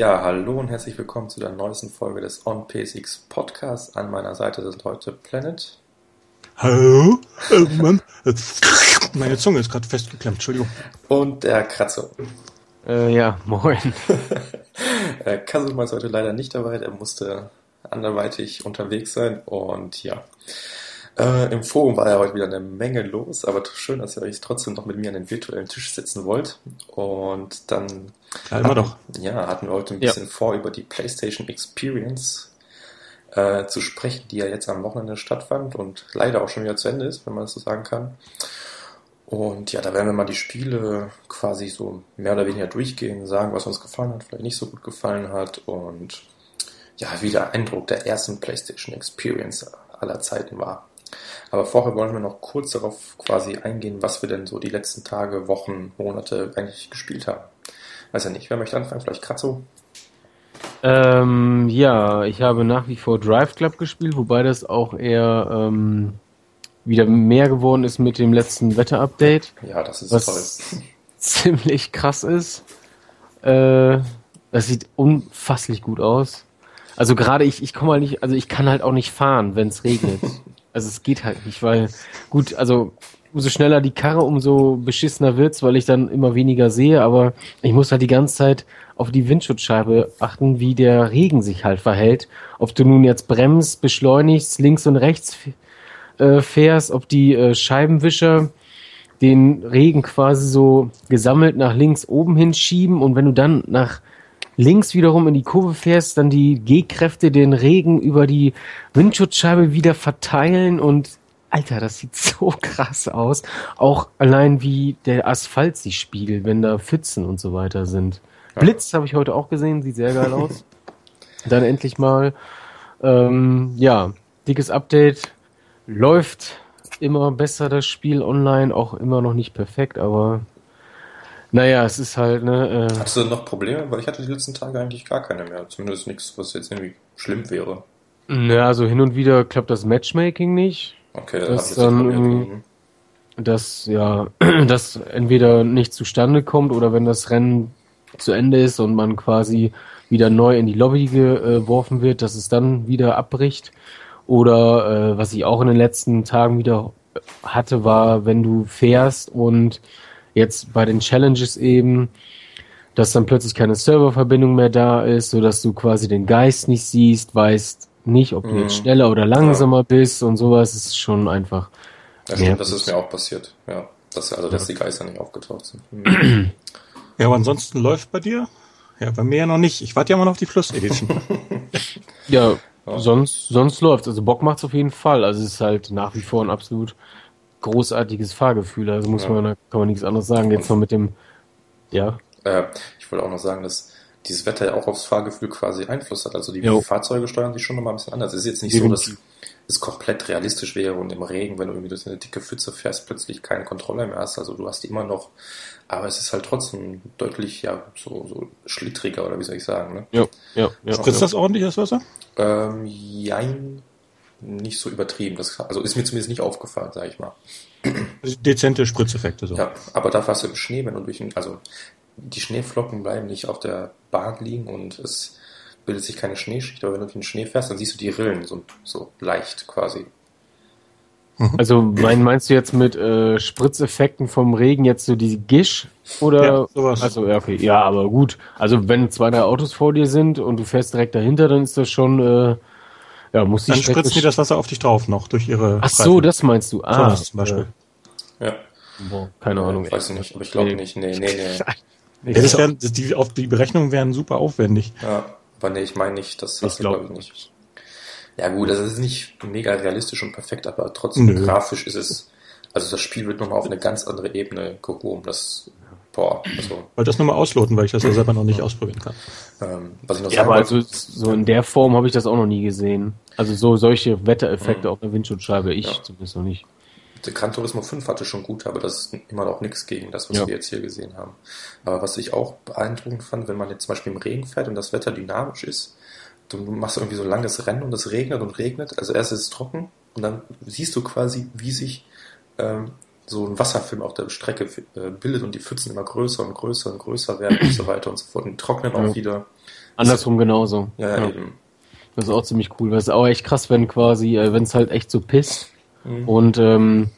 Ja, hallo und herzlich willkommen zu der neuesten Folge des On PSX Podcasts. An meiner Seite sind heute Planet. Hallo? Äh, Mann. Meine Zunge ist gerade festgeklemmt, Entschuldigung. Und der Kratzo. Äh, ja, moin. Äh, Kasuma ist heute leider nicht dabei, der musste anderweitig unterwegs sein und ja. Äh, Im Forum war ja heute wieder eine Menge los, aber schön, dass ihr euch trotzdem noch mit mir an den virtuellen Tisch sitzen wollt. Und dann Ja, immer doch. ja, hatten wir heute ein Ja. bisschen vor, über die PlayStation Experience äh, zu sprechen, die ja jetzt am Wochenende stattfand und leider auch schon wieder zu Ende ist, wenn man das so sagen kann. Und ja, da werden wir mal die Spiele quasi so mehr oder weniger durchgehen, sagen, was uns gefallen hat, vielleicht nicht so gut gefallen hat und ja, wie der Eindruck der ersten PlayStation Experience aller Zeiten war. Aber vorher wollen wir noch kurz darauf quasi eingehen, was wir denn so die letzten Tage, Wochen, Monate eigentlich gespielt haben. Weiß ja nicht, wer möchte anfangen? Vielleicht Kratzo? Ähm, ja, ich habe nach wie vor Drive Club gespielt, wobei das auch eher ähm, wieder mehr geworden ist mit dem letzten Wetter-Update, Ja, das ist Was- toll. ziemlich krass ist. Äh, das sieht unfasslich gut aus. Also gerade ich, ich komme halt nicht, also ich kann halt auch nicht fahren, wenn es regnet. Also es geht halt nicht, weil gut, also umso schneller die Karre, umso beschissener wird's, weil ich dann immer weniger sehe, aber ich muss halt die ganze Zeit auf die Windschutzscheibe achten, wie der Regen sich halt verhält. Ob du nun jetzt bremst, beschleunigst, links und rechts äh, fährst, ob die äh, Scheibenwischer den Regen quasi so gesammelt nach links oben hinschieben und wenn du dann nach links wiederum in die Kurve fährst, dann die G-Kräfte den Regen über die Windschutzscheibe wieder verteilen und Alter, das sieht so krass aus. Auch allein wie der Asphalt sich spiegelt, wenn da Pfützen und so weiter sind. Ja. Blitz habe ich heute auch gesehen, sieht sehr geil aus. Dann endlich mal, ähm, ja, dickes Update. Läuft immer besser das Spiel online, auch immer noch nicht perfekt, aber naja, es ist halt, ne, äh, Hattest du noch Probleme? Weil ich hatte die letzten Tage eigentlich gar keine mehr. Zumindest nichts, was jetzt irgendwie schlimm wäre. na, also hin und wieder klappt das Matchmaking nicht. Okay, Das nicht dann dass ja, das entweder nicht zustande kommt oder wenn das Rennen zu Ende ist und man quasi wieder neu in die Lobby geworfen wird, dass es dann wieder abbricht. Oder äh, was ich auch in den letzten Tagen wieder hatte, war, wenn du fährst und jetzt bei den Challenges eben, dass dann plötzlich keine Serververbindung mehr da ist, so dass du quasi den Geist nicht siehst, weißt nicht, ob du Mhm. jetzt schneller oder langsamer bist und sowas, ist schon einfach Ja, stimmt, Ja, das ist mir auch passiert. Ja, dass, also, dass die Geister nicht aufgetaucht sind. Mhm. Ja, aber ansonsten läuft bei dir? Ja, bei mir ja noch nicht. Ich warte ja immer noch auf die Fluss-Edition. Ja, Ja. sonst, sonst läuft's. Also Bock macht's auf jeden Fall. Also es ist halt nach wie vor ein absolut großartiges Fahrgefühl. Also muss Ja. man, da kann man nichts anderes sagen. Jetzt noch mit dem, ja, Äh, ich wollte auch noch sagen, dass dieses Wetter ja auch aufs Fahrgefühl quasi Einfluss hat. Also die Jo. Fahrzeuge steuern sich schon nochmal ein bisschen anders. Es ist jetzt nicht so, Definitiv. dass es komplett realistisch wäre und im Regen, wenn du irgendwie durch eine dicke Pfütze fährst, plötzlich keine Kontrolle mehr hast. Also du hast die immer noch, aber es ist halt trotzdem deutlich, ja, so, so schlittriger oder wie soll ich sagen, ne? ja, ja, ja. Spritzt das ordentlich, das Wasser? Ähm, jein, nicht so übertrieben. Das, also ist mir zumindest nicht aufgefallen, sag ich mal. Dezente Spritzeffekte so. Ja, aber dafür hast du im Schnee, wenn du durch den, also die Schneeflocken bleiben nicht auf der Bahn liegen und es bildet sich keine Schneeschicht, aber wenn du durch den Schnee fährst, dann siehst du die Rillen so, so leicht quasi. Also mein, meinst du jetzt mit äh, Spritzeffekten vom Regen jetzt so die Gisch? Oder? Ja, sowas. Also, ja, okay. Ja, aber gut. Also wenn zwei, drei Autos vor dir sind und du fährst direkt dahinter, dann ist das schon, äh, ja, muss Dann spritzen die das Wasser auf dich drauf noch durch ihre Ach so, Reifen. das meinst du. Ah, Sowas zum Beispiel. Ja, boah, keine Ahnung. Äh, weiß ich nicht, aber ich glaube Nee. nicht. Nee, nee, nee. Ja, das das, die, auf die Berechnungen wären super aufwendig. Ja, aber nee, ich meine nicht, das hast Ich du, glaub glaube ich, nicht. Ja gut, das ist nicht mega realistisch und perfekt, aber trotzdem Nö. grafisch ist es, also das Spiel wird nochmal auf eine ganz andere Ebene gehoben. Das, boah, also, Wollte das nur mal ausloten, weil ich das ja selber noch nicht ausprobieren kann. ähm, was ich noch Ja, aber wollte, also so in der Form habe ich das auch noch nie gesehen. Also so solche Wettereffekte Mhm. auf der Windschutzscheibe, ich Ja. zumindest noch nicht. Der Gran Turismo 5 hatte schon gut, aber das ist immer noch nichts gegen das, was Ja. wir jetzt hier gesehen haben. Aber was ich auch beeindruckend fand, wenn man jetzt zum Beispiel im Regen fährt und das Wetter dynamisch ist, du machst irgendwie so ein langes Rennen und es regnet und regnet, also erst ist es trocken und dann siehst du quasi, wie sich ähm, so ein Wasserfilm auf der Strecke äh, bildet und die Pfützen immer größer und größer und größer werden und so weiter und so fort und trocknen auch Ja. wieder. andersrum genauso. Ja, ja, eben. Das ist auch ziemlich cool. Das ist auch echt krass, wenn quasi, äh, wenn es halt echt so pisst Mhm. und ähm,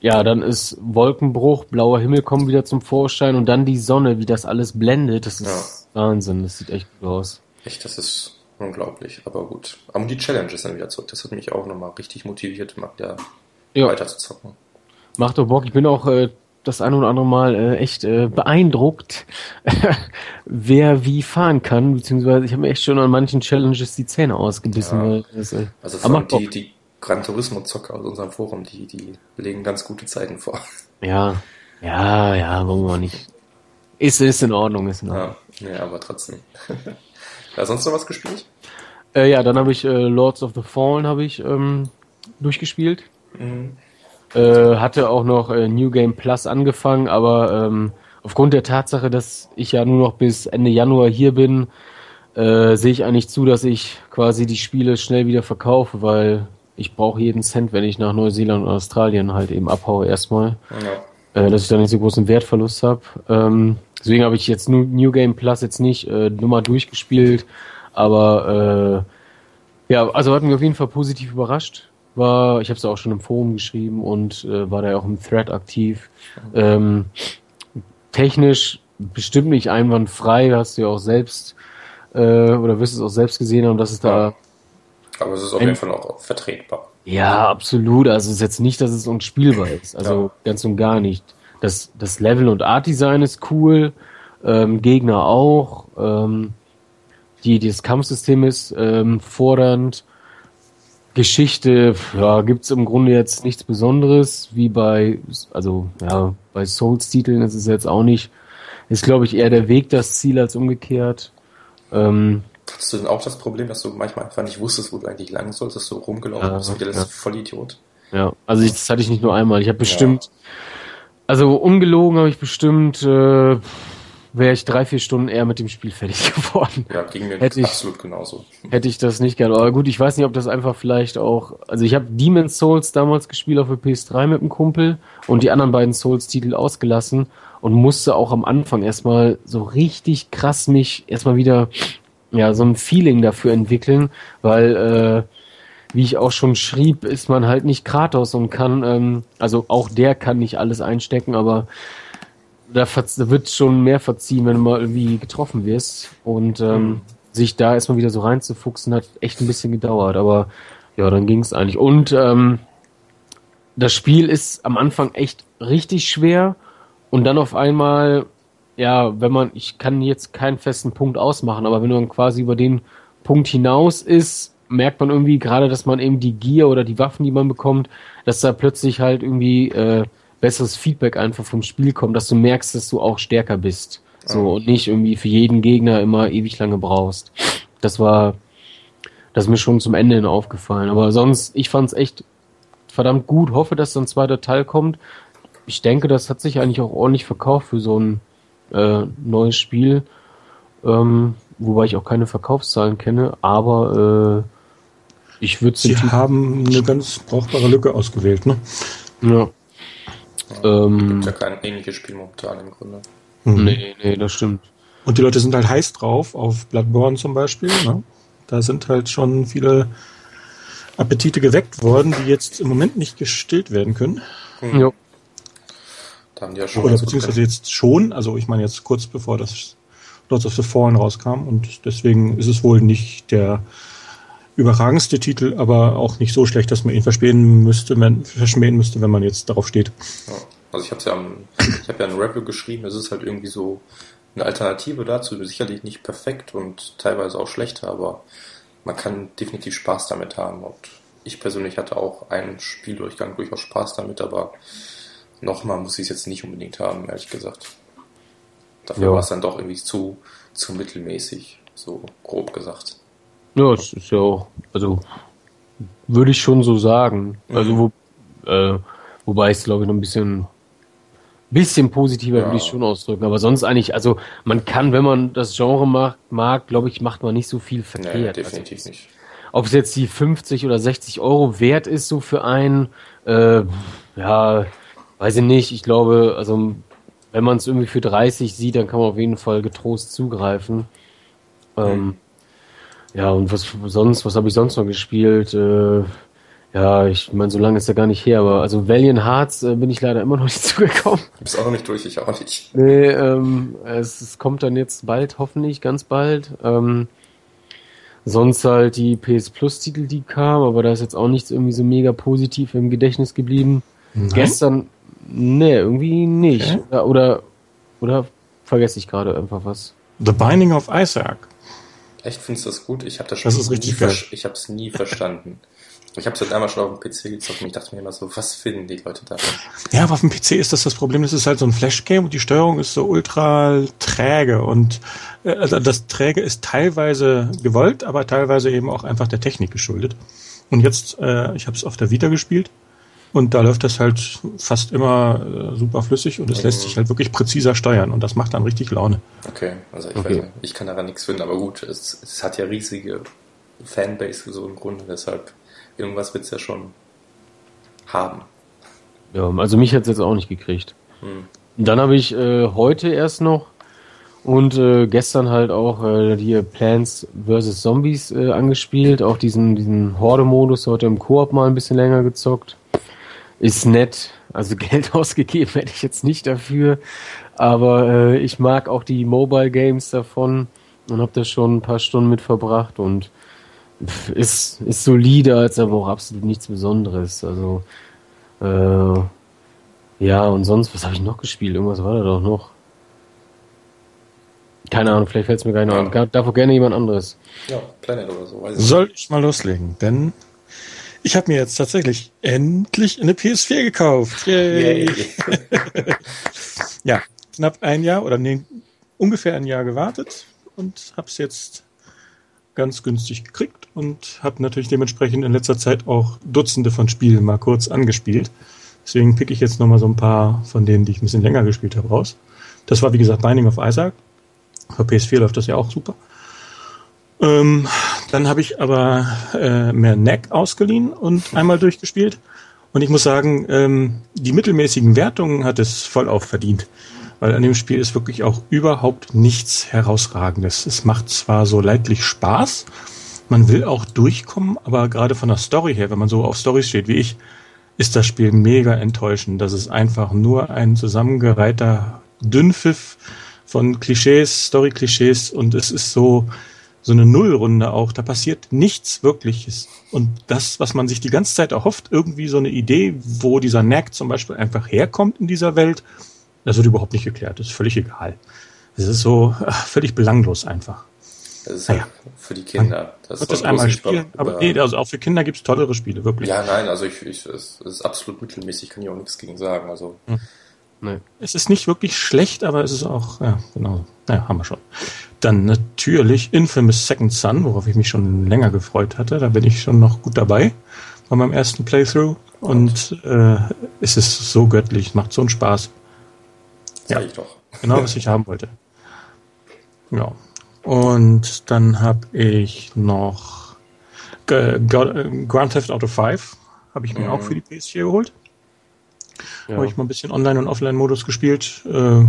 ja, dann ist Wolkenbruch, blauer Himmel kommt wieder zum Vorschein und dann die Sonne, wie das alles blendet. Das ist Wahnsinn. Das sieht echt gut aus. Echt, das ist unglaublich, aber gut. Aber die Challenge ist dann wieder zurück. Das hat mich auch nochmal richtig motiviert, mal wieder Ja, weiter zu zocken. Macht doch Bock. Ich bin auch äh, das ein oder andere Mal äh, echt äh, beeindruckt, wer wie fahren kann, beziehungsweise ich habe mir echt schon an manchen Challenges die Zähne ausgebissen. Ja. Das, äh, Also vor allem die, die Gran Turismo-Zocker aus unserem Forum, die, die legen ganz gute Zeiten vor. Ja, ja, ja, wollen wir nicht. Ist, ist in Ordnung, ist in Ordnung. Ja, nee, aber trotzdem. ja, sonst noch was gespielt? Äh, ja, dann habe ich äh, Lords of the Fallen habe ich ähm, durchgespielt. Mhm. Äh, hatte auch noch äh, New Game Plus angefangen, aber ähm, aufgrund der Tatsache, dass ich ja nur noch bis Ende Januar hier bin, äh, sehe ich eigentlich zu, dass ich quasi die Spiele schnell wieder verkaufe, weil ich brauche jeden Cent, wenn ich nach Neuseeland und Australien halt eben abhaue erstmal, Ja. äh, dass ich da nicht so großen Wertverlust habe. Ähm, deswegen habe ich jetzt New Game Plus jetzt nicht äh, nur mal durchgespielt, aber äh, ja, also hat mich auf jeden Fall positiv überrascht. War, ich habe es auch schon im Forum geschrieben und äh, war da auch im Thread aktiv. Ähm, technisch bestimmt nicht einwandfrei, hast du ja auch selbst äh, oder wirst es auch selbst gesehen haben, dass es da Aber es ist auf jeden Fall auch vertretbar. ja, absolut. Also es ist jetzt nicht, dass es unspielbar ist. Also Ja. ganz und gar nicht. Das, das Level- und Art-Design ist cool. Ähm, Gegner auch. Ähm, die, das Kampfsystem ist ähm, fordernd. Geschichte, ja, gibt's im Grunde jetzt nichts Besonderes, wie bei, also ja, bei Souls-Titeln ist es jetzt auch nicht. Ist, glaube ich, eher der Weg das Ziel als umgekehrt. Ähm, Hattest du denn auch das Problem, dass du manchmal einfach nicht wusstest, wo du eigentlich lang sollst, dass du rumgelaufen Ja, bist wie der ja. Vollidiot? Ja, also ich, das hatte ich nicht nur einmal. Ich habe bestimmt, also ungelogen habe ich bestimmt, äh, wäre ich drei, vier Stunden eher mit dem Spiel fertig geworden. Ja, ging mir Hätte ich- absolut genauso. Hätte ich das nicht gehabt. Aber gut, ich weiß nicht, ob das einfach vielleicht auch, also ich habe Demon's Souls damals gespielt auf der PS3 mit einem Kumpel und die anderen beiden Souls-Titel ausgelassen und musste auch am Anfang erstmal so richtig krass mich erstmal wieder, ja, so ein Feeling dafür entwickeln, weil, äh, wie ich auch schon schrieb, ist man halt nicht Kratos und kann, ähm, also auch der kann nicht alles einstecken, aber da, da wird schon mehr verziehen, wenn du mal irgendwie getroffen wirst. Und ähm, sich da erstmal wieder so reinzufuchsen, hat echt ein bisschen gedauert. Aber ja, dann ging es eigentlich. Und ähm, das Spiel ist am Anfang echt richtig schwer. Und dann auf einmal, ja, wenn man, ich kann jetzt keinen festen Punkt ausmachen, aber wenn man quasi über den Punkt hinaus ist, merkt man irgendwie gerade, dass man eben die Gier oder die Waffen, die man bekommt, dass da plötzlich halt irgendwie äh, besseres Feedback einfach vom Spiel kommt, dass du merkst, dass du auch stärker bist. So, und nicht irgendwie für jeden Gegner immer ewig lange brauchst. Das war, das ist mir schon zum Ende hin aufgefallen. Aber sonst, ich fand's echt verdammt gut. Hoffe, dass dann ein zweiter Teil kommt. Ich denke, das hat sich eigentlich auch ordentlich verkauft für so ein äh, neues Spiel. Ähm, wobei ich auch keine Verkaufszahlen kenne, aber äh, ich würde Sie haben eine ganz brauchbare Lücke ausgewählt, ne? ja. Ähm, Ist ja kein ähnliches Spiel momentan im Grunde. Mhm. nee, nee, das stimmt. Und die Leute sind halt heiß drauf, auf Bloodborne zum Beispiel. Ne? Da sind halt schon viele Appetite geweckt worden, die jetzt im Moment nicht gestillt werden können. Ja. Da haben die ja schon Oder beziehungsweise jetzt schon, also ich meine jetzt kurz bevor das Lords of the Fallen rauskam und deswegen ist es wohl nicht der überragendste Titel, aber auch nicht so schlecht, dass man ihn verspähen müsste, wenn, verschmähen müsste, wenn man jetzt darauf steht. Ja. Also ich habe ja, am- ich habe ja ein Review geschrieben. Es ist halt irgendwie so eine Alternative dazu. Sicherlich nicht perfekt und teilweise auch schlechter, aber man kann definitiv Spaß damit haben. Und ich persönlich hatte auch einen Spieldurchgang durchaus Spaß damit, aber nochmal muss ich es jetzt nicht unbedingt haben, ehrlich gesagt. Dafür Ja. war es dann doch irgendwie zu, zu mittelmäßig, so grob gesagt. Ja, es ist ja auch, also würde ich schon so sagen. Also wo, äh, wobei ich es glaube ich noch ein bisschen bisschen positiver Ja. würde ich schon ausdrücken. Aber sonst eigentlich, also man kann, wenn man das Genre mag, mag glaube ich, macht man nicht so viel Nee, verkehrt. definitiv also, nicht. ob es jetzt die 50 oder 60 Euro wert ist, so für einen, äh, ja, weiß ich nicht. Ich glaube, also wenn man es irgendwie für 30 sieht, dann kann man auf jeden Fall getrost zugreifen. Ähm, ja, und was sonst, was habe ich sonst noch gespielt? Äh, ja, ich meine, so lange ist ja gar nicht her, aber also Valiant Hearts äh, bin ich leider immer noch nicht zugekommen. Du bist auch noch nicht durch, ich auch nicht. Nee, ähm, es, es kommt dann jetzt bald, hoffentlich, ganz bald. Ähm, sonst halt die PS Plus Titel, die kamen, aber da ist jetzt auch nichts irgendwie so mega positiv im Gedächtnis geblieben. Nein? Gestern, nee, irgendwie nicht. Okay. Oder, oder, oder vergesse ich gerade einfach was. The Binding of Isaac. Echt, findest du das gut? Ich habe das schon Das ist richtig nie, geil. ich hab's nie verstanden. Ich habe es jetzt einmal schon auf dem PC gezockt und ich dachte mir immer so, was finden die Leute da? Ja, aber auf dem PC ist das das Problem, das ist halt so ein Flash-Game und die Steuerung ist so ultra träge und äh, also das Träge ist teilweise gewollt, aber teilweise eben auch einfach der Technik geschuldet. Und jetzt, äh, ich habe es auf der Vita gespielt und da läuft das halt fast immer äh, super flüssig und es lässt sich halt wirklich präziser steuern und das macht dann richtig Laune. Okay, also ich, Okay. Weiß nicht, ich kann daran nichts finden, aber gut, es, es hat ja riesige Fanbase so im Grunde, deshalb irgendwas wird's ja schon haben. Ja, also mich hat's jetzt auch nicht gekriegt. Hm. Und dann habe ich äh, heute erst noch und äh, gestern halt auch äh, hier Plants vs. Zombies äh, angespielt, auch diesen, diesen Horde-Modus heute im Koop mal ein bisschen länger gezockt. Ist nett, also Geld ausgegeben hätte ich jetzt nicht dafür, aber äh, ich mag auch die Mobile Games davon und habe da schon ein paar Stunden mit verbracht und pff, ist, ist solide, als aber auch absolut nichts Besonderes. Also äh, ja, und sonst, was habe ich noch gespielt? Irgendwas war da doch noch. Keine Ahnung, vielleicht fällt es mir gar nicht Ja. Darf auch gerne jemand anderes. Ja, Planet oder so, weiß ich. Soll ich mal loslegen? Denn ich habe mir jetzt tatsächlich endlich eine PS4 gekauft. Yay. Yay. Ja, knapp ein Jahr oder nee, ungefähr ein Jahr gewartet und habe es jetzt ganz günstig gekriegt und habe natürlich dementsprechend in letzter Zeit auch Dutzende von Spielen mal kurz angespielt. Deswegen pick ich jetzt nochmal so ein paar von denen, die ich ein bisschen länger gespielt habe, raus. Das war wie gesagt Binding of Isaac. Für PS4 läuft das ja auch super. Ähm, dann habe ich aber äh, mehr Neck ausgeliehen und einmal durchgespielt. Und ich muss sagen, ähm, die mittelmäßigen Wertungen hat es voll auf verdient. Weil an dem Spiel ist wirklich auch überhaupt nichts herausragendes. Es macht zwar so leidlich Spaß, man will auch durchkommen, aber gerade von der Story her, wenn man so auf Storys steht wie ich, ist das Spiel mega enttäuschend. Das ist einfach nur ein zusammengereihter Dünnpfiff von Klischees, Story-Klischees und es ist so, so eine Nullrunde auch. Da passiert nichts Wirkliches. Und das, was man sich die ganze Zeit erhofft, irgendwie so eine Idee, wo dieser Knack zum Beispiel einfach herkommt in dieser Welt, das wird überhaupt nicht geklärt. Das ist völlig egal. Es ist so ach, völlig belanglos einfach. Das ist halt Naja. für die Kinder. Das Wird das einmal spielen, aber nee, also auch für Kinder gibt's tollere Spiele, wirklich. Ja, nein, also ich, ich es ist absolut mittelmäßig, kann ich auch nichts gegen sagen. Also Nee. Es ist nicht wirklich schlecht, aber es ist auch, ja, genau. Naja, haben wir schon. Dann natürlich Infamous Second Son, worauf ich mich schon länger gefreut hatte. Da bin ich schon noch gut dabei bei meinem ersten Playthrough. Und äh, es ist so göttlich, macht so einen Spaß. sag Ja. ich doch. Genau, was ich haben wollte. Ja. Und dann habe ich noch Grand Theft Auto 5 habe ich mir Mhm. auch für die PS4 geholt. Ja. Habe ich mal ein bisschen Online- und Offline-Modus gespielt. Äh,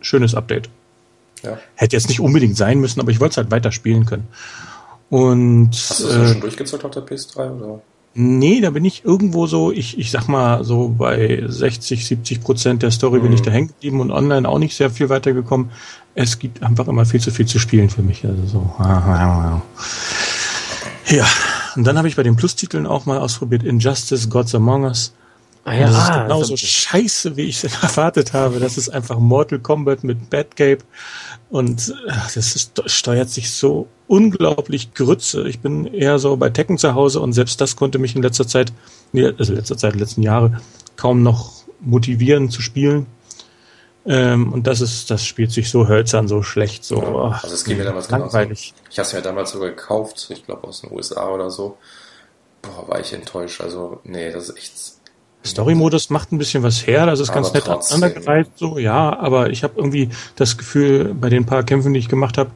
schönes Update. Ja. Hätte jetzt nicht unbedingt sein müssen, aber ich wollte es halt weiter spielen können. Und Hast du das äh, schon durchgezockt auf der PS3 oder? nee, da bin ich irgendwo so, ich, ich sag mal so bei 60, 70 Prozent der Story bin Mhm. ich da hängen geblieben und online auch nicht sehr viel weitergekommen. Es gibt einfach immer viel zu viel zu spielen für mich. Also so. Ja, und dann habe ich bei den Plus-Titeln auch mal ausprobiert Injustice, Gods Among Us. Ah ja, das ist ah, genauso das- scheiße, wie ich es erwartet habe. Das ist einfach Mortal Kombat mit Batcape. Und äh, das ist, steuert sich so unglaublich Grütze. Ich bin eher so bei Tekken zu Hause und selbst das konnte mich in letzter Zeit, nee, also letzter Zeit, letzten Jahre, kaum noch motivieren zu spielen. Ähm, und das ist, das spielt sich so hölzern, so schlecht, so Ja, ach, also es geht mir damals genauso. langweilig. Ich habe es mir damals sogar gekauft, ich glaube aus den USA oder so. Boah, war ich enttäuscht. Also, nee, das ist echt. Story-Modus macht ein bisschen was her, das ist ganz Aber nett trotzdem. aneinandergereiht, so, ja, aber ich habe irgendwie das Gefühl, bei den paar Kämpfen, die ich gemacht habe,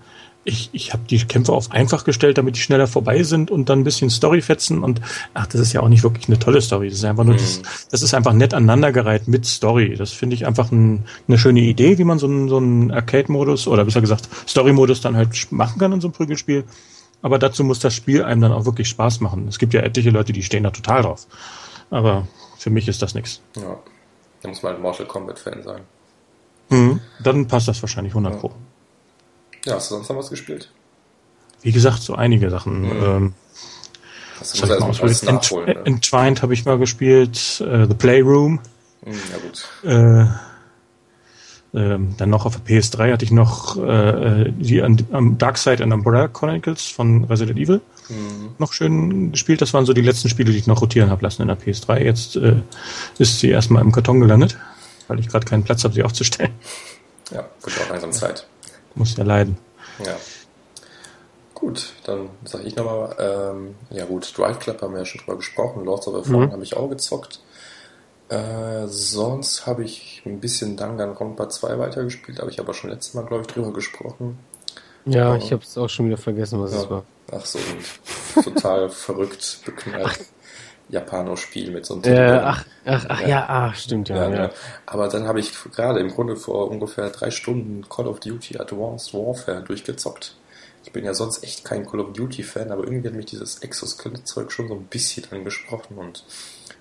ich, ich habe die Kämpfe auf einfach gestellt, damit die schneller vorbei sind und dann ein bisschen Story fetzen und ach, das ist ja auch nicht wirklich eine tolle Story. Das ist einfach nur, mhm. das, das ist einfach nett aneinandergereiht mit Story. Das finde ich einfach ein, eine schöne Idee, wie man so einen, so einen Arcade-Modus oder besser gesagt Story-Modus dann halt machen kann in so einem Prügelspiel. Aber dazu muss das Spiel einem dann auch wirklich Spaß machen. Es gibt ja etliche Leute, die stehen da total drauf. Aber für mich ist das nichts. Ja, da muss man ein Mortal Kombat-Fan sein. Mhm. Dann passt das wahrscheinlich 100 Pro. Ja, hast du sonst noch was gespielt? Wie gesagt, so einige Sachen. Mhm. Ähm, hast du erst alles nachholen, Ent ne? Entwined habe ich mal gespielt, äh, The Playroom. Mhm, ja gut. Äh, ähm, dann noch auf der PS3 hatte ich noch äh, die um, Dark Side and Umbrella Chronicles von Resident Evil mhm. noch schön gespielt. Das waren so die letzten Spiele, die ich noch rotieren habe lassen in der PS3. Jetzt äh, ist sie erstmal im Karton gelandet, weil ich gerade keinen Platz habe, sie aufzustellen. Ja, wird auch langsam Zeit. Muss ja leiden. Ja. Gut, dann sage ich nochmal, ähm, ja gut, Drive Club haben wir ja schon drüber gesprochen, Lords of the Fallen mhm. habe ich auch gezockt. Äh, sonst habe ich ein bisschen Danganronpa 2 weitergespielt, habe ich aber schon letztes Mal, glaube ich, drüber gesprochen. Ja, ich habe es auch schon wieder vergessen, was ja. es war. Ach so, total verrückt, beknallt. Japano-Spiel mit so einem äh, ach, ach, ach ja. ja, ah, stimmt ja, ja, ja. Genau. Aber dann habe ich gerade im Grunde vor ungefähr drei Stunden Call of Duty Advanced Warfare durchgezockt. Ich bin ja sonst echt kein Call of Duty-Fan, aber irgendwie hat mich dieses Exoskelett-Zeug schon so ein bisschen angesprochen und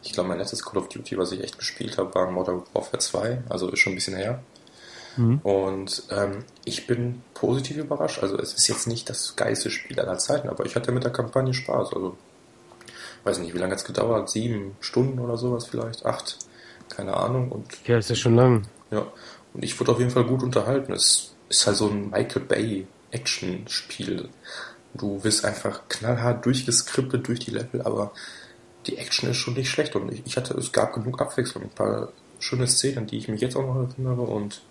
ich glaube, mein letztes Call of Duty, was ich echt gespielt habe, war Modern Warfare 2, also ist schon ein bisschen her. Mhm. Und ähm, ich bin positiv überrascht. Also es ist jetzt nicht das geilste Spiel aller Zeiten, aber ich hatte mit der Kampagne Spaß. Also weiß nicht, wie lange hat es gedauert? Sieben Stunden oder sowas vielleicht? Acht? Keine Ahnung. Und, ja, ist ja schon lang. Ja. Und ich wurde auf jeden Fall gut unterhalten. Es ist halt so ein Michael Bay Action-Spiel. Du wirst einfach knallhart durchgeskriptet durch die Level, aber die Action ist schon nicht schlecht und ich, hatte, es gab genug Abwechslung, ein paar schöne Szenen, die ich mich jetzt auch noch erinnere und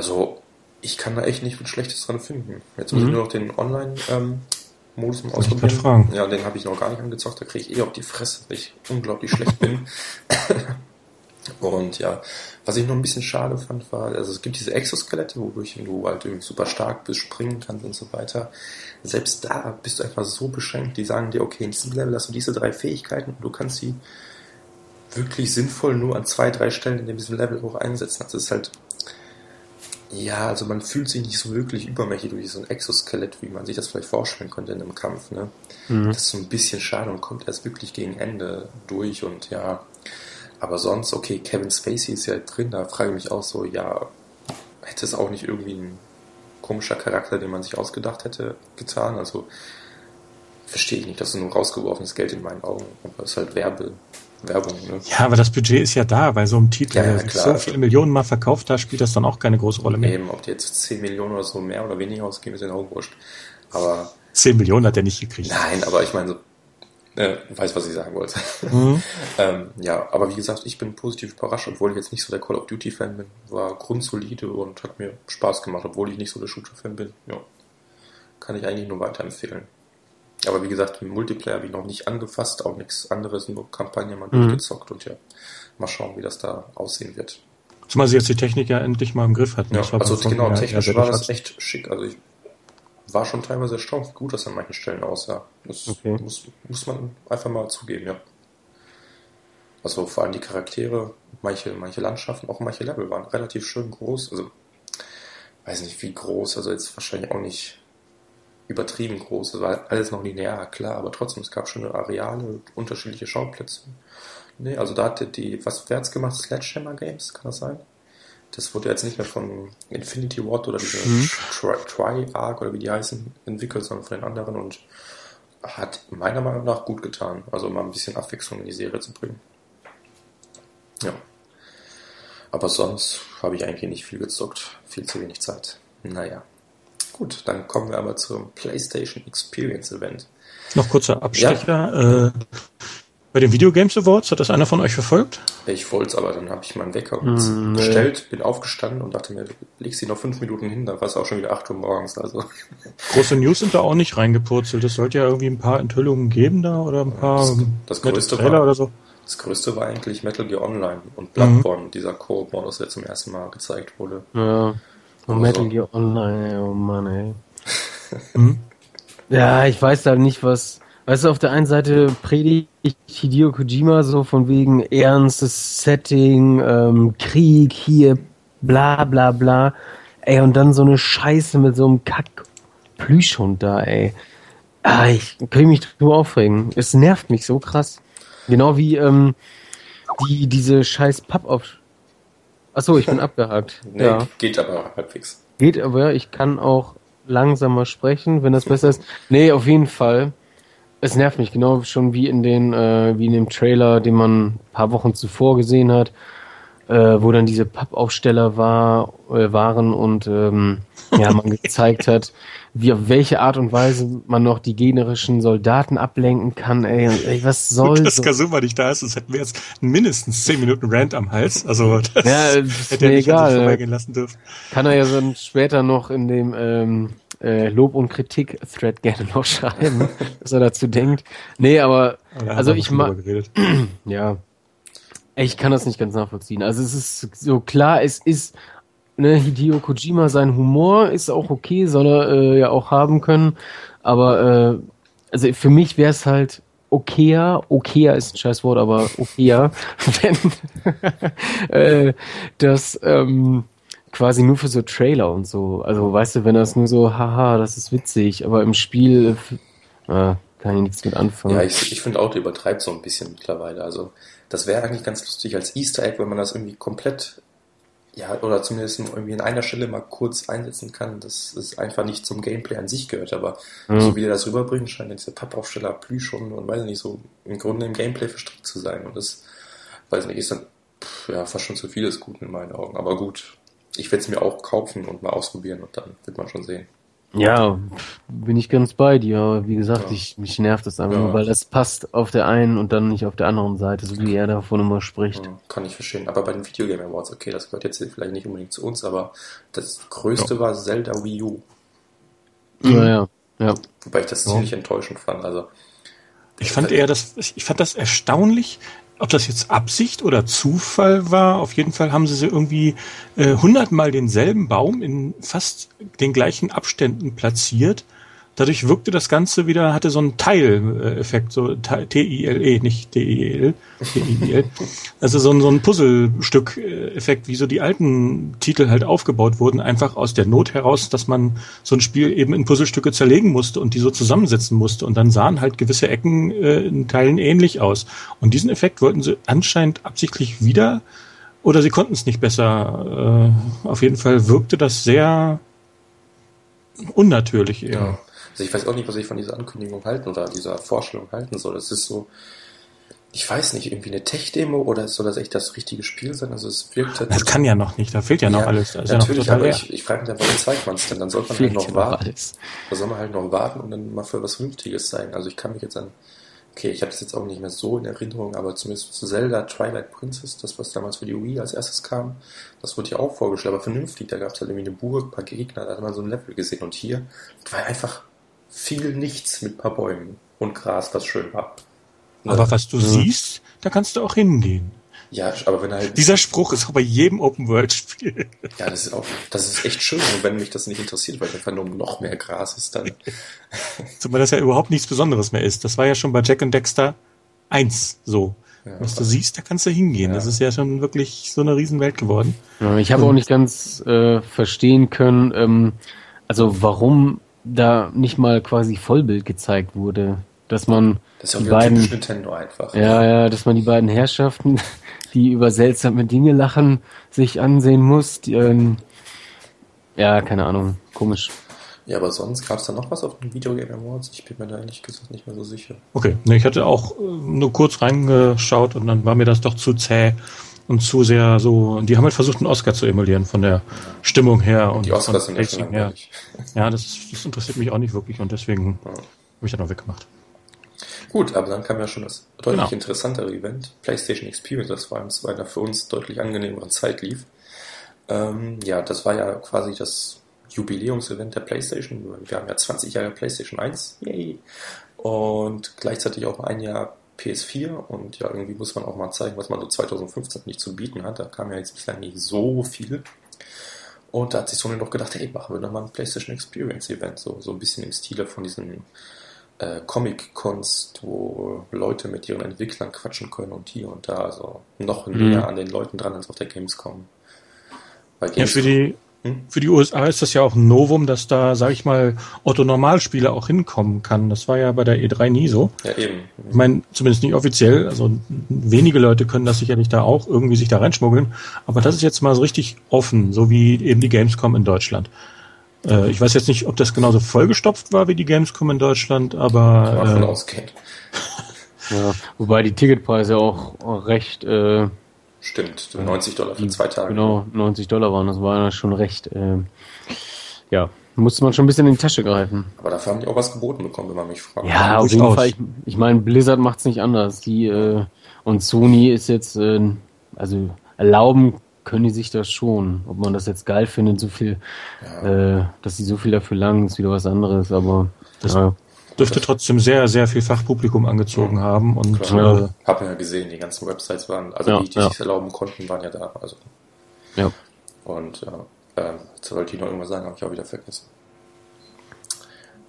also ich kann da echt nicht viel Schlechtes dran finden. Jetzt muss mhm. ich nur noch den Online-Modus ähm, ausprobieren. Ja, den habe ich noch gar nicht angezockt, da kriege ich eh auf die Fresse, weil ich unglaublich schlecht bin. Und ja, was ich noch ein bisschen schade fand, war, also es gibt diese Exoskelette, wodurch du halt irgendwie super stark bist, springen kannst und so weiter. Selbst da bist du einfach so beschränkt, die sagen dir, okay, in diesem Level hast du diese drei Fähigkeiten und du kannst sie wirklich sinnvoll nur an zwei, drei Stellen in diesem Level hoch einsetzen. Also es ist halt, ja, also man fühlt sich nicht so wirklich übermächtig durch so ein Exoskelett, wie man sich das vielleicht vorstellen könnte in einem Kampf, ne? Mhm. Das ist so ein bisschen schade und kommt erst wirklich gegen Ende durch und ja, aber sonst, okay, Kevin Spacey ist ja drin, da frage ich mich auch so, ja, hätte es auch nicht irgendwie ein komischer Charakter, den man sich ausgedacht hätte, getan? Also verstehe ich nicht, das ist nur rausgeworfenes Geld in meinen Augen. Aber das ist halt Werbe, Werbung. Ne? Ja, aber das Budget ist ja da, bei so einem Titel, ja, der klar, so viele Millionen mal verkauft hat, spielt das dann auch keine große Rolle mehr. Eben, ob die jetzt 10 Millionen oder so mehr oder weniger ausgeben, ist ja auch wurscht. Aber 10 Millionen hat er nicht gekriegt. Nein, aber ich meine, so äh, weiß, was ich sagen wollte. Mhm. ähm, ja, aber wie gesagt, ich bin positiv überrascht, obwohl ich jetzt nicht so der Call of Duty-Fan bin. War grundsolide und hat mir Spaß gemacht, obwohl ich nicht so der Shooter-Fan bin. Ja. Kann ich eigentlich nur weiterempfehlen. Aber wie gesagt, im Multiplayer habe ich noch nicht angefasst, auch nichts anderes, nur Kampagne mal mhm. durchgezockt und ja, mal schauen, wie das da aussehen wird. Zumal sie jetzt die Technik ja endlich mal im Griff hatten. Ja, also genau, technisch war das echt schick. Also ich war schon teilweise erstaunt, wie gut das an manchen Stellen aussah. Das okay. muss, muss man einfach mal zugeben, ja. Also vor allem die Charaktere, manche, manche Landschaften, auch manche Level waren relativ schön groß. Also, weiß nicht wie groß, also jetzt wahrscheinlich auch nicht übertrieben groß. Es war alles noch linear, klar, aber trotzdem, es gab schöne Areale, unterschiedliche Schauplätze. Nee, also da hatte die, was wer hat's gemacht? Sledgehammer Games, kann das sein? das wurde jetzt nicht mehr von Infinity Ward oder diese mhm. Tri-Arc oder wie die heißen entwickelt, sondern von den anderen und hat meiner Meinung nach gut getan. Also mal ein bisschen Abwechslung in die Serie zu bringen. Ja. Aber sonst habe ich eigentlich nicht viel gezockt. Viel zu wenig Zeit. Naja. Gut, dann kommen wir aber zum PlayStation Experience Event. Noch kurzer Abstecher. Ja. Äh, bei den Video Games Awards, hat das einer von euch verfolgt? Ich wollte es, aber dann habe ich meinen Wecker mm, gestellt, bin aufgestanden und dachte mir, leg sie noch fünf Minuten hin, dann war es auch schon wieder acht Uhr morgens. Also. Große News sind da auch nicht reingepurzelt. Es sollte ja irgendwie ein paar Enthüllungen geben da oder ein paar das, das größte Trailer war, oder so. Das größte war eigentlich Metal Gear Online und Bloodborne, mhm. dieser Koop-Modus, der zum ersten Mal gezeigt wurde. Ja. Oh, Metal Gear Online, oh Mann, ey. hm? Ja, ich weiß da nicht, was. Weißt du, auf der einen Seite predigt Hideo Kojima so von wegen ernstes Setting, ähm, Krieg hier, bla bla bla. Ey, und dann so eine Scheiße mit so einem Kack-Plüschhund da, ey. Ah, ich kann mich drüber aufregen. Es nervt mich so krass. Genau wie ähm, die diese scheiß Papp auf. Achso, ich bin abgehakt. Nee, ja. geht aber halbwegs. Geht aber, ich kann auch langsamer sprechen, wenn das besser ist. Nee, auf jeden Fall. Es nervt mich, genau schon wie in den, äh, wie in dem Trailer, den man ein paar Wochen zuvor gesehen hat, äh, wo dann diese Pappaufsteller war, äh, waren und ähm, ja, man gezeigt hat, wie auf welche Art und Weise man noch die gegnerischen Soldaten ablenken kann, ey, ey was soll Gut, dass so? Kasuma nicht da ist, sonst hätten wir jetzt mindestens 10 Minuten Rant am Hals. Also das, ja, das hätte er nicht egal. vorbeigehen lassen dürfen. Kann er ja dann später noch in dem ähm, äh, Lob- und Kritik-Thread gerne noch schreiben, was er dazu denkt. Nee, aber, aber also ich mag. ja. Ich kann das nicht ganz nachvollziehen. Also es ist so klar, es ist ne, Hideo Kojima, sein Humor ist auch okay, soll er äh, ja auch haben können. Aber äh, also für mich wäre es halt okayer, okayer ist ein scheiß Wort, aber okayer, wenn äh, das ähm, quasi nur für so Trailer und so. Also weißt du, wenn das nur so, haha, das ist witzig, aber im Spiel äh, kann ich nichts mit anfangen. Ja, ich, ich finde auch, der übertreibt so ein bisschen mittlerweile. Also das wäre eigentlich ganz lustig als Easter Egg, wenn man das irgendwie komplett ja, oder zumindest irgendwie in einer Stelle mal kurz einsetzen kann, dass es einfach nicht zum Gameplay an sich gehört, aber mhm. so wie der das rüberbringt, scheint diese Pappaufsteller, Plüschhunde und weiß nicht, so im Grunde im Gameplay verstrickt zu sein und das, weiß nicht, ist dann pff, ja fast schon zu vieles Guten in meinen Augen, aber gut, ich werde es mir auch kaufen und mal ausprobieren und dann wird man schon sehen. Ja, bin ich ganz bei dir. Wie gesagt, ja. ich, mich nervt das einfach, ja. weil das passt auf der einen und dann nicht auf der anderen Seite, so wie er davon immer spricht. Ja, kann ich verstehen. Aber bei den Video Game Awards, okay, das gehört jetzt vielleicht nicht unbedingt zu uns, aber das größte war Zelda Wii U. Ja, ja, ja. Wobei ich das ziemlich enttäuschend fand. Also ich fand eher das, ich fand das erstaunlich, ob das jetzt Absicht oder Zufall war, auf jeden Fall haben sie sie irgendwie äh, hundertmal äh, denselben Baum in fast den gleichen Abständen platziert Dadurch wirkte das Ganze wieder, hatte so einen Teileffekt, so T-I-L-E, nicht T-I-L, T-I-L. Also so ein, so ein Puzzlestück-Effekt, wie so die alten Titel halt aufgebaut wurden, einfach aus der Not heraus, dass man so ein Spiel eben in Puzzlestücke zerlegen musste und die so zusammensetzen musste. Und dann sahen halt gewisse Ecken äh, in Teilen ähnlich aus. Und diesen Effekt wollten sie anscheinend absichtlich wieder oder sie konnten es nicht besser. Äh, auf jeden Fall wirkte das sehr unnatürlich eher. Ja. Also ich weiß auch nicht, was ich von dieser Ankündigung halten oder dieser Vorstellung halten soll. Es ist so, ich weiß nicht, irgendwie eine Tech-Demo oder soll das echt das richtige Spiel sein? Also es wirkt halt Das kann ja noch nicht, da fehlt ja noch ja, alles. Da natürlich, ja aber ich, ich frage mich dann, warum zeigt man es denn? Dann soll man halt noch warten. Alles. Da soll man halt noch warten und dann mal für was Vernünftiges zeigen. Also ich kann mich jetzt an, okay, ich habe das jetzt auch nicht mehr so in Erinnerung, aber zumindest zu Zelda Twilight Princess, das was damals für die Wii als erstes kam, das wurde ja auch vorgestellt, aber vernünftig. Da gab es halt irgendwie eine Burg, ein paar Gegner, da hat man so ein Level gesehen und hier war einfach viel nichts mit ein paar Bäumen und Gras, was schön war. Ne? Aber was du mhm. siehst, da kannst du auch hingehen. Ja, aber wenn halt. Dieser Spruch ist auch bei jedem Open-World-Spiel. Ja, das ist auch, das ist echt schön. Und wenn mich das nicht interessiert, weil einfach nur noch mehr Gras ist, dann. Zumal das ja überhaupt nichts Besonderes mehr ist. Das war ja schon bei Jack and Dexter 1 so. Ja, Was du siehst, da kannst du hingehen. Ja. Das ist ja schon wirklich so eine Riesenwelt geworden. Ja, ich habe auch nicht ganz äh, verstehen können, ähm, also warum da nicht mal quasi Vollbild gezeigt wurde. Dass man das ist die beiden, Nintendo einfach. Ja, ja, dass man die beiden Herrschaften, die über seltsame Dinge lachen, sich ansehen muss. Die, ähm, ja, keine Ahnung, komisch. Ja, aber sonst gab es da noch was auf den Video Game Awards? Ich bin mir da ehrlich gesagt nicht mehr so sicher. Okay, ne, ich hatte auch äh, nur kurz reingeschaut und dann war mir das doch zu zäh und zu sehr so, die haben halt versucht, einen Oscar zu emulieren von der Stimmung her. Und die Oscars sind ja her. Ja, das, das interessiert mich auch nicht wirklich und deswegen ja. habe ich das noch weggemacht. Gut, aber dann kam ja schon das deutlich genau. interessantere Event, PlayStation Experience, das vor allem zu einer für uns deutlich angenehmeren Zeit lief. Ähm, ja, das war ja quasi das Jubiläumsevent der PlayStation. Wir haben ja 20 Jahre PlayStation 1. Yay! Und gleichzeitig auch ein Jahr PS4 und ja, irgendwie muss man auch mal zeigen, was man so 2015 nicht zu bieten hat. Da kam ja jetzt bislang nicht so viel. Und da hat sich Sony doch gedacht, hey, machen wir doch mal ein PlayStation Experience Event, so, so ein bisschen im Stile von diesen äh, Comic-Cons, wo Leute mit ihren Entwicklern quatschen können und hier und da, also noch Mhm. näher an den Leuten dran als auf der Gamescom. Bei Ja, für die? Für die USA ist das ja auch ein Novum, dass da, sag ich mal, Otto-Normalspieler auch hinkommen kann. Das war ja bei der E3 nie so. ja, eben. Ich meine, zumindest nicht offiziell. Also wenige Leute können das sicherlich da auch irgendwie sich da reinschmuggeln. Aber das ist jetzt mal so richtig offen, so wie eben die Gamescom in Deutschland. Äh, ich weiß jetzt nicht, ob das genauso vollgestopft war wie die Gamescom in Deutschland, Kann man aber äh, ausgehen. Ja, wobei die Ticketpreise auch auch recht, äh, Stimmt, 90 Dollar für zwei Tage. genau, 90 Dollar waren. Das war ja schon recht, äh, ja, musste man schon ein bisschen in die Tasche greifen. Aber dafür haben die auch was geboten bekommen, wenn man mich fragt. Ja, auf jeden. Fall. Ich, ich meine, Blizzard macht's nicht anders. Die äh, und Sony ist jetzt, äh, also erlauben können die sich das schon. Ob man das jetzt geil findet, so viel, äh, dass sie so viel dafür langen, ist wieder was anderes. Aber Das- ja, dürfte trotzdem sehr, sehr viel Fachpublikum angezogen haben. Und Klar. äh, Hab ja gesehen, die ganzen Websites waren, also Ja, die, die ja. sich erlauben konnten, waren ja da. Also. ja. Und ähm, jetzt wollte ich noch irgendwas sagen, habe ich auch wieder vergessen.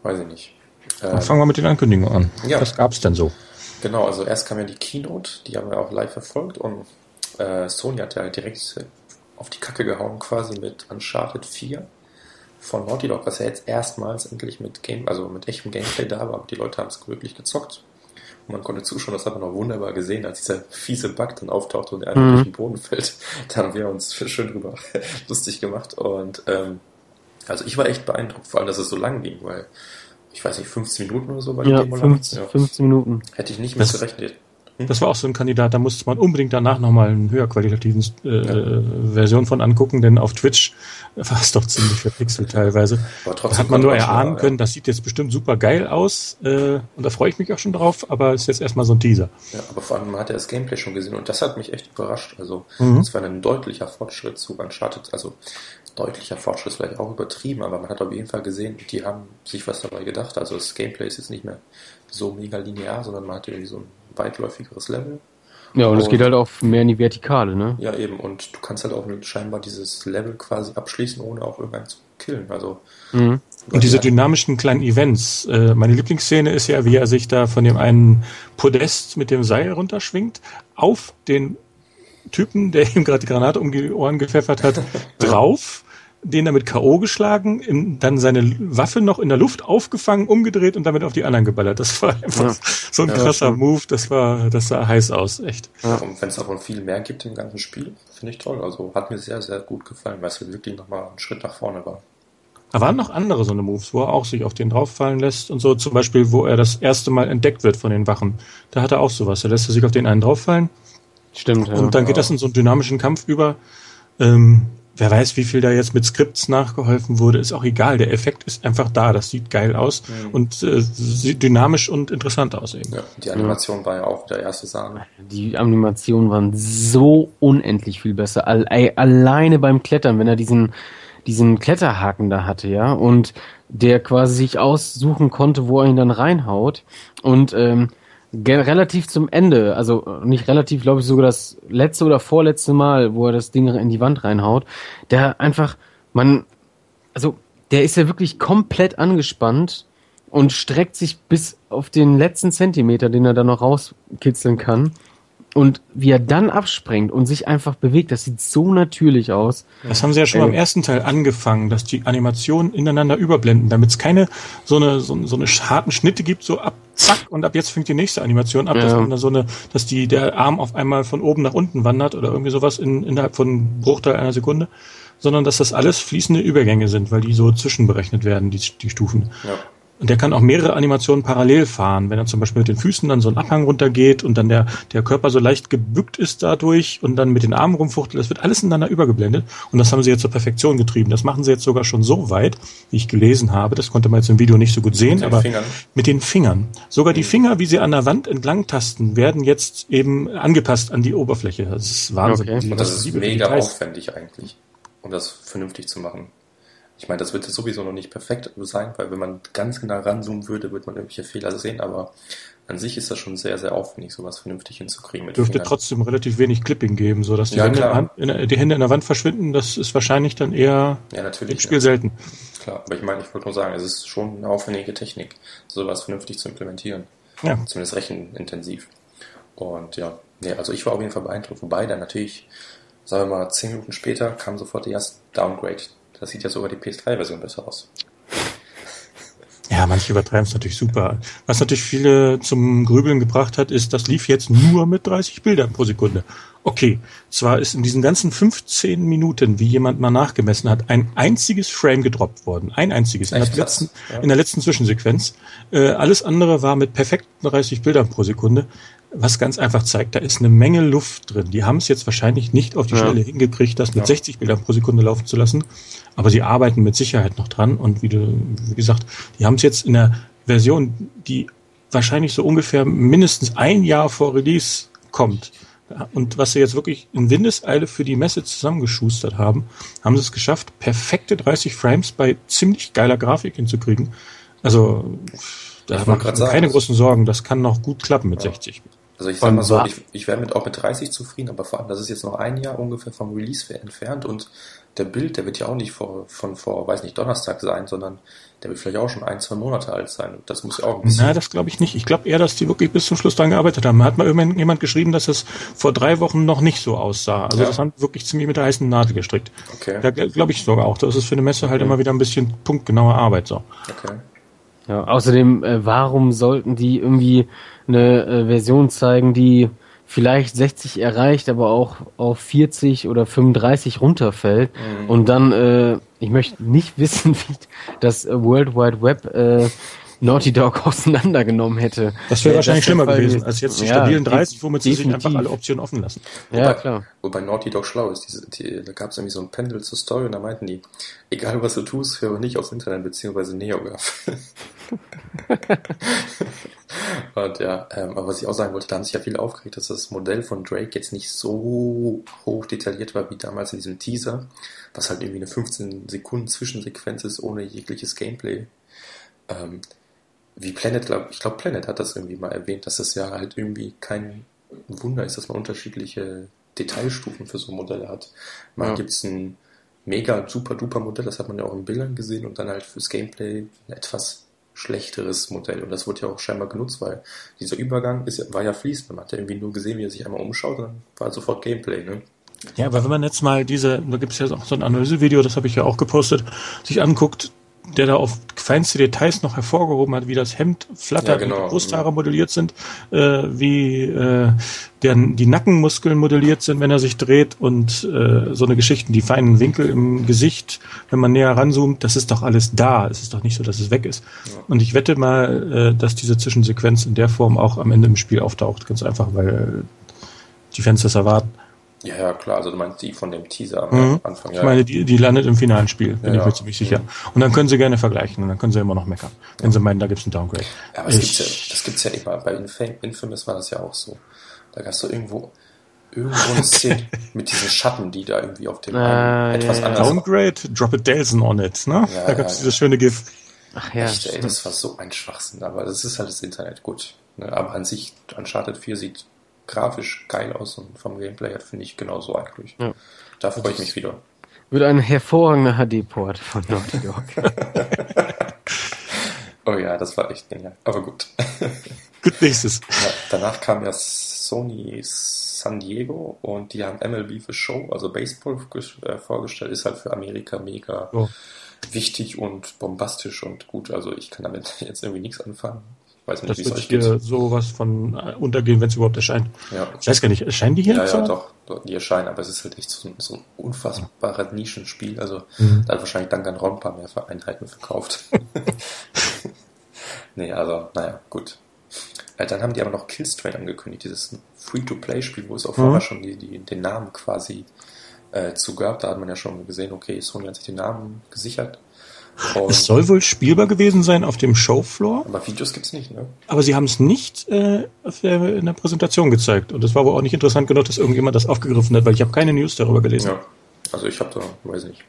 Weiß ich nicht. Ähm, dann fangen wir mit den Ankündigungen an. Ja. Was gab's denn so? Genau, also erst kam ja die Keynote, die haben wir auch live verfolgt und äh, Sony hat ja direkt auf die Kacke gehauen quasi mit Uncharted 4 von Naughty Dog, was ja jetzt erstmals endlich mit Game, also mit echtem Gameplay da war, aber die Leute haben es wirklich gezockt. Und man konnte zuschauen, das hat man auch wunderbar gesehen, als dieser fiese Bug dann auftauchte und er einfach Mhm. durch den Boden fällt. Da haben wir uns schön drüber lustig gemacht. Und ähm, also ich war echt beeindruckt, vor allem, dass es so lang ging, weil ich weiß nicht, 15 Minuten oder so war die ja Demo lang. 15, 15 Minuten. Hätte ich nicht mit gerechnet. Das war auch so ein Kandidat, da musste man unbedingt danach nochmal einen höher qualitativen äh, Version von angucken, denn auf Twitch war es doch ziemlich verpixelt teilweise. Aber Da trotzdem hat man nur erahnen können, das sieht jetzt bestimmt super geil aus äh, und da freue ich mich auch schon drauf, aber ist jetzt erstmal so ein Teaser. Ja, aber vor allem, man hat ja das Gameplay schon gesehen und das hat mich echt überrascht. Also, Mhm. es war ein deutlicher Fortschritt zu Uncharted. Also, deutlicher Fortschritt ist vielleicht auch übertrieben, aber man hat auf jeden Fall gesehen, die haben sich was dabei gedacht. Also, das Gameplay ist jetzt nicht mehr so mega linear, sondern man hat irgendwie so ein weitläufigeres Level. Ja, und es geht halt auch mehr in die Vertikale, ne? Ja, eben. Und du kannst halt auch scheinbar dieses Level quasi abschließen, ohne auch irgendeinen zu killen. Also, Mhm. Und diese ja, dynamischen kleinen Events. Äh, meine Lieblingsszene ist ja, wie er sich da von dem einen Podest mit dem Seil runterschwingt, auf den Typen, der ihm gerade die Granate um die Ohren gepfeffert hat, drauf, den damit K.O. geschlagen, in, dann seine Waffe noch in der Luft aufgefangen, umgedreht und damit auf die anderen geballert. Das war einfach Ja. so ein Ja, krasser stimmt. Move, das war, das sah heiß aus, echt. Und wenn es davon viel mehr gibt im ganzen Spiel, finde ich toll. Also, hat mir sehr, sehr gut gefallen, weil es wirklich nochmal ein Schritt nach vorne war. Da waren noch andere so eine Moves, wo er auch sich auf den drauffallen lässt und so. Zum Beispiel, wo er das erste Mal entdeckt wird von den Wachen. Da hat er auch sowas. Da lässt er sich auf den einen drauffallen Stimmt, ja. und dann geht das in so einen dynamischen Kampf über. Ähm, wer weiß, wie viel da jetzt mit Skripts nachgeholfen wurde, ist auch egal. Der Effekt ist einfach da. Das sieht geil aus Mhm. und äh, sieht dynamisch und interessant aus eben. Ja, die Animation war ja auch der erste Sahne. Die Animationen waren so unendlich viel besser. All, ey, alleine beim Klettern, wenn er diesen, diesen Kletterhaken da hatte, ja, und der quasi sich aussuchen konnte, wo er ihn dann reinhaut. Und ähm, relativ zum Ende, also äh, nicht relativ, glaube ich, sogar das letzte oder vorletzte Mal, wo er das Ding in die Wand reinhaut, der einfach, man, also der ist ja wirklich komplett angespannt und streckt sich bis auf den letzten Zentimeter, den er dann noch rauskitzeln kann. Und wie er dann abspringt und sich einfach bewegt, das sieht so natürlich aus. Das haben sie ja schon Ey. beim ersten Teil angefangen, dass die Animationen ineinander überblenden, damit es keine so eine, so, so eine harten Schnitte gibt, so ab, zack, und ab jetzt fängt die nächste Animation ab, dass Ja. man da so eine, dass die, der Arm auf einmal von oben nach unten wandert oder irgendwie sowas in, innerhalb von einem Bruchteil einer Sekunde, sondern dass das alles fließende Übergänge sind, weil die so zwischenberechnet werden, die, die Stufen. Ja. Und der kann auch mehrere Animationen parallel fahren. Wenn er zum Beispiel mit den Füßen dann so einen Abhang runtergeht und dann der, der Körper so leicht gebückt ist dadurch und dann mit den Armen rumfuchtelt, das wird alles ineinander übergeblendet. Und das haben sie jetzt zur Perfektion getrieben. Das machen sie jetzt sogar schon so weit, wie ich gelesen habe. Das konnte man jetzt im Video nicht so gut sehen, den aber Fingern. mit den Fingern. Sogar die Finger, wie sie an der Wand entlang tasten, werden jetzt eben angepasst an die Oberfläche. Das ist Wahnsinn. Okay. Und das ist mega Details. aufwendig eigentlich, um das vernünftig zu machen. Ich meine, das wird sowieso noch nicht perfekt sein, weil wenn man ganz genau ranzoomen würde, würde man irgendwelche Fehler sehen, aber an sich ist das schon sehr, sehr aufwendig, sowas vernünftig hinzukriegen. Mit Dürfte Fingern. trotzdem relativ wenig Clipping geben, sodass die, ja, Hände Hand, in, die, Hände in, der Wand verschwinden. Das ist wahrscheinlich dann eher ja, natürlich, im Spiel ja. selten. Klar, aber ich meine, ich wollte nur sagen, es ist schon eine aufwendige Technik, sowas vernünftig zu implementieren. Ja. Zumindest rechenintensiv. Und ja, nee, also ich war auf jeden Fall beeindruckt, wobei dann natürlich, sagen wir mal, zehn Minuten später kam sofort der erste Downgrade. Das sieht ja sogar die PS3-Version besser aus. Ja, manche übertreiben es natürlich super. Was natürlich viele zum Grübeln gebracht hat, ist, das lief jetzt nur mit 30 Bildern pro Sekunde. Okay, zwar ist in diesen ganzen 15 Minuten, wie jemand mal nachgemessen hat, ein einziges Frame gedroppt worden. Ein einziges. In der, letzten, ja. in der letzten Zwischensequenz. Äh, alles andere war mit perfekten 30 Bildern pro Sekunde was ganz einfach zeigt, da ist eine Menge Luft drin. Die haben es jetzt wahrscheinlich nicht auf die ja. Stelle hingekriegt, das mit ja. 60 Bildern pro Sekunde laufen zu lassen, aber sie arbeiten mit Sicherheit noch dran und wie, du, wie gesagt, die haben es jetzt in der Version, die wahrscheinlich so ungefähr mindestens ein Jahr vor Release kommt. Und was sie jetzt wirklich in Windeseile für die Messe zusammengeschustert haben, haben sie es geschafft, perfekte 30 Frames bei ziemlich geiler Grafik hinzukriegen. Also da haben wir keine großen Sorgen, das kann noch gut klappen mit ja. 60. Also ich sag mal so, ich, ich wäre mit auch mit 30 zufrieden, aber vor allem, das ist jetzt noch ein Jahr ungefähr vom Release entfernt und der Bild, der wird ja auch nicht vor, von vor, weiß nicht, Donnerstag sein, sondern der wird vielleicht auch schon ein, zwei Monate alt sein. Das muss ja auch ein bisschen. Nein, das glaube ich nicht. Ich glaube eher, dass die wirklich bis zum Schluss daran gearbeitet haben. Hat mal irgendjemand geschrieben, dass es vor drei Wochen noch nicht so aussah. Also ja. das haben wirklich ziemlich mit der heißen Nadel gestrickt. Okay. Da glaube ich sogar auch. Das ist für eine Messe halt okay. immer wieder ein bisschen punktgenaue Arbeit so. Okay. Ja, außerdem, äh, warum sollten die irgendwie eine äh, Version zeigen, die vielleicht 60 erreicht, aber auch auf 40 oder 35 runterfällt. Mhm. Und dann, äh, ich möchte nicht wissen, wie das World Wide Web äh, Naughty Dog auseinandergenommen hätte. Das wäre wahrscheinlich schlimmer gewesen, als jetzt die ja, stabilen 30, womit sie sich einfach alle Optionen offen lassen. Ja, wobei, klar. Wobei Naughty Dog schlau ist. Diese, die, da gab es irgendwie so ein Pendel zur Story und da meinten die, egal was du tust, höre nicht aufs Internet beziehungsweise NeoGAF. und ja, ähm, aber was ich auch sagen wollte, da haben sich ja viele aufgeregt, dass das Modell von Drake jetzt nicht so hoch detailliert war wie damals in diesem Teaser, was halt irgendwie eine 15 Sekunden Zwischensequenz ist ohne jegliches Gameplay. Ähm, wie Planet, glaub, ich glaube Planet hat das irgendwie mal erwähnt, dass es ja halt irgendwie kein Wunder ist, dass man unterschiedliche Detailstufen für so Modelle hat. Mal ja. gibt es ein mega super duper Modell, das hat man ja auch in Bildern gesehen und dann halt fürs Gameplay ein etwas schlechteres Modell. Und das wurde ja auch scheinbar genutzt, weil dieser Übergang ist, war ja fließend. Man hat ja irgendwie nur gesehen, wie er sich einmal umschaut, und dann war sofort Gameplay, ne? Ja, aber wenn man jetzt mal diese, da gibt es ja auch so ein Analysevideo, das habe ich ja auch gepostet, sich anguckt, der da auf feinste Details noch hervorgehoben hat, wie das Hemd flattert, ja, genau. wie die Brusthaare modelliert sind, äh, wie äh, der, die Nackenmuskeln modelliert sind, wenn er sich dreht und äh, so eine Geschichte, die feinen Winkel im Gesicht, wenn man näher ranzoomt, das ist doch alles da. Es ist doch nicht so, dass es weg ist. Ja. Und ich wette mal, äh, dass diese Zwischensequenz in der Form auch am Ende im Spiel auftaucht, ganz einfach, weil die Fans das erwarten. Ja, ja, klar. Also du meinst die von dem Teaser am mhm. Anfang. Ja. Ich meine, die, die landet im finalen Spiel, bin ja, ich mir ziemlich sicher. Mhm. Und dann können sie gerne vergleichen und dann können sie immer noch meckern, wenn sie meinen, da gibt's einen Downgrade. Ja, aber es gibt's ja, das gibt's ja immer. Bei Infamous war das ja auch so. Da gab's so irgendwo irgendwo eine Szene mit diesen Schatten, die da irgendwie auf dem äh, etwas ja, anders Downgrade, drop a Delson on it, ne? Ja, da gab's ja, dieses schöne GIF. Ach ja. Echt, ey, das war so ein Schwachsinn, aber das ist halt das Internet, gut. Ne? Aber an sich, Uncharted 4 sieht grafisch geil aus und vom Gameplay her finde ich genauso eigentlich. Ja. Da freue ich mich wieder. Wird ein hervorragender HD-Port von Naughty Dog. oh ja, das war echt genial. Aber gut. Gut, nächstes. Ja, danach kam ja Sony San Diego und die haben MLB für Show, also Baseball äh, vorgestellt, ist halt für Amerika mega oh. wichtig und bombastisch und gut. Also ich kann damit jetzt irgendwie nichts anfangen. Weiß nicht, das wird hier sowas von äh, untergehen, wenn es überhaupt erscheint. Ja. Ich weiß gar nicht, erscheinen die hier? Ja, ja, doch, die erscheinen, aber es ist halt echt so, so ein unfassbarer Nischenspiel. Also mhm. da hat wahrscheinlich Danganronpa mehr Einheiten verkauft. nee, also, naja, gut. Äh, dann haben die aber noch Killstrain angekündigt, dieses Free-to-Play-Spiel, wo es auch mhm. vorher schon die, die, den Namen quasi äh, zu gab. Da hat man ja schon gesehen, okay, Sony hat sich den Namen gesichert. Und es soll wohl spielbar gewesen sein auf dem Showfloor. Aber Videos gibt's nicht, ne? Aber sie haben es nicht äh, der, in der Präsentation gezeigt. Und das war wohl auch nicht interessant genug, dass irgendjemand das aufgegriffen hat, weil ich habe keine News darüber gelesen. Ja, also ich habe da, weiß nicht.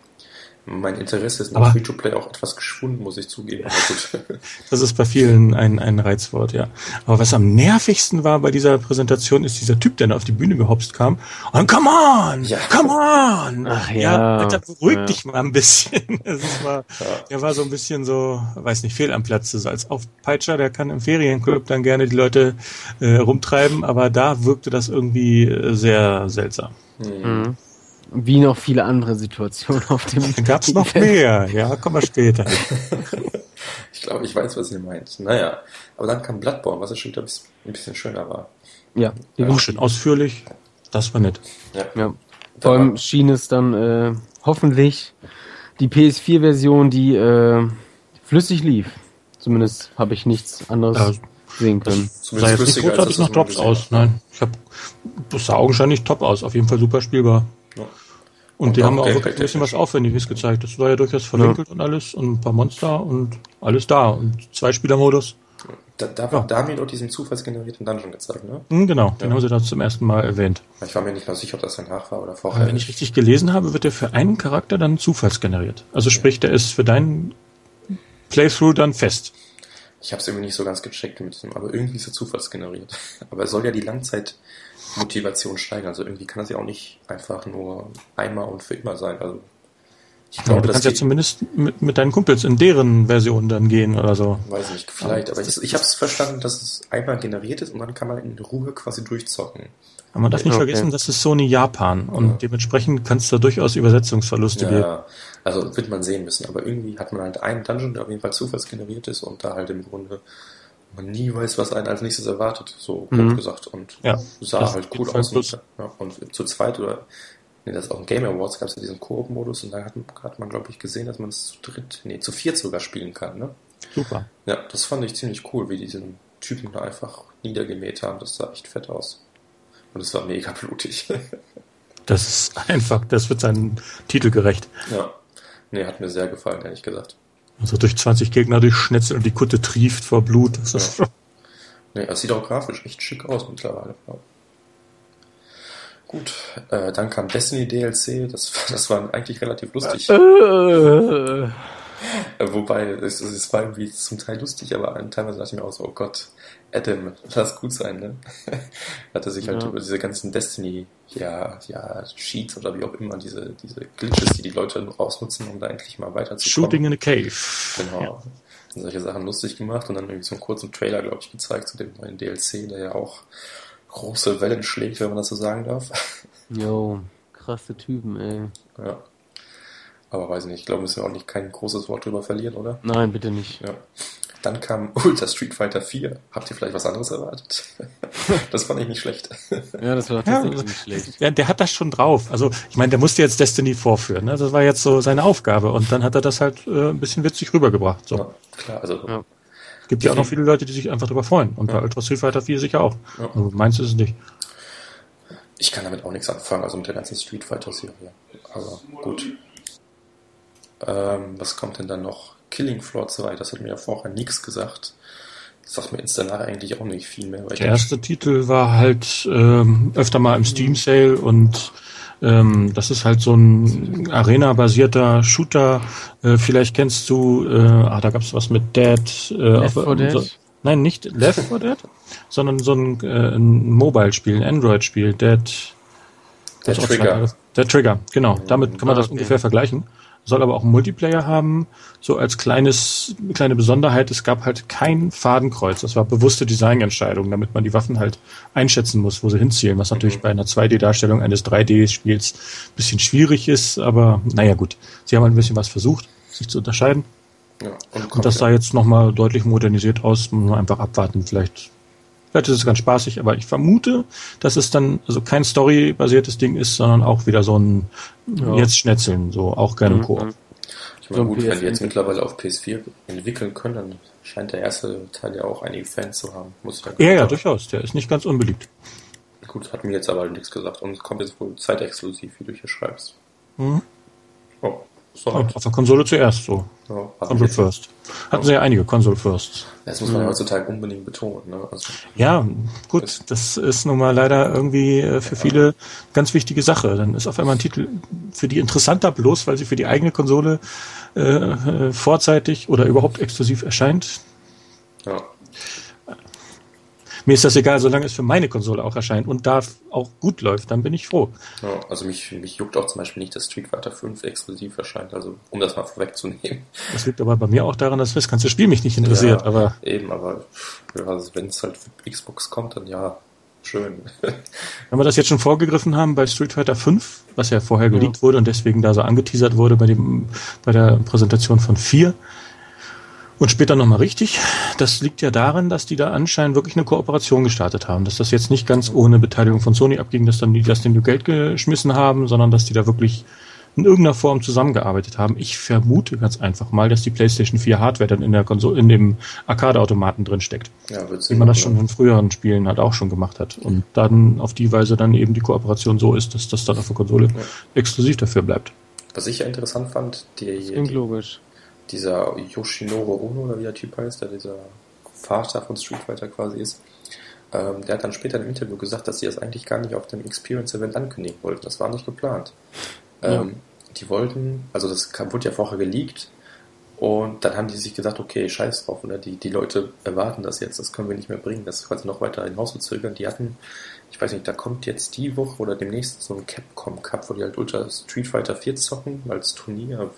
Mein Interesse ist nach Free-to-Play auch etwas geschwunden, muss ich zugeben. Aber gut. Das ist bei vielen ein, ein Reizwort, ja. Aber was am nervigsten war bei dieser Präsentation, ist dieser Typ, der da auf die Bühne gehopst kam. Und come on! Ja. Come on! Ach ja. Alter, beruhig Ja. dich mal ein bisschen. Das ist mal, der war so ein bisschen so, weiß nicht, fehl am Platz. So als Aufpeitscher, der kann im Ferienclub dann gerne die Leute äh, rumtreiben, aber da wirkte das irgendwie äh, sehr seltsam. Mhm. Wie noch viele andere Situationen auf dem Dann gab's noch Event. mehr. Ja, kommen wir später. Ich glaube, ich weiß, was ihr meint. Naja, aber dann kam Bloodborne, was ja schon wieder ein bisschen- schöner war. Ja, Auch schön ausführlich. Das war nett. Ja. ja. Vor allem schien es dann äh, hoffentlich die PS4-Version, die äh, flüssig lief. Zumindest habe ich nichts anderes Ja, sehen können. Sah jetzt nicht großartig nach man Drops gesehen aus. ne? Nein, ich hab, das sah augenscheinlich top aus. Auf jeden Fall super spielbar. Ja. Und, Und die haben auch wirklich ein bisschen was Aufwendiges gezeigt. Das war ja durchaus verwinkelt und alles und ein paar Monster und alles da. Und Zwei-Spieler-Modus. Da, da, war, da haben die doch diesen zufallsgenerierten Dungeon gezeigt, ne? Hm, genau, den Ja. haben sie da zum ersten Mal erwähnt. Ich war mir nicht mehr sicher, ob das danach war oder Aber vorher. wenn ich richtig gelesen habe, wird der für einen Charakter dann zufallsgeneriert. Also sprich, der ist für deinen Playthrough dann fest. Ich habe es irgendwie nicht so ganz gecheckt mit dem, aber irgendwie ist er zufallsgeneriert. Aber es soll ja die Langzeitmotivation steigern. Also irgendwie kann das ja auch nicht einfach nur einmal und für immer sein. Also ich Ja, glaube, du das kannst ja zumindest mit, mit deinen Kumpels in deren Version dann gehen oder so. weiß nicht, vielleicht. Aber ich, ich habe es verstanden, dass es einmal generiert ist und dann kann man in Ruhe quasi durchzocken. Aber man darf nicht Okay. vergessen, das ist Sony Japan und Ja. dementsprechend kann es da durchaus Übersetzungsverluste geben. Ja, also wird man sehen müssen. Aber irgendwie hat man halt einen Dungeon, der auf jeden Fall zufallsgeneriert ist und da halt im Grunde man nie weiß, was einen als nächstes erwartet, so Mhm. grob gesagt. Und Ja, sah halt cool aus. Und, ja, und zu zweit oder nee, das ist auch ein Game Awards gab es ja diesen Koop-Modus und da hat, hat man, glaube ich, gesehen, dass man es zu dritt, nee, zu viert sogar spielen kann. Ne? Super. Ja, das fand ich ziemlich cool, wie die diesen Typen da einfach niedergemäht haben. Das sah echt fett aus. Und es war mega blutig. Das ist einfach, das wird seinen Titel gerecht. ja. Nee, hat mir sehr gefallen, ehrlich gesagt. Also durch 20 Gegner durchschnetzeln und die Kutte trieft vor Blut. Das ist Ja. Nee, es sieht auch grafisch echt schick aus mittlerweile. Ja. Gut, äh, dann kam Destiny DLC, das, das war eigentlich relativ lustig. Äh, Äh, Wobei, es, es war irgendwie zum Teil lustig, aber teilweise dachte ich mir auch so, oh Gott, Adam, lass gut sein, ne? Hat er sich halt Ja. über diese ganzen Destiny, ja, ja, Cheats oder wie auch immer, diese, diese Glitches, die die Leute ausnutzen, um da endlich mal weiterzukommen. Shooting in a Cave. Genau. Und solche Sachen lustig gemacht und dann irgendwie so einen kurzen Trailer, glaube ich, gezeigt zu dem neuen DLC, der ja auch große Wellen schlägt, wenn man das so sagen darf. Jo, krasse Typen, ey. ja. Aber weiß nicht, ich glaube, müssen wir auch nicht kein großes Wort drüber verlieren, oder? Nein, bitte nicht. Ja. Dann kam Ultra Street Fighter 4. Habt ihr vielleicht was anderes erwartet? das fand ich nicht schlecht. Ja, das war Ja, tatsächlich nicht schlecht. der, der hat das schon drauf. Also ich meine, der musste jetzt Destiny vorführen. Ne? Das war jetzt so seine Aufgabe. Und dann hat er das halt äh, ein bisschen witzig rübergebracht. So. Ja, klar, also Ja. Es gibt ja auch noch viele Leute, die sich einfach drüber freuen. Und bei Ja. Ultra Street Fighter 4 sicher auch. Ja. Also meins ist es nicht. ich kann damit auch nichts anfangen, also mit der ganzen Street Fighter Serie. Aber gut. Ähm, was kommt denn dann noch? Killing Floor 2, das hat mir ja vorher nichts gesagt. Das sagt mir Instanar eigentlich auch nicht viel mehr. Der erste Titel war halt ähm, öfter mal im Steam Sale und ähm, das ist halt so ein Arena-basierter Shooter. Äh, vielleicht kennst du, äh, ah, da gab's was mit Dead. Äh, Left auf- 4 Dead? So, nein, nicht Left 4 Dead, sondern so ein, äh, ein Mobile-Spiel, ein Android-Spiel, Dead. Der Trigger. Der Trigger, genau. Damit kann man Ah, das okay. ungefähr vergleichen. Soll aber auch Multiplayer haben. So als kleines, kleine Besonderheit, es gab halt kein Fadenkreuz. Das war bewusste Designentscheidung, damit man die Waffen halt einschätzen muss, wo sie hinzielen, was natürlich bei einer 2D-Darstellung eines 3D-Spiels ein bisschen schwierig ist, aber naja gut. Sie haben halt ein bisschen was versucht, sich zu unterscheiden. Ja, und, Und das sah jetzt nochmal deutlich modernisiert aus. Muss man einfach abwarten. Vielleicht, vielleicht ist es ganz spaßig, aber ich vermute, dass es dann also kein storybasiertes Ding ist, sondern auch wieder so ein Ja. jetzt Schnetzeln, so auch gerne im Koop. Mhm. Ich meine, So gut, wenn die jetzt PS4 mittlerweile auf PS4 entwickeln können, dann scheint der erste Teil ja auch einige Fans zu haben. Muss Ja, ja, sagen. durchaus. Der ist nicht ganz unbeliebt. Gut, hat mir jetzt aber nichts gesagt. Und es kommt jetzt wohl zeitexklusiv, wie du hier schreibst. Mhm. Oh. So halt. Auf der Konsole zuerst so. Ja, Console jetzt- First. Hatten sie ja einige Console Firsts. Das muss man ja heutzutage unbedingt betonen. Ne? Also, Ja, gut, das ist nun mal leider irgendwie äh, für viele ganz wichtige Sache. Dann ist auf einmal ein Titel für die interessanter, bloß weil sie für die eigene Konsole äh, äh, vorzeitig oder überhaupt exklusiv erscheint. ja. Mir ist das egal, solange es für meine Konsole auch erscheint und da auch gut läuft, dann bin ich froh. Ja, also mich, mich juckt auch zum Beispiel nicht, dass Street Fighter 5 exklusiv erscheint, also um das mal vorwegzunehmen. Das liegt aber bei mir auch daran, dass das ganze Spiel mich nicht interessiert. Ja, aber Eben, aber ja, also wenn es halt für Xbox kommt, dann ja, schön. wenn wir das jetzt schon vorgegriffen haben bei Street Fighter 5, was ja vorher geleakt wurde und deswegen da so angeteasert wurde bei dem bei der Präsentation von 4 und später nochmal richtig, das liegt ja daran, dass die da anscheinend wirklich eine Kooperation gestartet haben, dass das jetzt nicht ganz ohne Beteiligung von Sony abging, dass dann die das nur Geld geschmissen haben, sondern dass die da wirklich in irgendeiner Form zusammengearbeitet haben. Ich vermute ganz einfach mal, dass die PlayStation 4 Hardware dann in der Konsole, in dem Arcade-Automaten drin steckt ja, wie man das schon in früheren Spielen halt auch schon gemacht hat. Und dann auf die Weise dann eben die Kooperation so ist, dass das dann auf der Konsole exklusiv dafür bleibt. Was ich ja interessant fand, die, Klingt die, logisch. Dieser Yoshinoro Ono, oder wie der Typ heißt, der dieser Vater von Street Fighter quasi ist, ähm, der hat dann später im Interview gesagt, dass sie das eigentlich gar nicht auf dem Experience-Event ankündigen wollten. Das war nicht geplant. Ähm, Die wollten, also das wurde ja vorher geleakt und dann haben die sich gesagt, okay, scheiß drauf, oder die, die Leute erwarten das jetzt, das können wir nicht mehr bringen, das quasi noch weiter hinauszuzögern. Die hatten, ich weiß nicht, da kommt jetzt die Woche oder demnächst so ein Capcom Cup, wo die halt Ultra Street Fighter 4 zocken als Turnier.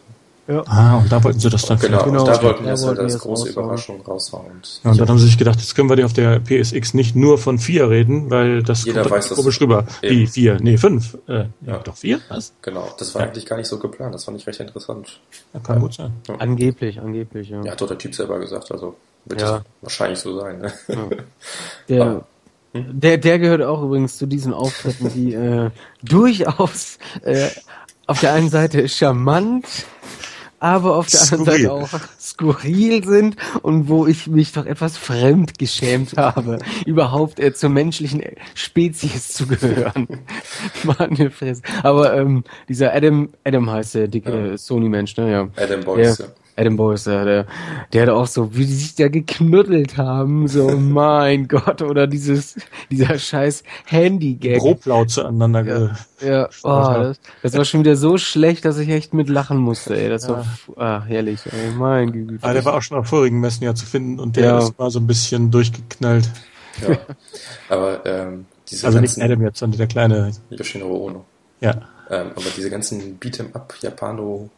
Ah, und da wollten sie das dann Genau, Genau, und da wollten wir das halt als große raushauen. Überraschung raushauen. Und Ja, und dann haben sie sich gedacht, jetzt können wir die auf der PSX nicht nur von 4 reden, weil das Jeder kommt weiß, komisch rüber. Eben. Wie 4? Nee, 5. Äh, ja. Ja. Doch 4? Was? genau, das war Ja. eigentlich gar nicht so geplant, das fand ich recht interessant. Ja, kann gut sein. Angeblich, angeblich, ja. Ja, hat doch der Typ selber gesagt, also wird Ja. das wahrscheinlich so sein. Ne? Der, der, der gehört auch übrigens zu diesen Auftritten, die äh, durchaus äh, auf der einen Seite charmant, aber auf der anderen Skurril. Seite auch skurril sind und wo ich mich doch etwas fremd geschämt habe, überhaupt äh, zur menschlichen Spezies zu gehören. Meine Fresse. Aber ähm, dieser Adam, Adam heißt der dicke Sony-Mensch, ne? Ja. Adam Boyce, Ja. ja. Adam Boyce, ja, der, der hat auch so, wie die sich da geknuddelt haben, so, mein Gott, oder dieses, dieser scheiß Handy-Gag. Grob laut zueinander. ge- Ja, oh, das, das war schon wieder so schlecht, dass ich echt mit lachen musste, ey. Das war, ah, herrlich, ey, mein Güte. Ah, der war auch schon auf vorigen Messen ja zu finden und der Ja. ist mal so ein bisschen durchgeknallt. ja. Aber ähm, diese Also nicht ganzen Adam jetzt, sondern der kleine. Yoshinoro Ono. Ja. Ähm, aber diese ganzen Beat'em-up Japano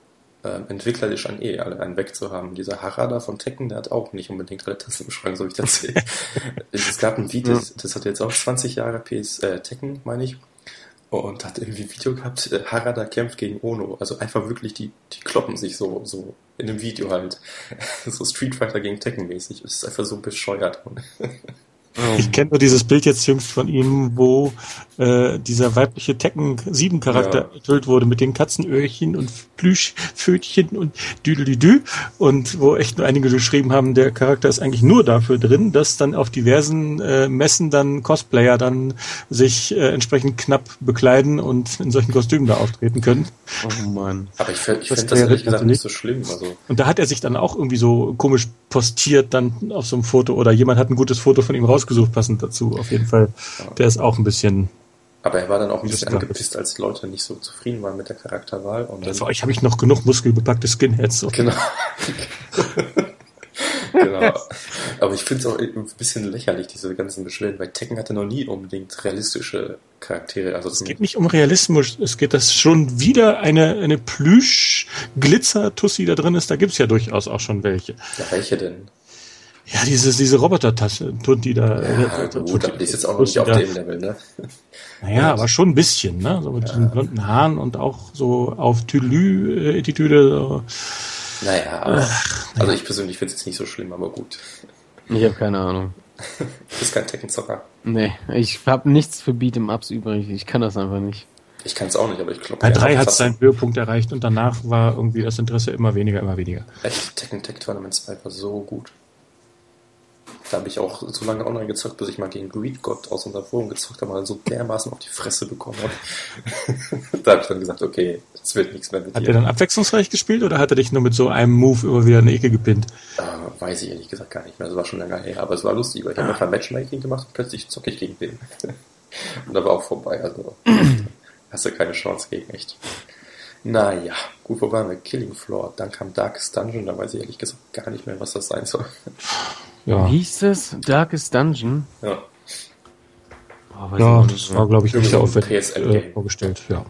ähm, Entwickler, die schon eh alle einen weg zu haben. Dieser Harada von Tekken, der hat auch nicht unbedingt alle Tasten im Schrank, so wie ich das sehe. es gab ein Video, das hat jetzt auch 20 Jahre PS äh, Tekken, meine ich. Und hat irgendwie ein Video gehabt, äh, Harada kämpft gegen Ono. Also einfach wirklich, die, die kloppen sich so, so in dem Video halt. so Street Fighter gegen Tekken mäßig. Es ist einfach so bescheuert. Ich kenne nur dieses Bild jetzt jüngst von ihm, wo äh, dieser weibliche Tekken 7 Charakter Ja. enthüllt wurde mit den Katzenöhrchen und Plüschpfötchen und Düdelidü und wo echt nur einige geschrieben haben, der Charakter ist eigentlich nur dafür drin, dass dann auf diversen äh, Messen dann Cosplayer dann sich äh, entsprechend knapp bekleiden und in solchen Kostümen da auftreten können. Oh Mann. Aber ich, ich Das finde das ehrlich gesagt natürlich- nicht so schlimm. Also, Und da hat er sich dann auch irgendwie so komisch postiert dann auf so einem Foto oder jemand hat ein gutes Foto von ihm rausgesucht passend dazu. Auf jeden Fall, der ist auch ein bisschen aber er war dann auch ein Das bisschen angepisst, als die Leute nicht so zufrieden waren mit der Charakterwahl. Und dann, Für euch habe ich noch genug muskelbepackte Skinheads. So. Genau. genau. Aber ich finde es auch ein bisschen lächerlich, diese ganzen Beschwerden, weil Tekken hatte noch nie unbedingt realistische Charaktere. Also Es geht nicht um Realismus, es geht, dass schon wieder eine, eine Plüsch-Glitzer-Tussi da drin ist. Da gibt's ja durchaus auch schon welche. ja, welche denn? Ja, diese, diese Roboter-Tasse, die da. Ja, äh, gut, aber die ist jetzt auch noch nicht auf da. dem Level, ne? Naja, aber schon ein bisschen, ne? So mit diesen blonden Haaren und auch so auf Tülü-Attitüde. So. Naja, aber, also ich persönlich finde es jetzt nicht so schlimm, aber gut. Ich habe keine Ahnung. Du bist kein Tekken-Zocker. Nee, ich habe nichts für Beat'em-Ups übrig. Ich kann das einfach nicht. Ich kann es auch nicht, aber ich glaube, Bei drei hat es seinen Höhepunkt erreicht und danach war irgendwie das Interesse immer weniger, immer weniger. Echt, Tekken Tech Tournament 2 war so gut. Da habe ich auch so lange online gezockt, bis ich mal gegen Greed God aus unserem Forum gezockt habe und dann so dermaßen auf die Fresse bekommen habe. da habe ich dann gesagt, okay, das wird nichts mehr mit Hat dir. er dann abwechslungsreich gespielt oder hat er dich nur mit so einem Move immer wieder in die Ecke gepinnt? Äh, weiß ich ehrlich gesagt gar nicht mehr. Das war schon länger her. Aber es war lustig, weil ich habe einfach Matchmaking gemacht und plötzlich zocke ich gegen den. und da war auch vorbei. Also hast du keine Chance gegen, echt. Naja, gut, wo waren wir? Killing Floor. Dann kam Darkest Dungeon. Da weiß ich ehrlich gesagt gar nicht mehr, was das sein soll. Ja, Wie hieß das? Darkest Dungeon? ja. Oh, ja das war, glaube ich, nicht ein aufwendig äh, vorgestellt. Ja.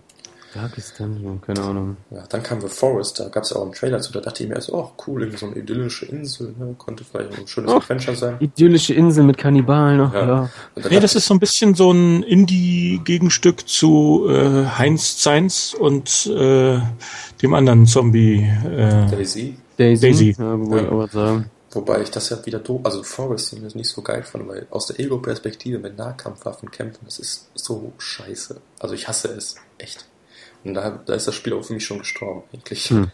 Darkest Dungeon, keine Ahnung. Ja, dann kam The Forest, da gab es ja auch einen Trailer zu, da dachte ich mir erst, oh cool, irgendwie so eine idyllische Insel, ne? konnte vielleicht ein schönes Oh. Adventure sein. Idyllische Insel mit Kannibalen, ach Ja. ja. Nee, das ist so ein bisschen so ein Indie-Gegenstück zu äh, Heinz Zeins und äh, dem anderen Zombie. Äh, Daisy, Daisy. Daisy. Ja, wollte ich auch was sagen. Wobei ich das ja wieder doof, also Forest nicht so geil fand, weil aus der Ego-Perspektive mit Nahkampfwaffen kämpfen, das ist so scheiße. Also ich hasse es, echt. Und da, da ist das Spiel auch für mich schon gestorben, eigentlich. Hm.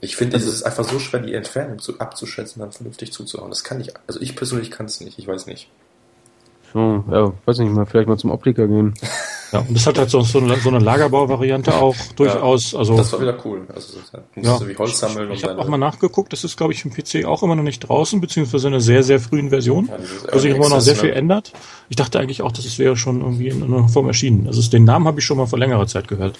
Ich finde, es ist einfach so schwer, die Entfernung zu, abzuschätzen, dann vernünftig zuzuhauen. Das kann ich, also ich persönlich kann es nicht, ich weiß nicht. So, ja, weiß nicht mal, vielleicht mal zum Optiker gehen. ja, und das hat halt so, so eine, so eine Lagerbau-Variante auch durchaus. Also Das war wieder cool. Also, da musst Ja. du wie Holz sammeln ich und habe auch mal nachgeguckt, das ist, glaube ich, im PC auch immer noch nicht draußen, beziehungsweise in einer sehr, sehr frühen Version, Ja, wo sich immer noch sehr ne? viel ändert. Ich dachte eigentlich auch, dass es wäre schon irgendwie in einer Form erschienen. Also den Namen habe ich schon mal vor längerer Zeit gehört.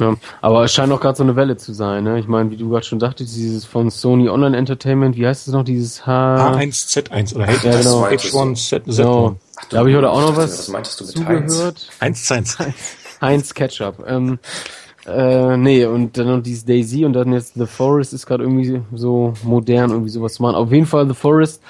Ja, aber es scheint auch gerade so eine Welle zu sein, ne? Ich meine, wie du gerade schon dachtest, dieses von Sony Online Entertainment, wie heißt es noch, dieses H... H1Z1 oder H Ja, genau. H1Z1. Genau. Da habe ich heute auch noch was, Was meintest du mit Heinz? zugehört. 1 Heinz Ketchup. Ähm, äh, nee, und dann noch dieses Daisy und dann jetzt The Forest ist gerade irgendwie so modern, irgendwie sowas zu machen. Auf jeden Fall The Forest.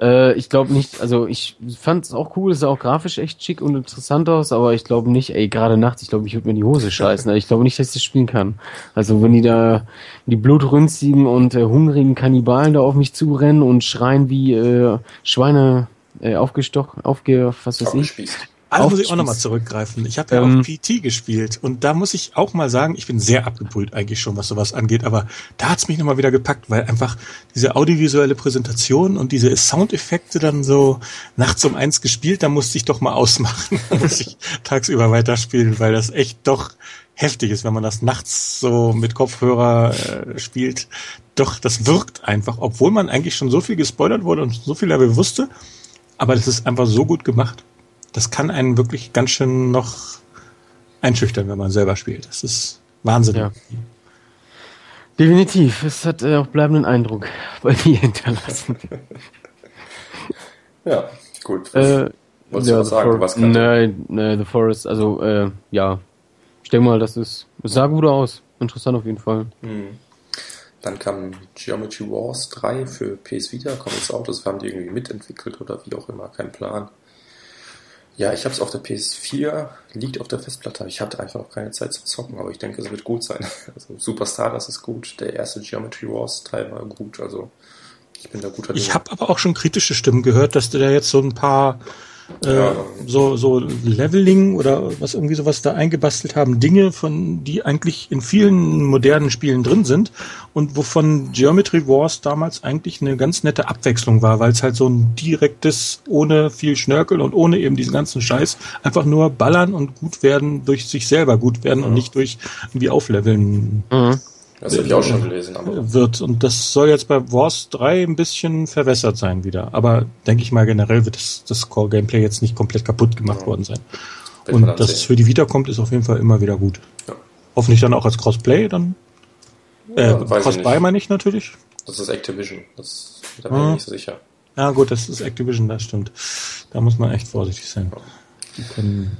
Äh, ich glaube nicht, also ich fand es auch cool, es sah auch grafisch echt schick und interessant aus, aber ich glaube nicht, ey, gerade nachts, ich glaube, ich würde mir die Hose scheißen. Ich glaube nicht, dass ich das spielen kann. Also wenn die da die blutrünstigen und äh, hungrigen Kannibalen da auf mich zurennen und schreien wie äh, Schweine äh, aufgestochen, aufge, was weiß ich. Also muss ich auch nochmal zurückgreifen. Ich habe ja Ähm. auch PT gespielt und da muss ich auch mal sagen, ich bin sehr abgebrüht eigentlich schon, was sowas angeht, aber da hat's mich nochmal wieder gepackt, weil einfach diese audiovisuelle Präsentation und diese Soundeffekte dann so nachts um eins gespielt, da musste ich doch mal ausmachen, da muss ich tagsüber weiterspielen, weil das echt doch heftig ist, wenn man das nachts so mit Kopfhörer äh, spielt. Doch, das wirkt einfach, obwohl man eigentlich schon so viel gespoilert wurde und so viel Level wusste, aber das ist einfach so gut gemacht das kann einen wirklich ganz schön noch einschüchtern, wenn man selber spielt. Das ist Wahnsinn. Ja. Definitiv, es hat äh, auch bleibenden Eindruck bei mir hinterlassen. Ja, gut. Äh, Wolltest du was The sagen? For- Was Nein, nee, The Forest, also äh, ja, ich denke mal, das ist, es sah gut aus, interessant auf jeden Fall. Hm. Dann kam Geometry Wars 3 für PS Vita, kommt jetzt auch, das haben die irgendwie mitentwickelt oder wie auch immer, kein Plan. Ja, ich habe es auf der PS4, liegt auf der Festplatte, ich hatte einfach auch keine Zeit zu zocken, aber ich denke, es wird gut sein. Also Superstar, das ist gut, der erste Geometry Wars Teil war gut, also ich bin da guter Ich Dinge. habe aber auch schon kritische Stimmen gehört, dass da jetzt so ein paar äh, Ja. so, so Leveling oder was irgendwie sowas da eingebastelt haben, Dinge, von die eigentlich in vielen modernen Spielen drin sind und wovon Geometry Wars damals eigentlich eine ganz nette Abwechslung war, weil es halt so ein direktes, ohne viel Schnörkel und ohne eben diesen ganzen Scheiß, einfach nur ballern und gut werden durch sich selber gut werden und nicht durch irgendwie aufleveln Mhm. Das habe ich auch schon gelesen, aber wird. Und das soll jetzt bei Wars 3 ein bisschen verwässert sein wieder. Aber denke ich mal, generell wird das, das Core-Gameplay jetzt nicht komplett kaputt gemacht Ja. worden sein. man Und dass es für die Vita kommt, ist auf jeden Fall immer wieder gut. Ja. Hoffentlich dann auch als Crossplay, dann äh, Ja, nicht. meine ich natürlich. Das ist Activision, das, da bin ich Ah. nicht so sicher. Ja gut, das ist Activision, das stimmt. Da muss man echt vorsichtig sein. Die können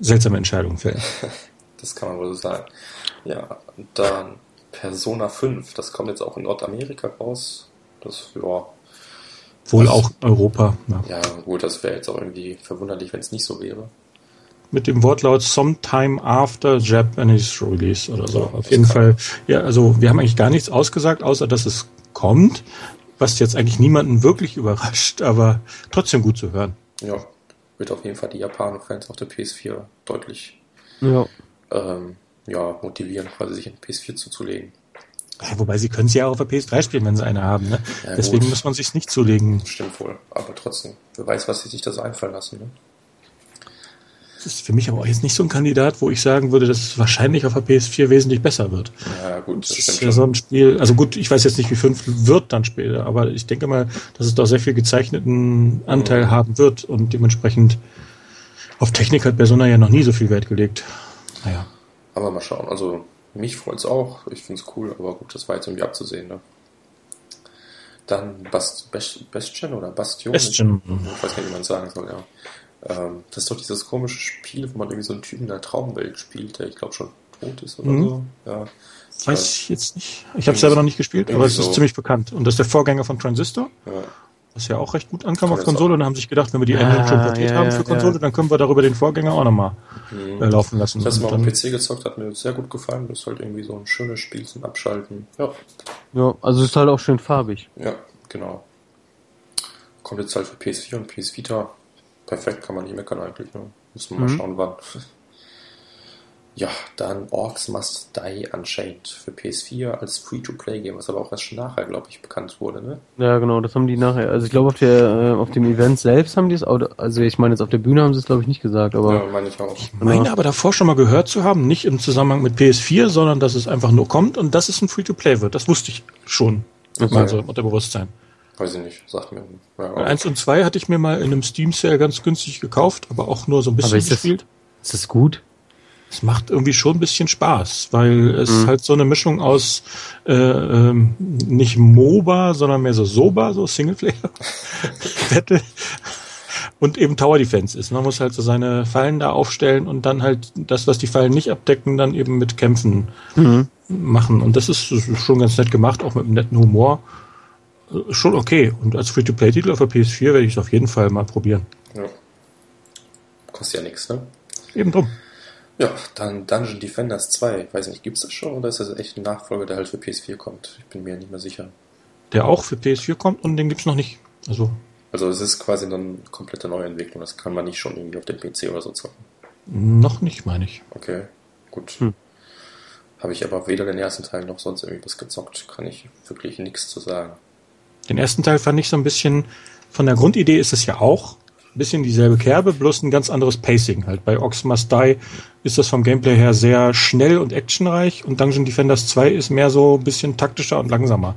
seltsame Entscheidungen fällen. Das kann man wohl so sagen. Ja, dann Persona 5, das kommt jetzt auch in Nordamerika raus. Das, ja, Wohl Was? auch Europa. Ja. ja gut, das wäre jetzt auch irgendwie verwunderlich, wenn es nicht so wäre. mit dem Wortlaut sometime after Japanese release oder so. Ja, Auf das jeden Fall, ja, also wir haben eigentlich gar nichts ausgesagt, außer dass es kommt, was jetzt eigentlich niemanden wirklich überrascht, aber trotzdem gut zu hören. Ja, wird auf jeden Fall die Japaner-Fans auf der PS4 deutlich Ja. ähm, ja, motivieren, quasi sich in die PS4 zuzulegen. Ja, wobei sie können es ja auch auf der PS3 spielen, wenn sie eine haben. Ne? Ja, Deswegen gut. muss man sich's nicht zulegen. Stimmt wohl, aber trotzdem, wer weiß, was sie sich da so einfallen lassen. Ne? Das ist für mich aber auch jetzt nicht so ein Kandidat, wo ich sagen würde, dass es wahrscheinlich auf der PS4 wesentlich besser wird. Ja, gut, das, Das stimmt ist ja schon. so ein Spiel, also gut, ich weiß jetzt nicht, wie 5 wird dann später, aber ich denke mal, dass es doch sehr viel gezeichneten Anteil Mhm. haben wird und dementsprechend auf Technik hat Persona ja noch nie so viel Wert gelegt. Naja. Aber mal schauen. Also, mich freut's auch. Ich find's cool, aber gut, das war jetzt irgendwie abzusehen, ne? Dann Bast, Best, Bastion oder Bastion? Bastion. Ich weiß gar nicht, wie man es sagen soll, ja. Ähm, das ist doch dieses komische Spiel, wo man irgendwie so einen Typen in der Traumwelt spielt, der ich glaube schon tot ist oder Mhm. so. Ja. Weiß ich jetzt nicht. Ich habe es selber noch nicht gespielt, aber es ist so. ziemlich bekannt. Und das ist der Vorgänger von Transistor, ja. Was ja auch recht gut ankam auf Konsole. Und dann haben sie sich gedacht, wenn wir die Engine Ah, schon portiert ja, haben für Konsole, ja. dann können wir darüber den Vorgänger auch nochmal Mhm. äh, laufen lassen. Das mal auf PC gezockt, hat mir sehr gut gefallen. Das ist halt irgendwie so ein schönes Spiel zum Abschalten. Ja, Ja, also es ist halt auch schön farbig. ja, genau. Kommt jetzt halt für PS4 und PS Vita. Perfekt, kann man nicht meckern eigentlich. Ne? Müssen wir mal Mhm. schauen, wann. Ja, dann Orcs Must Die Unchained für PS4 als Free-to-Play-Game, was aber auch erst nachher, glaube ich, bekannt wurde. Ne? Ja, genau, das haben die nachher. Also ich glaube auf der äh, auf dem Event selbst haben die es, auch- also ich meine jetzt auf der Bühne haben sie es glaube ich nicht gesagt, aber Ja, meine ich auch. meine aber davor schon mal gehört zu haben, nicht im Zusammenhang mit PS4, sondern dass es einfach nur kommt und dass es ein Free-to-Play wird. Das wusste ich schon. Okay. Mal so im Unterbewusstern. Weiß ich nicht, sagt mir. Ja, Weil eins und zwei hatte ich mir mal in einem Steam-Sale ganz günstig gekauft, aber auch nur so ein bisschen Aber ist das- gespielt. ist das gut? Es macht irgendwie schon ein bisschen Spaß, weil es Mhm. halt so eine Mischung aus äh, ähm, nicht MOBA, sondern mehr so SOBA, so Singleplayer Battle und eben Tower Defense ist. Man muss halt so seine Fallen da aufstellen und dann halt das, was die Fallen nicht abdecken, dann eben mit Kämpfen Mhm. machen. Und das ist, schon ganz nett gemacht, auch mit einem netten Humor. Äh, Schon okay. Und als Free-to-Play-Titel auf der PS4 werde ich es auf jeden Fall mal probieren. ja. Kostet ja nichts, ne? Eben drum. Ja, dann Dungeon Defenders 2. Weiß nicht, gibt's das schon oder ist das echt ein Nachfolger, der halt für PS4 kommt? Ich bin mir nicht mehr sicher. Der auch für PS4 kommt und den gibt's noch nicht. Also Also es ist quasi dann eine komplette Neuentwicklung. Das kann man nicht schon irgendwie auf dem PC oder so zocken. noch nicht, meine ich. Okay, gut. Hm. Habe ich aber weder den ersten Teil noch sonst irgendwie was gezockt. Kann ich wirklich nichts zu sagen. Den ersten Teil fand ich so ein bisschen, von der Grundidee ist es ja auch bisschen dieselbe Kerbe, bloß ein ganz anderes Pacing. Halt bei Ox Must Die ist das vom Gameplay her sehr schnell und actionreich und Dungeon Defenders 2 ist mehr so ein bisschen taktischer und langsamer.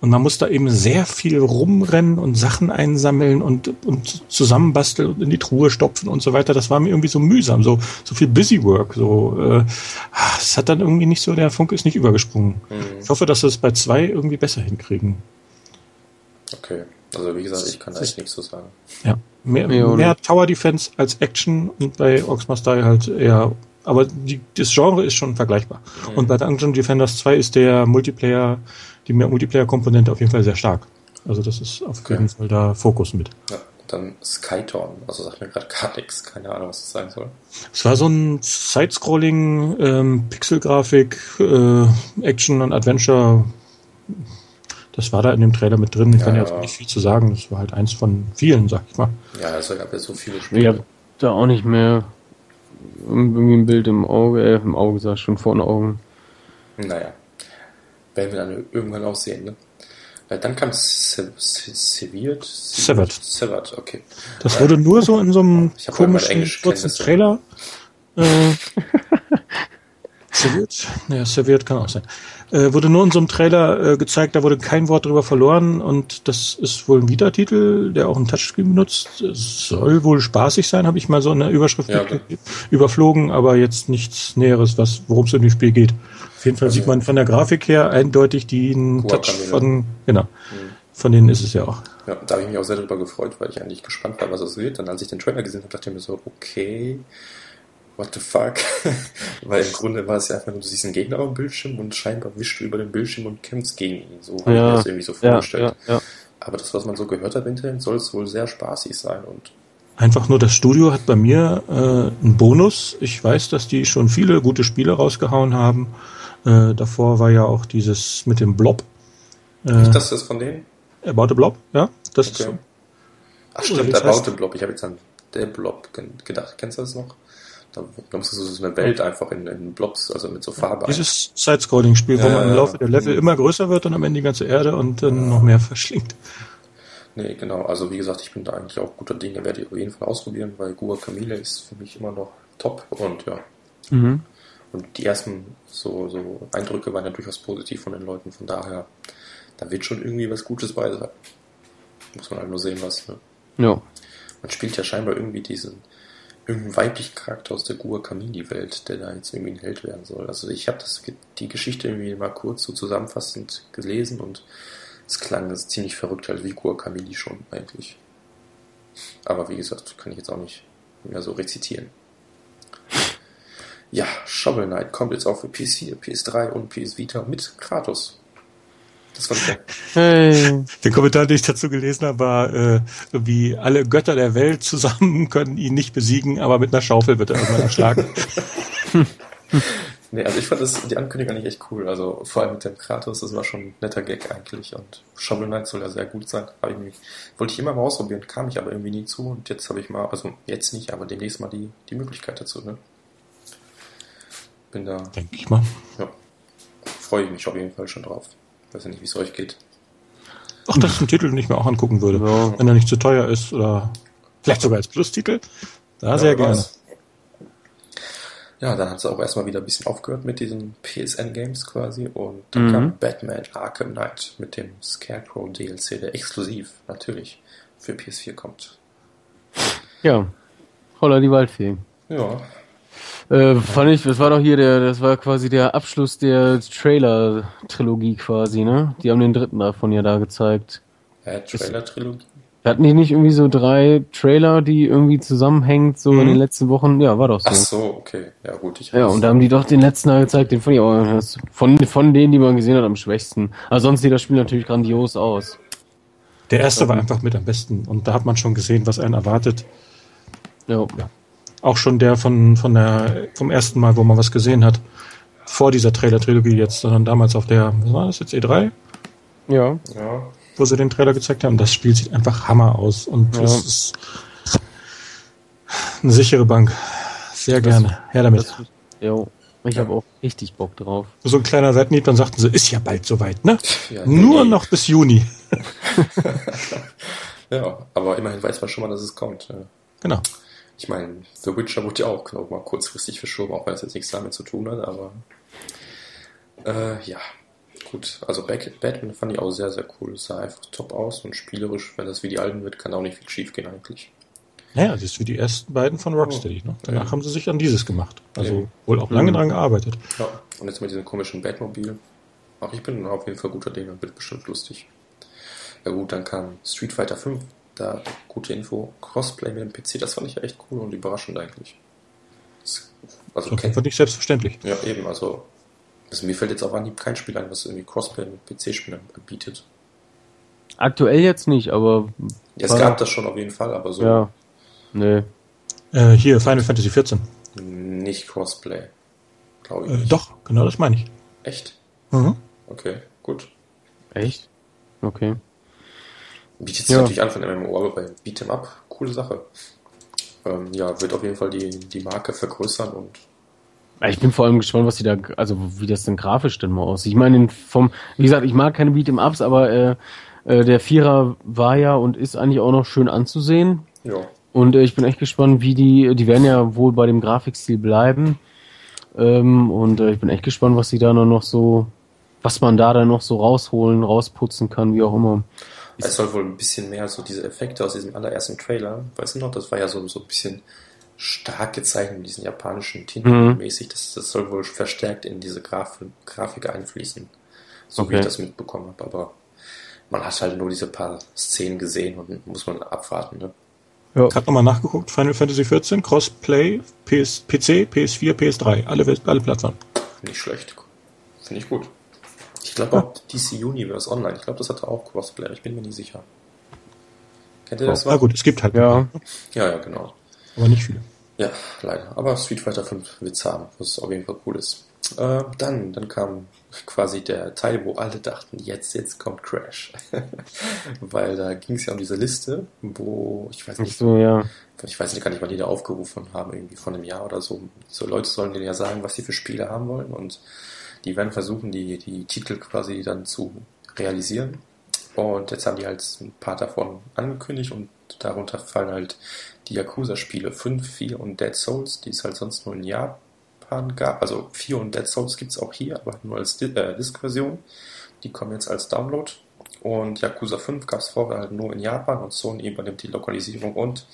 Und man muss da eben sehr viel rumrennen und Sachen einsammeln und, und zusammenbasteln und in die Truhe stopfen und so weiter. Das war mir irgendwie so mühsam, so, so viel Busywork. So, äh, ah, es hat dann irgendwie nicht so, der Funke ist nicht übergesprungen. Hm, Ich hoffe, dass wir es bei zwei irgendwie besser hinkriegen. okay. Also wie gesagt, ich kann da echt nichts zu sagen. Ja. Mehr, Ja, mehr Tower Defense als Action und bei Ox Must Die halt eher. Aber die, das Genre ist schon vergleichbar. Mhm. Und bei Dungeon Defenders 2 ist der Multiplayer, die mehr Multiplayer-Komponente auf jeden Fall sehr stark. Also das ist auf Okay. jeden Fall da Fokus mit. Ja, dann Skytorn. Also sagt mir gerade gar nichts. Keine Ahnung, was das sein soll. Es war so ein Side-Scrolling, ähm, Pixelgrafik, äh, Action und Adventure. Das war da in dem Trailer mit drin. Ich Ja, kann ja jetzt nicht viel zu sagen. Das war halt eins von vielen, sag ich mal. Ja, es gab ja so viele Ich Spiele. habe da auch nicht mehr irgendwie ein Bild im Auge, äh, im Auge sag ich schon vor den Augen. Naja. Werden wir dann irgendwann auch sehen, ne? Weil dann kam Se Se Severed? Severed. Severed, okay. Das wurde nur so in so einem Ich hab komischen kurzen. Trailer. Äh, serviert? Naja, serviert kann auch sein. Äh, wurde nur in so einem Trailer äh, gezeigt, da wurde kein Wort drüber verloren und das ist wohl ein Vita-Titel, der auch ein Touchscreen benutzt. Es soll wohl spaßig sein, habe ich mal so in der Überschrift Ja, ge- überflogen, aber jetzt nichts Näheres, was worum es in dem Spiel geht. Auf jeden Fall Also- sieht man von der Grafik her eindeutig den Touch von, genau, Hm. von denen ist es ja auch. Ja, da habe ich mich auch sehr darüber gefreut, weil ich eigentlich gespannt war, was es wird. Dann als ich den Trailer gesehen habe, dachte ich mir so, okay, what the fuck? weil im Grunde war es ja einfach nur, du siehst einen Gegner auf dem Bildschirm und scheinbar wischst du über den Bildschirm und kämpfst gegen ihn. So habe ich mir Ja, das irgendwie so ja, vorgestellt. ja, ja. Aber das, was man so gehört hat im Internet, soll es wohl sehr spaßig sein und Einfach nur das Studio hat bei mir äh, einen Bonus. Ich weiß, dass die schon viele gute Spiele rausgehauen haben. Äh, davor war ja auch dieses mit dem Blob. Äh, ist das das von denen? About the Blob, ja. Das ist Okay. so. Ach stimmt, das About heißt? the Blob. Ich habe jetzt an der Blob gedacht. Kennst du das noch? Da, musst du so eine Welt einfach in, in Blobs, also mit so Farbe. Dieses Side-Scrolling-Spiel, wo Ja, man im Laufe der Level immer größer wird und am Ende die ganze Erde und dann noch mehr verschlingt. Nee, genau. Also wie gesagt, ich bin da eigentlich auch guter Dinge, werde ich auf jeden Fall ausprobieren, weil Guacamole ist für mich immer noch top und ja. Mhm. Und die ersten so, so Eindrücke waren ja durchaus positiv von den Leuten, von daher, da wird schon irgendwie was Gutes bei sein. Muss man halt nur sehen, was. Ne? Ja. Man spielt ja scheinbar irgendwie diesen irgendeinen weiblichen Charakter aus der Guacamole-Welt, der da jetzt irgendwie ein Held werden soll. Also ich habe die Geschichte irgendwie mal kurz so zusammenfassend gelesen und es klang das ziemlich verrückt, halt wie Guacamole schon eigentlich. Aber wie gesagt, kann ich jetzt auch nicht mehr so rezitieren. Ja, Shovel Knight kommt jetzt auch für PS4, PS3 und PS Vita mit Kratos. Das fand ich ja. Hey. Der Kommentar, den ich dazu gelesen habe, war, äh, wie alle Götter der Welt zusammen können ihn nicht besiegen, aber mit einer Schaufel wird er irgendwann erschlagen. nee, also ich fand das, die Ankündigung eigentlich echt cool. Also vor allem mit dem Kratos, das war schon ein netter Gag eigentlich. Und Shovel Knight soll ja sehr gut sein. Ich mich, wollte ich immer mal ausprobieren, kam ich aber irgendwie nie zu. Und jetzt habe ich mal, also jetzt nicht, aber demnächst mal die, die Möglichkeit dazu. Ne? Bin da. Denke ich mal. Ja. Freue ich mich auf jeden Fall schon drauf. Weiß ja nicht, wie es euch geht. Ach, das ist ein Titel, den ich mir auch angucken würde. Ja. Wenn er nicht zu teuer ist oder vielleicht sogar als Plus-Titel. Da ja, sehr gerne. Was. Ja, dann hat es auch erstmal wieder ein bisschen aufgehört mit diesen PSN-Games quasi und dann mhm. kam Batman Arkham Knight mit dem Scarecrow DLC, der exklusiv natürlich für PS4 kommt. Ja, holla die Waldfee. Ja, äh, fand ich, das war doch hier der, das war quasi der Abschluss der Trailer-Trilogie quasi, ne? Die haben den dritten davon ja da gezeigt. Ja, Trailer-Trilogie? Hatten die nicht irgendwie so drei Trailer, die irgendwie zusammenhängt, so mhm. in den letzten Wochen? Ja, war doch so. Ach so, okay. Ja, gut. Ich ja, und da haben die doch den letzten da gezeigt, den fand ich auch, von, von denen, die man gesehen hat, am schwächsten. Aber sonst sieht das Spiel natürlich grandios aus. Der erste war einfach mit am besten und da hat man schon gesehen, was einen erwartet. Ja. ja auch schon der von, von der, vom ersten Mal, wo man was gesehen hat. Vor dieser Trailer-Trilogie jetzt, sondern damals auf der, was war das jetzt, E3? Ja. ja. Wo sie den Trailer gezeigt haben. Das Spiel sieht einfach Hammer aus und ja. das ist eine sichere Bank. Sehr das, gerne. Her damit. Das, jo. Ich habe auch richtig Bock drauf. So ein kleiner Seitenhieb, dann sagten sie, ist ja bald soweit, ne? Ja, Nur nee. noch bis Juni. ja, aber immerhin weiß man schon mal, dass es kommt. Genau. Ich meine, The Witcher wurde ja auch noch mal kurzfristig verschoben, auch wenn es jetzt nichts damit zu tun hat, aber äh, ja, gut. Also Batman fand ich auch sehr, sehr cool. Es sah einfach top aus und spielerisch, wenn das wie die alten wird, kann auch nicht viel schief gehen eigentlich. Naja, das ist wie die ersten beiden von Rocksteady. Ne? Danach ja. haben sie sich an dieses gemacht. Also ja. wohl auch lange mhm. dran gearbeitet. Ja, und jetzt mit diesem komischen Batmobil. Ach, ich bin auf jeden Fall guter Dinge, wird bestimmt lustig. Ja gut, dann kam Street Fighter 5 da gute Info. Crossplay mit dem PC, das fand ich echt cool und überraschend eigentlich. Das, also das kennt, nicht selbstverständlich. Ja, eben. Also, also mir fällt jetzt auf Anhieb kein Spiel ein, was irgendwie Crossplay mit PC-Spielern bietet. Aktuell jetzt nicht, aber. Ja, es gab das schon auf jeden Fall, aber so. Ja. Nee. Äh, hier, Final Fantasy XIV. Nicht Crossplay. Glaube ich. Äh, doch, genau das meine ich. Echt? Mhm. Okay, gut. Echt? Okay. Bietet sich ja. natürlich an von MMO, aber bei Beat'em Up, coole Sache. Ähm, ja, wird auf jeden Fall die, die Marke vergrößern und. Ich bin vor allem gespannt, was die da, also wie das denn grafisch denn mal aussieht. Ich meine, vom, wie gesagt, ich mag keine Beat'em Ups, aber äh, äh, der Vierer war ja und ist eigentlich auch noch schön anzusehen. Ja. Und äh, ich bin echt gespannt, wie die, die werden ja wohl bei dem Grafikstil bleiben. Ähm, und äh, ich bin echt gespannt, was sie da noch so, was man da dann noch so rausholen, rausputzen kann, wie auch immer. Es soll wohl ein bisschen mehr so diese Effekte aus diesem allerersten Trailer, weißt du noch, das war ja so, so ein bisschen stark gezeichnet mit diesen japanischen Tinten mhm. mäßig. Das, das soll wohl verstärkt in diese Graf Grafik einfließen, so okay. wie ich das mitbekommen habe. Aber man hat halt nur diese paar Szenen gesehen und muss man abwarten. Ne? Ja. Ich habe nochmal nachgeguckt, Final Fantasy XIV, Crossplay, PS, PC, PS4, PS3, alle, alle Plattformen. Nicht schlecht. Finde ich gut. Ich glaube auch DC Universe Online. Ich glaube, das hatte auch Crossplay. Ich bin mir nicht sicher. Kennt ihr das? Oh, na gut, es gibt halt. Ja. Ja, ja, genau. Aber nicht viele. Ja, leider. Aber Street Fighter 5 wird's haben, was auf jeden Fall cool ist. Äh, dann, dann kam quasi der Teil, wo alle dachten, jetzt, jetzt kommt Crash. Weil da ging es ja um diese Liste, wo, ich weiß nicht, so, ja. ich weiß nicht gar nicht, wann die da aufgerufen haben, irgendwie vor einem Jahr oder so. So Leute sollen dir ja sagen, was sie für Spiele haben wollen und die werden versuchen, die, die Titel quasi dann zu realisieren. Und jetzt haben die halt ein paar davon angekündigt und darunter fallen halt die Yakuza-Spiele 5, 4 und Dead Souls, die es halt sonst nur in Japan gab. Also 4 und Dead Souls gibt es auch hier, aber nur als äh, Disk-Version. Die kommen jetzt als Download. Und Yakuza 5 gab es vorher halt nur in Japan und Sony übernimmt die Lokalisierung und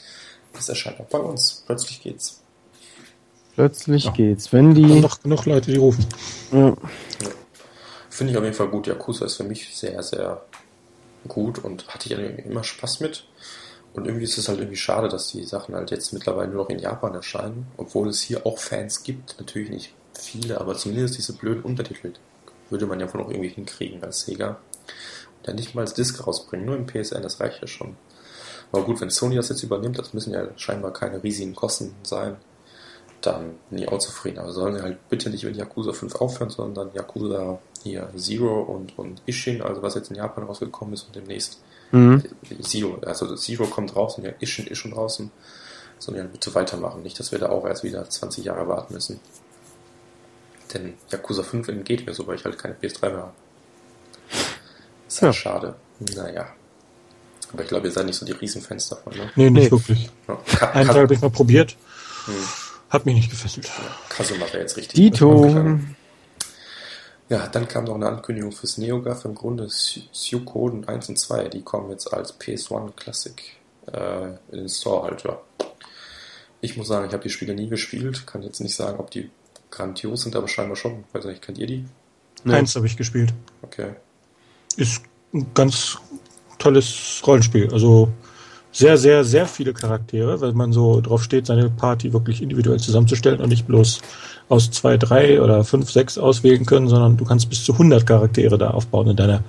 es erscheint auch bei uns. Plötzlich geht's. Plötzlich Ja. geht's. Wenn Dann die. noch genug Leute, die rufen. Ja. Finde ich auf jeden Fall gut. Yakuza ist für mich sehr, sehr gut und hatte ich immer Spaß mit. Und irgendwie ist es halt irgendwie schade, dass die Sachen halt jetzt mittlerweile nur noch in Japan erscheinen, obwohl es hier auch Fans gibt. Natürlich nicht viele, aber zumindest diese blöden Untertitel würde man ja wohl noch irgendwie hinkriegen als Sega. Und dann nicht mal als Disc rausbringen, nur im PSN, das reicht ja schon. Aber gut, wenn Sony das jetzt übernimmt, das müssen ja scheinbar keine riesigen Kosten sein, dann bin ich auch zufrieden. Aber sollen sie halt bitte nicht mit Yakuza 5 aufhören, sondern Yakuza hier Zero und, und Ishin, also was jetzt in Japan rausgekommen ist und demnächst Mhm. Zero, also Zero kommt raus und ja, Ishin ist schon draußen. Sondern ja, bitte weitermachen. Nicht, dass wir da auch erst wieder 20 Jahre warten müssen. Denn Yakuza 5 entgeht mir so, weil ich halt keine PS3 mehr habe. Ist halt Ja. schade. Naja. Aber ich glaube, ihr seid nicht so die Riesenfans davon, ne? Nee, nicht Nee. wirklich. Ja. Einen Teil habe ich mal probiert. Hm. Hat mich nicht gefesselt. Kasuma wäre jetzt richtig. Dito. Ja, dann kam noch eine Ankündigung fürs NeoGAF im Grunde Suikoden 1 und 2. Die kommen jetzt als PS1 Classic äh, in den Store halt, ja. Ich muss sagen, ich habe die Spiele nie gespielt. Kann jetzt nicht sagen, ob die grandios sind, aber scheinbar schon. Weiß nicht, kennt ihr die? Nee. Eins habe ich gespielt. Okay. Ist ein ganz tolles Rollenspiel. Also sehr, sehr, sehr viele Charaktere, weil man so drauf steht, seine Party wirklich individuell zusammenzustellen und nicht bloß aus zwei, drei oder fünf, sechs auswählen können, sondern du kannst bis zu 100 Charaktere da aufbauen in deiner,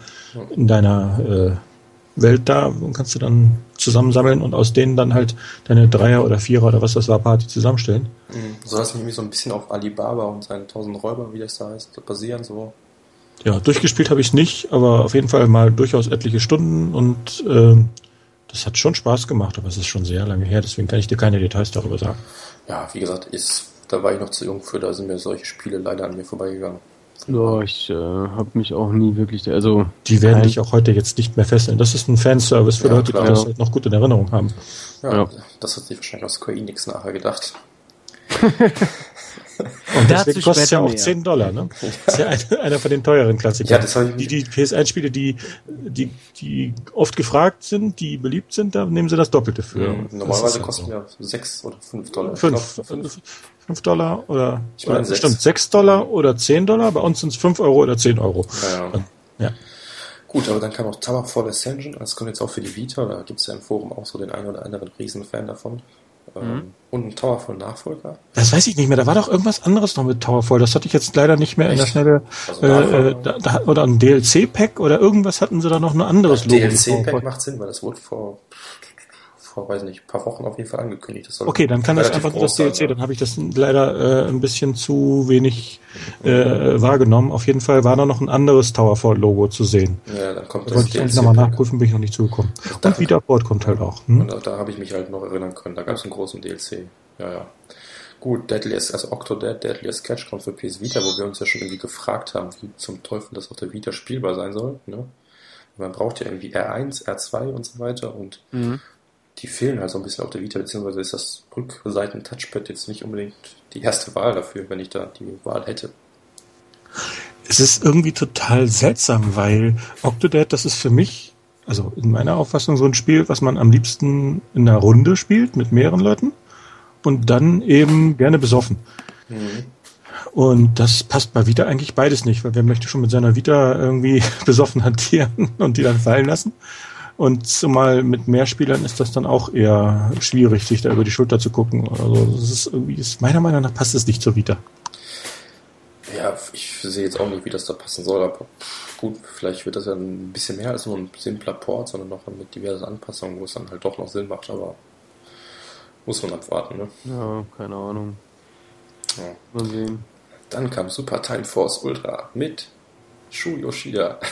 in deiner äh, Welt da und kannst du dann zusammensammeln und aus denen dann halt deine Dreier oder Vierer oder was das war Party zusammenstellen. Mhm. Soll das nicht irgendwie so ein bisschen auf Alibaba und seinen tausend Räuber, wie das da heißt, so basieren? So? Ja, durchgespielt habe ich es nicht, aber auf jeden Fall mal durchaus etliche Stunden und ähm, das hat schon Spaß gemacht, aber es ist schon sehr lange her, deswegen kann ich dir keine Details darüber sagen. Ja, wie gesagt, ist, da war ich noch zu jung für, da sind mir solche Spiele leider an mir vorbeigegangen. Ja, ich äh, habe mich auch nie wirklich. Also, Die werden Nein. dich auch heute jetzt nicht mehr fesseln. Das ist ein Fanservice für Ja, Leute, klar. die das halt noch gut in Erinnerung haben. Ja, Ja. das hat sich wahrscheinlich aus Square Enix nachher gedacht. Und Dazu deswegen kostet es ja auch mehr. 10 Dollar, ne? Das ist ja ein, einer von den teuren Klassikern. Ja, das hab ich- die, die PS1-Spiele, die, die, die oft gefragt sind, die beliebt sind, da nehmen sie das Doppelte für. Mhm. Normalerweise halt kosten so. ja 6 oder 5 Dollar. Ich Fünf, glaub, fünf. fünf Dollar oder, Ich meine oder sechs. stimmt, sechs Dollar oder zehn Dollar. Bei uns sind es fünf Euro oder zehn Euro. Ja, ja. Ja. Gut, aber dann kam auch Towerfall Ascension, das kommt jetzt auch für die Vita, da gibt es ja im Forum auch so den einen oder anderen Riesenfan davon. Ähm, Und ein Towerfall Nachfolger. Das weiß ich nicht mehr. Da war doch irgendwas anderes noch mit Towerfall. Das hatte ich jetzt leider nicht mehr in der Echt? Schnelle. Also Äh, äh, da, da, oder ein DLC-Pack oder irgendwas hatten sie da noch ein anderes Logo. DLC-Pack macht Sinn, weil das wurde vor, vor, weiß nicht, ein paar Wochen auf jeden Fall angekündigt. Okay, dann kann das einfach nur das sein, DLC. Dann habe ich das leider äh, ein bisschen zu wenig äh, wahrgenommen. Auf jeden Fall war da noch ein anderes Towerfall-Logo zu sehen. Ja, dann kommt Da das wollte ich eigentlich nochmal nachprüfen, bin ich noch nicht zugekommen. Da- Und Wiederport kommt halt auch. Hm? Und da, da habe ich mich halt noch erinnern können. Da gab es einen großen DLC. Ja, ja. Gut, Deadliest, also Octodad, Deadliest Catch kommt für PS Vita, wo wir uns ja schon irgendwie gefragt haben, wie zum Teufel das auf der Vita spielbar sein soll. Ne? Man braucht ja irgendwie R1, R2 und so weiter und Mhm. Die fehlen halt so ein bisschen auf der Vita, beziehungsweise ist das Rückseiten-Touchpad jetzt nicht unbedingt die erste Wahl dafür, wenn ich da die Wahl hätte. Es ist irgendwie total seltsam, weil Octodad, das ist für mich, also in meiner Auffassung, so ein Spiel, was man am liebsten in einer Runde spielt mit mehreren Leuten und dann eben gerne besoffen. Mhm. Und das passt bei Vita eigentlich beides nicht, weil wer möchte schon mit seiner Vita irgendwie besoffen hantieren und die dann fallen lassen? Und zumal mit mehr Spielern ist das dann auch eher schwierig, sich da über die Schulter zu gucken. Also das ist irgendwie, ist, meiner Meinung nach passt es nicht zur Vita. Ja, ich sehe jetzt auch nicht, wie das da passen soll, aber gut, vielleicht wird das ja ein bisschen mehr als nur ein simpler Port, sondern noch mit diversen Anpassungen, wo es dann halt doch noch Sinn macht, aber muss man abwarten, ne? Ja, keine Ahnung. Ja. Mal sehen. Dann kam Super Time Force Ultra mit Shu Yoshida.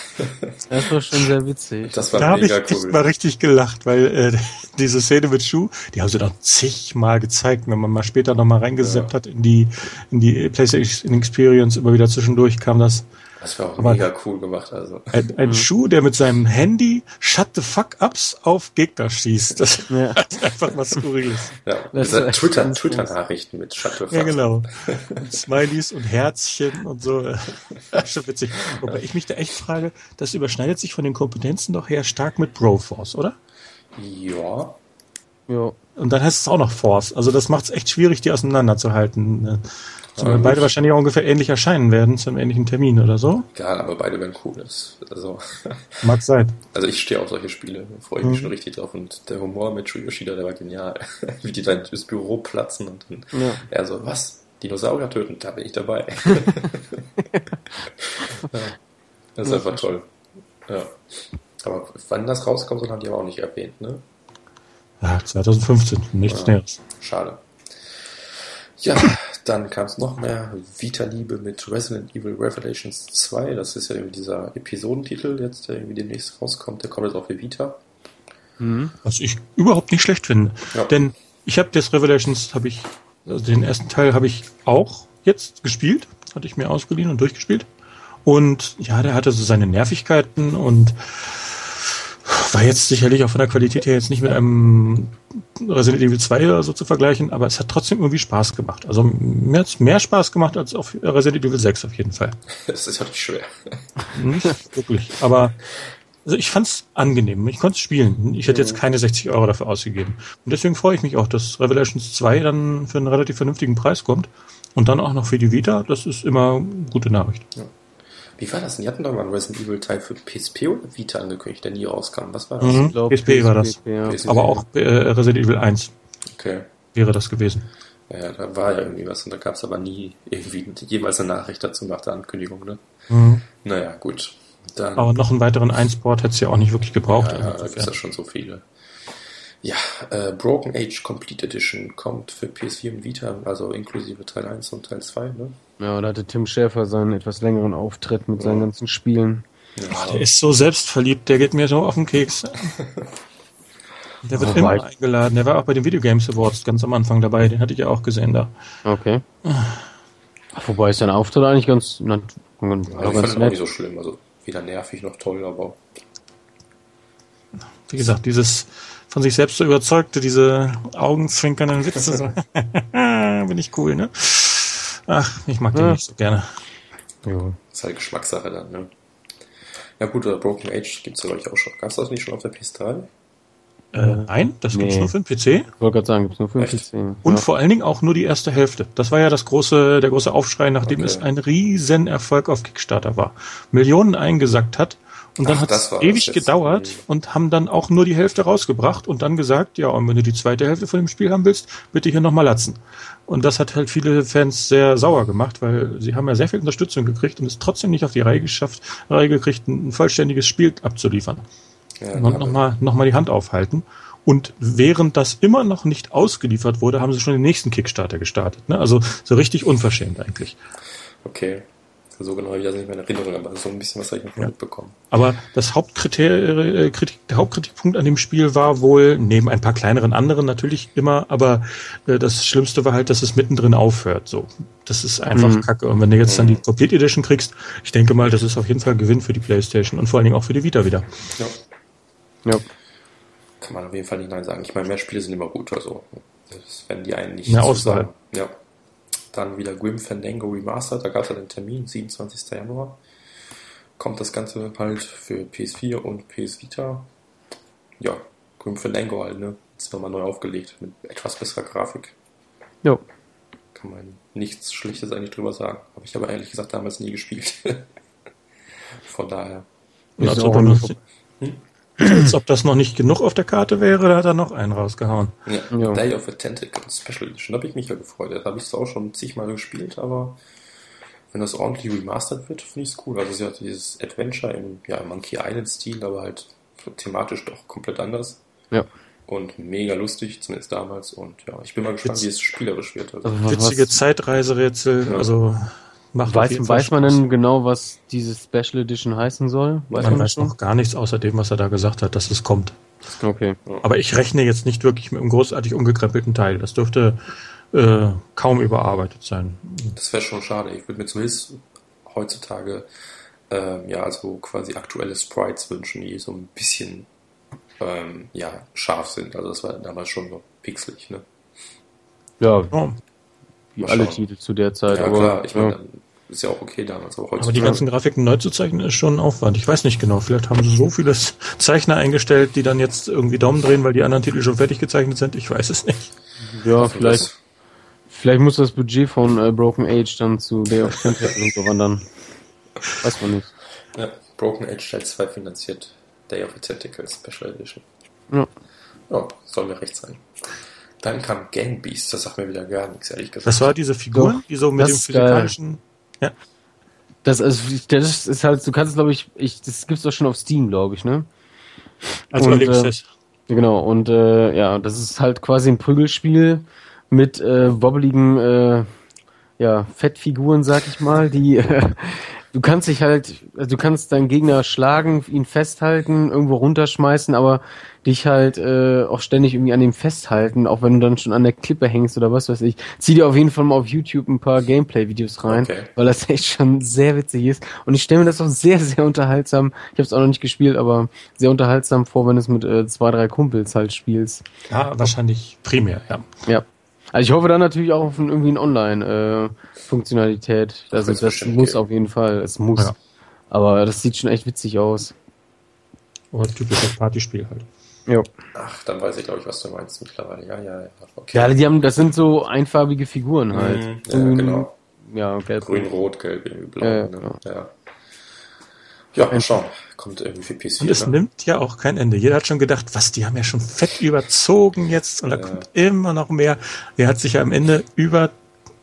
Das war schon sehr witzig. Das war Da habe ich mega echt cool. mal richtig gelacht, weil äh, diese Szene mit Schuh, die haben sie doch zigmal gezeigt, wenn man mal später noch mal reingeseppt Ja. hat in die in die PlayStation Experience, immer wieder zwischendurch kam das. Das wäre auch Aber- mega cool gemacht. Also. Ein, ein Schuh, der mit seinem Handy Shut the fuck ups auf Gegner schießt. Das Ja. ist einfach was Skurriles. Ja, Das das ist echt Twitter, ganz Twitter-Nachrichten mit Shuttle Ja, genau. Und Smileys und Herzchen und so. Das ist Schon witzig. Wobei ich mich da echt frage, das überschneidet sich von den Kompetenzen doch her stark mit Broforce, oder? Ja, Ja. Und dann heißt es auch noch Force. Also das macht es echt schwierig, die auseinanderzuhalten. Äh, Zumal gut. beide wahrscheinlich auch ungefähr ähnlich erscheinen werden, zum ähnlichen Termin oder so. egal, aber beide werden cool. Das, also, Mag sein. also ich stehe auf solche Spiele, da freue ich mich schon richtig drauf. Und der Humor mit Shu Yoshida, der war genial. Wie die dann ins Büro platzen und dann Ja. er so, was? Dinosaurier töten? Da bin ich dabei. ja, das ist einfach toll. Ja. Aber wann das rauskommt, soll haben die aber auch nicht erwähnt, ne? Ja, 2015, nichts Ja. Näheres. Schade. Ja, dann kam es noch mehr Vita-Liebe mit Resident Evil Revelations 2. Das ist ja irgendwie dieser Episodentitel jetzt, der irgendwie demnächst rauskommt. Der kommt jetzt auch für Vita. Mhm. Was ich überhaupt nicht schlecht finde. Ja. Denn ich habe das Revelations, habe ich, also den ersten Teil habe ich auch jetzt gespielt. Hatte ich mir ausgeliehen und durchgespielt. Und ja, der hatte so seine Nervigkeiten und war jetzt sicherlich auch von der Qualität her jetzt nicht mit einem Resident Evil 2 oder so zu vergleichen, aber es hat trotzdem irgendwie Spaß gemacht. Also mir hat's mehr Spaß gemacht als auf Resident Evil 6 auf jeden Fall. Das ist ja nicht schwer. Nicht wirklich. Aber also ich fand's angenehm. Ich konnte es spielen. Ich hätte jetzt keine 60 Euro dafür ausgegeben. Und deswegen freue ich mich auch, dass Revelations 2 dann für einen relativ vernünftigen Preis kommt. Und dann auch noch für die Vita. Das ist immer gute Nachricht. Wie war das denn? Die hatten doch mal einen Resident Evil Teil für PSP oder Vita angekündigt, der nie rauskam. Was war das? Mhm. Ich glaub, PSP war das. Ja. PSP. Aber auch äh, Resident Evil 1 Okay. wäre das gewesen. Ja, da war ja irgendwie was und da gab es aber nie irgendwie jeweils eine Nachricht dazu nach der Ankündigung, ne? Naja, gut. Dann, Aber noch einen weiteren 1-Port hätte es ja auch nicht wirklich gebraucht. ja, da gibt es ja schon so viele. Ja, äh, Broken Age Complete Edition kommt für PS4 und Vita, also inklusive Teil 1 und Teil 2, ne? Ja, da hatte Tim Schäfer seinen etwas längeren Auftritt mit seinen ganzen Spielen. Ja, Der ist so selbstverliebt, der geht mir so auf den Keks. Der wird Wobei- immer eingeladen. Der war auch bei den Video Games Awards ganz am Anfang dabei. Den hatte ich ja auch gesehen da. Okay. Ach, wobei ist sein Auftritt eigentlich ganz, na, ganz, also war ich fand ganz es auch nett. nicht so schlimm, also weder nervig noch toll, aber Wie gesagt, dieses von sich selbst so überzeugte, diese augenzwinkernden Witze. So. Bin ich cool, ne? Ach, ich mag den Ja. nicht so gerne. Ja. ist halt Geschmackssache dann, ne? Ja gut, äh, Broken Age gibt's ja glaube ich auch schon. Gab's das nicht schon auf der PS3? Äh, nein, das gibt's Nee. nur für den PC. Ich wollte gerade sagen, gibt's nur für den Echt? PC. Und ja. vor allen Dingen auch nur die erste Hälfte. Das war ja das große, der große Aufschrei, nachdem Okay. es ein riesen Erfolg auf Kickstarter war. Millionen eingesackt hat. Und dann hat das es ewig gedauert und haben dann auch nur die Hälfte rausgebracht und dann gesagt, ja, und wenn du die zweite Hälfte von dem Spiel haben willst, bitte hier nochmal latzen. Und das hat halt viele Fans sehr sauer gemacht, weil sie haben ja sehr viel Unterstützung gekriegt und es trotzdem nicht auf die Reihe geschafft, Reihe gekriegt, ein vollständiges Spiel abzuliefern. Ja, Und nochmal noch mal die Hand aufhalten. Und während das immer noch nicht ausgeliefert wurde, haben sie schon den nächsten Kickstarter gestartet. Ne? Also so richtig unverschämt eigentlich. Okay. So genau habe ich das nicht mehr in Erinnerung, aber so ein bisschen was habe ich noch Ja. mitbekommen. Aber das Hauptkriterium, äh, der Hauptkritikpunkt an dem Spiel war wohl, neben ein paar kleineren anderen natürlich immer, aber äh, das Schlimmste war halt, dass es mittendrin aufhört. So, das ist einfach Mhm. Kacke. Und wenn du jetzt dann die Complete Edition kriegst, ich denke mal, das ist auf jeden Fall Gewinn für die PlayStation und vor allen Dingen auch für die Vita wieder. Ja. Ja. Kann man auf jeden Fall nicht nein sagen. Ich meine, mehr Spiele sind immer gut, also das werden die einen nicht Mehr zusagen. Auswahl. Ja. Dann wieder Grim Fandango Remastered, da gab es ja den Termin, 27. Januar. Kommt das Ganze halt für PS4 und PS Vita. Ja, Grim Fandango halt, ne? Ist nochmal neu aufgelegt mit etwas besserer Grafik. Ja. Kann man nichts Schlechtes eigentlich drüber sagen. Habe ich aber ehrlich gesagt damals nie gespielt. Von daher. Ist auch er eine- noch, als ob das noch nicht genug auf der Karte wäre, da hat er noch einen rausgehauen. Ja, Ja. Day of the Tentacle Special Edition, da habe ich mich ja gefreut. Das habe ich auch schon zigmal gespielt, aber wenn das ordentlich remastered wird, finde ich es cool. Also sie hat dieses Adventure im ja, Monkey Island-Stil, aber halt thematisch doch komplett anders. Ja. Und mega lustig, zumindest damals. Und ja, ich bin mal gespannt, Witz- wie es spielerisch wird. Also, Witzige Zeitreiserätsel, Ja. also macht weiß, weiß man denn genau, was diese Special Edition heißen soll? Weiß Man man weiß schon? noch gar nichts außer dem, was er da gesagt hat, dass es kommt. Okay. Aber ich rechne jetzt nicht wirklich mit einem großartig umgekrempelten Teil. Das dürfte äh, kaum überarbeitet sein. das wäre schon schade. Ich würde mir zumindest heutzutage ähm, ja, also quasi aktuelle Sprites wünschen, die so ein bisschen ähm, ja, scharf sind. Also das war damals schon so pixelig, ne? Ja, Oh. Wie Mal alle schauen. Titel zu der Zeit. Ja, aber, klar, ich meine, ja. ist ja auch okay damals, aber Aber die ganzen Grafiken neu zu zeichnen ist schon ein Aufwand. Ich weiß nicht genau. Vielleicht haben sie so viele Zeichner eingestellt, die dann jetzt irgendwie Daumen drehen, weil die anderen Titel schon fertig gezeichnet sind. Ich weiß es nicht. ja, Also vielleicht, das- vielleicht muss das Budget von äh, Broken Age dann zu Day of Tentacle so wandern. Weiß man nicht. Ja, Broken Age Teil 2 finanziert Day of the Tentacle Special Edition. Ja. Ja, soll mir recht sein. Dann kam Gang Beast, das sagt mir wieder gar nichts, ehrlich gesagt. Das war diese Figuren, Doch, die so mit das dem physikalischen. Ja. Das, also, das ist halt, du kannst, glaube ich, ich, das gibt's doch schon auf Steam, glaube ich, ne? Also Und, äh, Genau, und äh, ja, das ist halt quasi ein Prügelspiel mit äh, wobbeligen äh, ja, Fettfiguren, sag ich mal, die äh, du kannst dich halt, also du kannst deinen Gegner schlagen, ihn festhalten, irgendwo runterschmeißen, aber dich halt äh, auch ständig irgendwie an dem festhalten, auch wenn du dann schon an der Klippe hängst oder was weiß ich. Zieh dir auf jeden Fall mal auf YouTube ein paar Gameplay-Videos rein, Okay. weil das echt schon sehr witzig ist. Und ich stelle mir das auch sehr, sehr unterhaltsam, ich habe es auch noch nicht gespielt, aber sehr unterhaltsam vor, wenn du es mit äh, zwei, drei Kumpels halt spielst. Ja, wahrscheinlich primär, ja. Ja. Also ich hoffe dann natürlich auch auf ein, irgendwie eine Online-Funktionalität. also wird's das bestimmt muss geben. auf jeden Fall. Es muss. Ja. Aber das sieht schon echt witzig aus. Oder typisches Partyspiel halt. Ja. Ach, dann weiß ich, glaube ich, was du meinst mittlerweile. Ja, ja, ja. Okay. Ja, die haben, das sind so einfarbige Figuren halt. Mhm, ja, Grün, genau. Ja, gelb. Grün, Rot, Gelb, irgendwie Blau. Ja, ja, ne? genau. ja. ja, mal schauen. Kommt irgendwie für PS4. Und es ne? nimmt ja auch kein Ende. Jeder hat schon gedacht, was, die haben ja schon fett überzogen jetzt und da Ja. kommt immer noch mehr. Der hat sich ja am Ende über,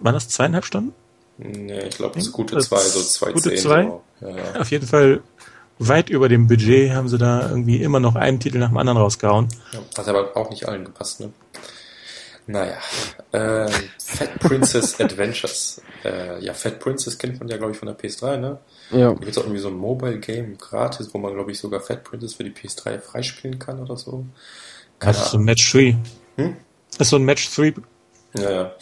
waren das zweieinhalb Stunden? Nee, ich glaube, das ist gute zwei, so zwei gute zehn. zwei? So. Ja, ja. Auf jeden Fall weit über dem Budget haben sie da irgendwie immer noch einen Titel nach dem anderen rausgehauen. Ja, Hat aber auch nicht allen gepasst, ne? Naja. Ähm, Fat Princess Adventures. Äh, ja, Fat Princess kennt man ja, glaube ich, von der PS3, ne? Ja. Da gibt es auch irgendwie so ein Mobile-Game gratis, wo man, glaube ich, sogar Fat Princess für die PS3 freispielen kann oder so. Das ist so ein Match 3. Hm? Das ist so ein Match 3. Ja, ja.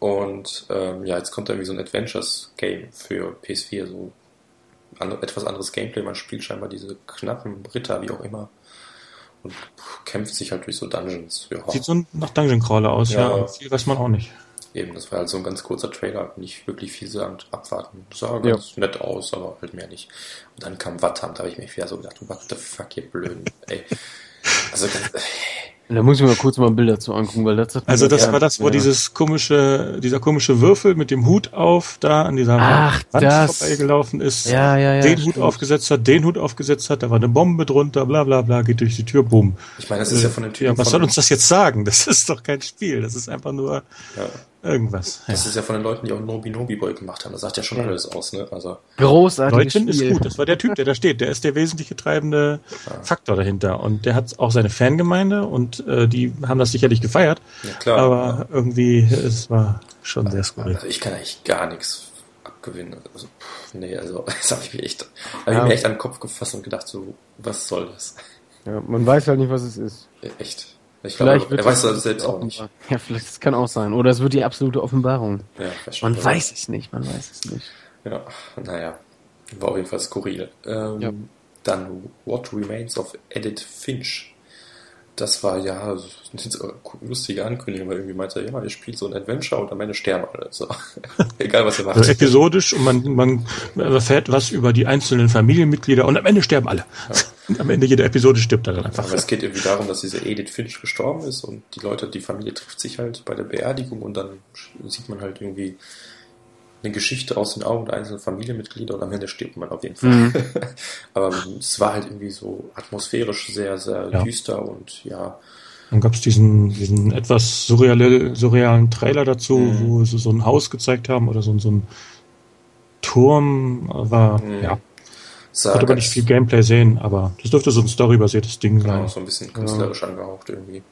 Und ähm, ja, jetzt kommt da irgendwie so ein Adventures-Game für PS4, so an, etwas anderes Gameplay. Man spielt scheinbar diese knappen Ritter, wie auch immer. Und kämpft sich halt durch so Dungeons. Ja, Sieht so nach Dungeon Crawler aus, ja. Ja. Viel weiß man auch nicht. eben, das war halt so ein ganz kurzer Trailer, nicht wirklich viel sagen, abwarten. Das sah Ja. ganz nett aus, aber halt mehr nicht. Und dann kam Wattam, da habe ich mich wieder so gedacht, what the fuck, ihr Blöden, ey. Also, ganz, Da muss ich mir kurz mal Bilder zu angucken, weil das hat Also das war das, wo ja. dieses komische, dieser komische Würfel mit dem Hut auf da an dieser Ach, Wand das. vorbeigelaufen ist. Ja, ja, ja. den Hut aufgesetzt hat, den Hut aufgesetzt hat, da war eine Bombe drunter, bla bla bla, geht durch die Tür, boom. ich meine, das ist ja von den Typen Ja, was soll uns das jetzt sagen? Das ist doch kein Spiel, das ist einfach nur ja, irgendwas. Ja. das ist ja von den Leuten, die auch Nobi Nobi Boy gemacht haben. Das sagt ja schon Ja. alles aus, ne? Also, Großartiges Leutchen ist gut, das war der Typ, der da steht, der ist der wesentliche treibende Faktor dahinter und der hat auch seine Fangemeinde und äh, die haben das sicherlich gefeiert, ja klar. aber irgendwie, es war schon sehr skurril. Also ich kann eigentlich gar nichts abgewinnen. Also, pff, nee, also das habe ich mir echt, hab Ja. ich mir echt an den Kopf gefasst und gedacht, so, was soll das? Ja, man weiß halt nicht, was es ist. Ja, Echt. Ich Vielleicht glaube, er weiß es das selbst auch nicht. Ja, vielleicht, das kann auch sein. Oder es wird die absolute Offenbarung. Ja. Man weiß es nicht, man weiß es nicht. Ja, naja. War auf jeden Fall skurril. Ähm, Ja. Dann What Remains of Edith Finch. Das war ja lustige Ankündigung, weil irgendwie meinte er, ja, ihr spielt so ein Adventure und am Ende sterben alle. So. Egal, was ihr macht. Also episodisch und man, man erfährt was über die einzelnen Familienmitglieder und am Ende sterben alle. Und am Ende jeder Episode stirbt er dann einfach. Aber es geht irgendwie darum, dass diese Edith Finch gestorben ist und die Leute, die Familie trifft sich halt bei der Beerdigung und dann sieht man halt irgendwie eine Geschichte aus den Augen der einzelnen Familienmitglieder und am Ende stirbt man auf jeden Fall. Mhm. Aber es war halt irgendwie so atmosphärisch sehr, sehr Ja. düster und ja, Dann gab es diesen, diesen etwas surreale, surrealen Trailer dazu, Mhm. wo sie so ein Haus gezeigt haben oder so, so ein Turm war, Mhm. ja, sah konnte man ganz- nicht viel Gameplay sehen, aber das dürfte so ein storybasiertes Ding genau, sein. so ein bisschen künstlerisch angehaucht irgendwie.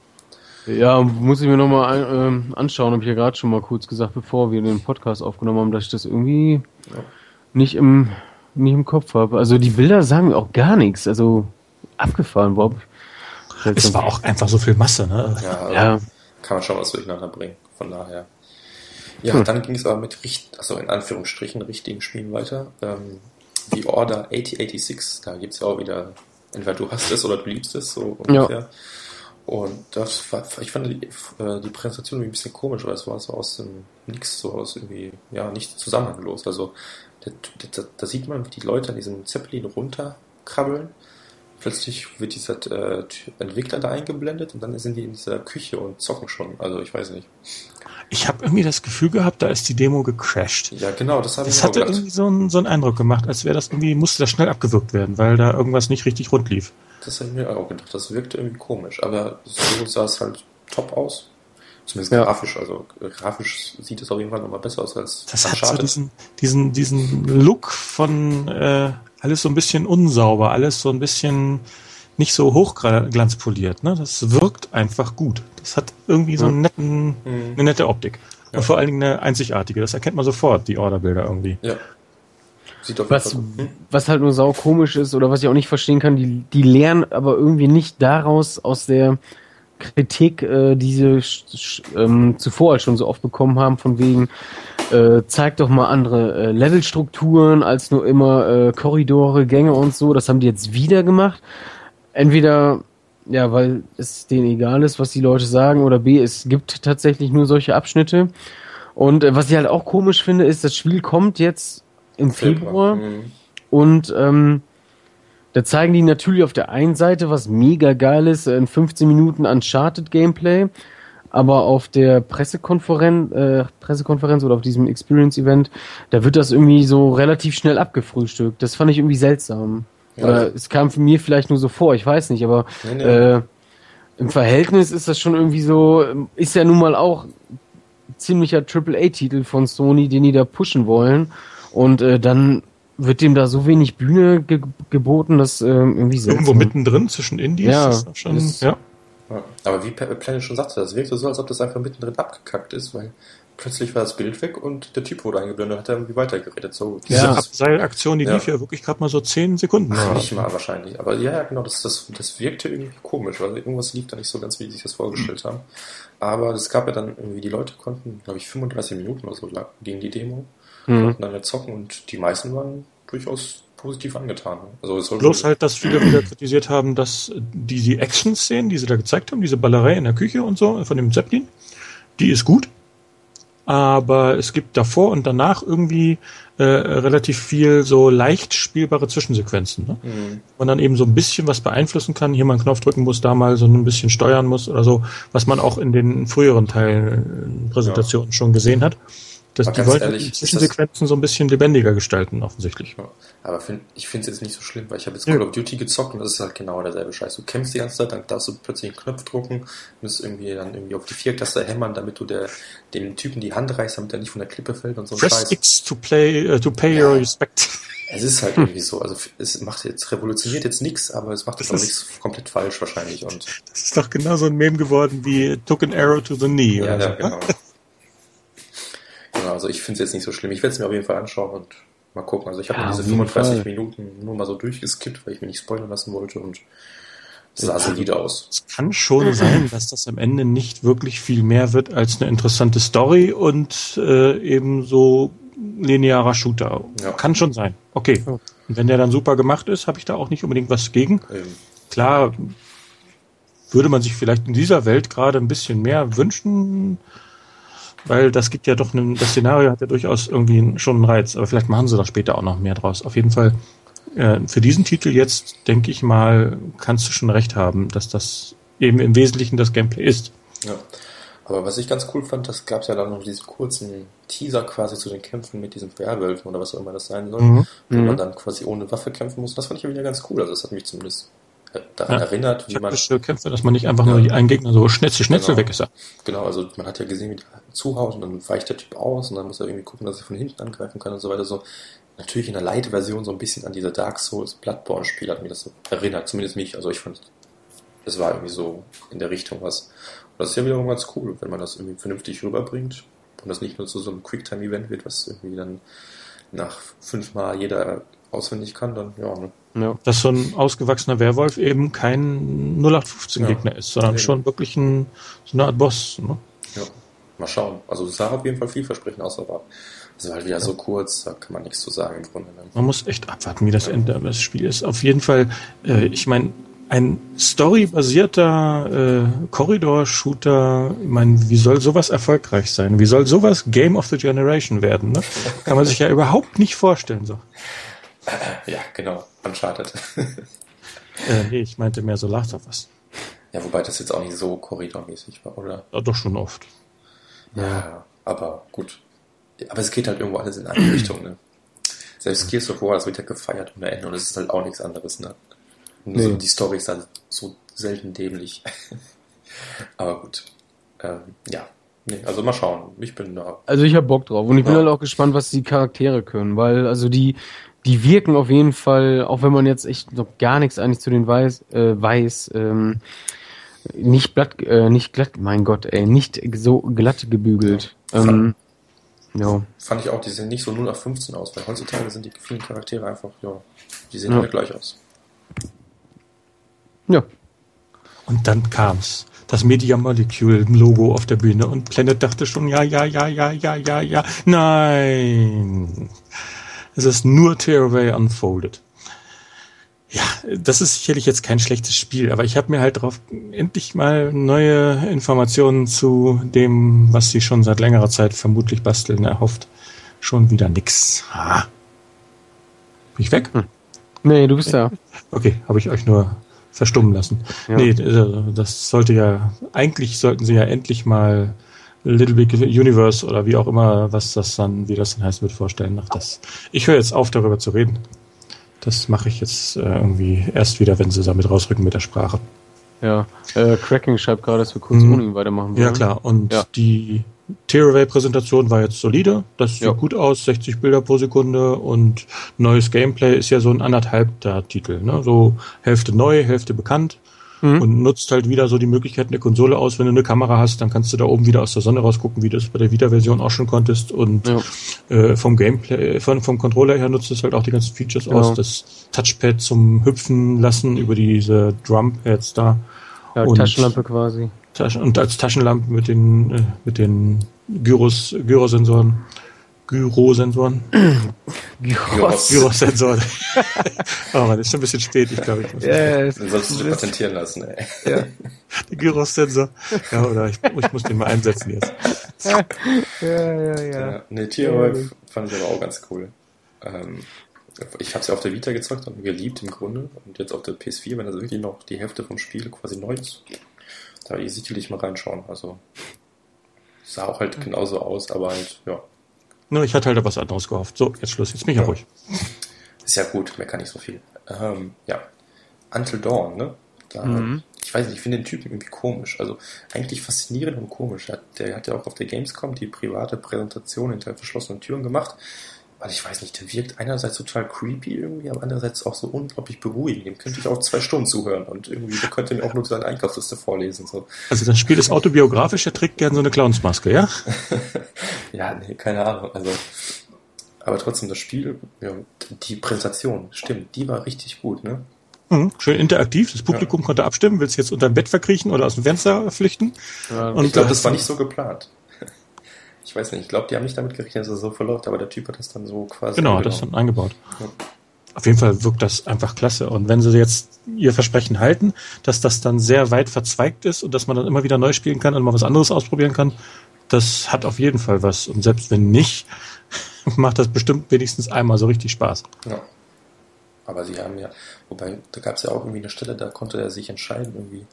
Ja, muss ich mir nochmal ähm, anschauen, habe ich ja gerade schon mal kurz gesagt, bevor wir den Podcast aufgenommen haben, dass ich das irgendwie Ja. nicht im nicht im Kopf habe. Also die Bilder sagen mir auch gar nichts. Also abgefahren, Bob. Es war auch einfach so viel Masse, ne? Ja, also Ja, kann man schon was durcheinander bringen. Von daher. Ja, Hm. dann ging es aber mit richt also in Anführungsstrichen richtigen Spielen weiter. Ähm, The Order 8086. Da gibt es ja auch wieder, entweder du hast es oder du liebst es, so ungefähr. Ja. Und das war, ich fand die, äh, die Präsentation ein bisschen komisch, weil es war so aus dem Nix, so aus irgendwie, ja, nicht zusammenhanglos. Also, da sieht man, wie die Leute an diesem Zeppelin runterkrabbeln. Plötzlich wird dieser äh, Entwickler da eingeblendet und dann sind die in dieser Küche und zocken schon. Also, ich weiß nicht. Ich habe irgendwie das Gefühl gehabt, da ist die Demo gecrashed. Ja, genau, das habe ich Das hatte gedacht. irgendwie so einen, so einen Eindruck gemacht, als wäre das irgendwie, musste das schnell abgewürgt werden, weil da irgendwas nicht richtig rund lief. Das habe ich mir auch gedacht. Das wirkte irgendwie komisch. Aber so sah es halt top aus. Zumindest ja. grafisch. Also grafisch sieht es auf jeden Fall nochmal besser aus als Das hat so diesen, diesen, diesen Look von äh, alles so ein bisschen unsauber, alles so ein bisschen nicht so hochglanzpoliert. Ne? Das wirkt einfach gut. Das hat irgendwie so einen netten, mhm. eine nette Optik. Ja. Und vor allen Dingen eine einzigartige. Das erkennt man sofort, die Orderbilder irgendwie. Ja. Was, was halt nur sau komisch ist oder was ich auch nicht verstehen kann, die, die lernen aber irgendwie nicht daraus aus der Kritik, äh, die sie ähm, zuvor halt schon so oft bekommen haben, von wegen, äh, zeigt doch mal andere äh, Levelstrukturen als nur immer äh, Korridore, Gänge und so. Das haben die jetzt wieder gemacht. Entweder, ja, weil es denen egal ist, was die Leute sagen, oder B, es gibt tatsächlich nur solche Abschnitte. Und äh, was ich halt auch komisch finde, ist, das Spiel kommt jetzt im Februar. Mhm. Und ähm, da zeigen die natürlich auf der einen Seite, was mega geil ist, in 15 Minuten Uncharted Gameplay, aber auf der Pressekonferenz, äh, Pressekonferenz oder auf diesem Experience Event, da wird das irgendwie so relativ schnell abgefrühstückt. Das fand ich irgendwie seltsam. Ja. Oder es kam für mir vielleicht nur so vor, ich weiß nicht, aber nee, nee. Äh, im Verhältnis ist das schon irgendwie so, ist ja nun mal auch ziemlicher AAA-Titel von Sony, den die da pushen wollen. Und äh, dann wird dem da so wenig Bühne ge geboten, dass äh, irgendwie so. Irgendwo mittendrin zwischen Indies. Ja, ist schon, ist, ja. Aber wie Planet schon sagte, das wirkte so, als ob das einfach mittendrin abgekackt ist, weil plötzlich war das Bild weg und der Typ wurde eingeblendet und hat irgendwie weitergeredet. So, Diese ja. Abseilaktion, die ja. lief ja wirklich gerade mal so zehn Sekunden. Ach, nicht mal wahrscheinlich. Aber ja, ja, genau, das, das, das wirkte irgendwie komisch, weil irgendwas lief da nicht so ganz, wie sie sich das vorgestellt haben. Aber es gab ja dann irgendwie, die Leute konnten, glaube ich, 35 Minuten oder so lang gegen die Demo, mhm. ja zocken und die meisten waren durchaus positiv angetan. Also Bloß halt, dass viele wieder kritisiert haben, dass die, die Action-Szenen, die sie da gezeigt haben, diese Ballerei in der Küche und so von dem Zeppelin, die ist gut aber es gibt davor und danach irgendwie äh, relativ viel so leicht spielbare Zwischensequenzen. Ne? Mhm. Man dann eben so ein bisschen was beeinflussen kann, hier mal einen Knopf drücken muss, da mal so ein bisschen steuern muss oder so, was man auch in den früheren Teilen äh, Präsentationen ja. schon gesehen hat. Das, die wollten ehrlich, die Zwischensequenzen so ein bisschen lebendiger gestalten, offensichtlich. Ja, aber find, ich finde es jetzt nicht so schlimm, weil ich habe jetzt Call of Duty gezockt und das ist halt genau derselbe Scheiß. Du kämpfst die ganze Zeit, dann darfst du plötzlich einen Knopf drucken, musst irgendwie dann irgendwie auf die Viertaste hämmern, damit du der, dem Typen die Hand reichst, damit er nicht von der Klippe fällt und so ein Press Scheiß. X to play, uh, to pay ja. your respect. Es ist halt irgendwie so, also es macht jetzt, revolutioniert jetzt nichts, aber es macht jetzt auch nichts komplett falsch wahrscheinlich. Und das ist doch genau so ein Meme geworden wie Took an Arrow to the Knee. Ja, oder ja so. genau. Genau, also ich finde es jetzt nicht so schlimm. Ich werde es mir auf jeden Fall anschauen und mal gucken. Also ich habe ja, diese 35 Fall. Minuten nur mal so durchgeskippt, weil ich mir nicht spoilern lassen wollte und es sah solide aus. Es kann schon sein, dass das am Ende nicht wirklich viel mehr wird als eine interessante Story und äh, eben so linearer Shooter. Ja. Kann schon sein. Okay. Und wenn der dann super gemacht ist, habe ich da auch nicht unbedingt was gegen. Eben. Klar, würde man sich vielleicht in dieser Welt gerade ein bisschen mehr wünschen, weil das gibt ja doch, einen, das Szenario hat ja durchaus irgendwie schon einen Reiz, aber vielleicht machen sie da später auch noch mehr draus. Auf jeden Fall, äh, für diesen Titel jetzt, denke ich mal, kannst du schon recht haben, dass das eben im Wesentlichen das Gameplay ist. Ja. Aber was ich ganz cool fand, das gab es ja dann noch diesen kurzen Teaser quasi zu den Kämpfen mit diesen Werwölfen oder was auch immer das sein soll, mhm. wo man mhm. dann quasi ohne Waffe kämpfen muss. Das fand ich ja wieder ganz cool. Also das hat mich zumindest daran ja, erinnert, wie man. Kämpfe, dass man nicht einfach ja, nur einen Gegner so schnetzel, schnetzel genau, weg ist. Genau, also man hat ja gesehen, wie der zuhaut und dann weicht der Typ aus und dann muss er irgendwie gucken, dass er von hinten angreifen kann und so weiter. So natürlich in der Light-Version so ein bisschen an diese Dark Souls Bloodborne-Spiel hat mir das so erinnert, zumindest mich. Also ich fand, es war irgendwie so in der Richtung was. Und das ist ja wiederum ganz cool, wenn man das irgendwie vernünftig rüberbringt und das nicht nur zu so einem Quicktime-Event wird, was irgendwie dann nach fünfmal jeder auswendig kann, dann ja, ne? Ja. Dass so ein ausgewachsener Werwolf eben kein 0815-Gegner ja. ist, sondern ja. schon wirklich ein, so eine Art Boss. Ne? Ja, mal schauen. Also es sah auf jeden Fall vielversprechend aus, aber Das war halt wieder so kurz, da kann man nichts zu sagen im Grunde. Ne? Man muss echt abwarten, wie das Ende des Spiels ist. Auf jeden Fall, äh, ich meine, ein storybasierter äh, Korridor-Shooter, ich meine, wie soll sowas erfolgreich sein? Wie soll sowas Game of the Generation werden? Ne? Kann man sich ja überhaupt nicht vorstellen. So. Ja, genau, Uncharted. Äh, nee, ich meinte mehr so Last of Us. ja, wobei das jetzt auch nicht so korridormäßig war, oder? Ja, doch schon oft. Ja, aber gut. Aber es geht halt irgendwo alles in eine Richtung, ne? Selbst Gears of War, das wird ja gefeiert ohne Ende und es ist halt auch nichts anderes, ne? Nee. so, die Story ist halt so selten dämlich. aber gut. Ähm, ja. Nee, also mal schauen. Ich bin da. Also ich hab Bock drauf und ich bin Ja. halt auch gespannt, was die Charaktere können, weil also die die wirken auf jeden Fall, auch wenn man jetzt echt noch gar nichts eigentlich zu den weiß, äh, weiß, ähm, nicht glatt, äh, nicht glatt, mein Gott, ey, nicht so glatt gebügelt. Ja. Ähm, ja. Fand ich auch, die sehen nicht so 0 auf 15 aus, weil heutzutage sind die vielen Charaktere einfach, ja, die sehen Ja. alle gleich aus. Ja. Und dann kam's. Das Media Molecule Logo auf der Bühne und Planet dachte schon, ja, ja, ja, ja, ja, ja, ja. Nein. Es ist nur Tearaway Unfolded. Ja, das ist sicherlich jetzt kein schlechtes Spiel, aber ich habe mir halt darauf endlich mal neue Informationen zu dem, was sie schon seit längerer Zeit vermutlich basteln, erhofft. Schon wieder nix. Ah. Bin ich weg? Nee, du bist da. Okay, habe ich euch nur verstummen lassen. Ja. Nee, äh, das sollte ja, eigentlich sollten sie ja endlich mal Little Big Universe oder wie auch immer, was das dann, wie das dann heißen wird, vorstellen. Nach das. Ich höre jetzt auf, darüber zu reden. Das mache ich jetzt äh, irgendwie erst wieder, wenn sie damit rausrücken mit der Sprache. Ja. Äh, Cracking schreibt gerade, dass wir kurz Mhm. ohne ihn weitermachen wollen. Ja, klar. Und Ja. die Tearaway-Präsentation war jetzt solide. Das sieht Ja. gut aus, 60 Bilder pro Sekunde und neues Gameplay ist ja so ein anderthalbter Titel. Ne? So Hälfte neu, Hälfte bekannt. Mhm. Und nutzt halt wieder so die Möglichkeiten der Konsole aus. Wenn du eine Kamera hast, dann kannst du da oben wieder aus der Sonne rausgucken, wie du es bei der Vita-Version auch schon konntest. Und Ja. äh, vom Gameplay, von, vom Controller her nutzt es halt auch die ganzen Features Genau. aus. Das Touchpad zum Hüpfen lassen über diese Drumpads da. ja, und- Taschenlampe quasi. Taschen, und als Taschenlampe mit den, äh, mit den Gyros, Gyrosensoren. Gyrosensoren. Gyros. Gyrosensoren. oh man, ist schon ein bisschen spät, ich glaube, ich muss Ja, Den sollst du dir patentieren lassen, ey. ja. den Gyrosensor. Ja, oder ich, ich muss den mal einsetzen jetzt. ja, ja, ja. Ja, nee, Tierwolf fand ich aber auch ganz cool. Ähm, ich habe es ja auf der Vita gezockt und geliebt im Grunde. Und jetzt auf der PS4, wenn das wirklich noch die Hälfte vom Spiel quasi neu ist, da werde ich sicherlich mal reinschauen. Also sah auch halt genauso aus, aber halt, ja. Nur ich hatte halt was anderes gehofft. So, jetzt Schluss, jetzt bin ich ja Ja. ruhig. Ist ja gut, mehr kann nicht so viel. Ähm, ja. Until Dawn, ne? Da, Mhm. Ich weiß nicht, ich finde den Typen irgendwie komisch. Also eigentlich faszinierend und komisch. Der, hat- der hat ja auch auf der Gamescom die private Präsentation hinter verschlossenen Türen gemacht. Weil ich weiß nicht, der wirkt einerseits total creepy irgendwie, aber andererseits auch so unglaublich beruhigend. Dem könnte ich auch zwei Stunden zuhören und irgendwie, könnte mir auch nur seine Einkaufsliste vorlesen. So. Also das Spiel ist autobiografisch, er trägt gern so eine Clownsmaske, ja? Ja, nee, keine Ahnung. Also, aber trotzdem das Spiel, ja, die Präsentation, stimmt, die war richtig gut, ne? Mhm, schön interaktiv. Das Publikum konnte abstimmen. Willst du jetzt unter dem Bett verkriechen oder aus dem Fenster flüchten? Ja, Und Ich glaube, da das war nicht so geplant. Ich weiß nicht, ich glaube, die haben nicht damit gerechnet, dass es so verläuft, aber der Typ hat das dann so quasi. Genau, hat das dann eingebaut. Ja. Auf jeden Fall wirkt das einfach klasse. Und wenn sie jetzt ihr Versprechen halten, dass das dann sehr weit verzweigt ist und dass man dann immer wieder neu spielen kann und mal was anderes ausprobieren kann, das hat auf jeden Fall was. Und selbst wenn nicht, macht das bestimmt wenigstens einmal so richtig Spaß. Ja. Aber sie haben ja, wobei, da gab es ja auch irgendwie eine Stelle, da konnte er sich entscheiden, irgendwie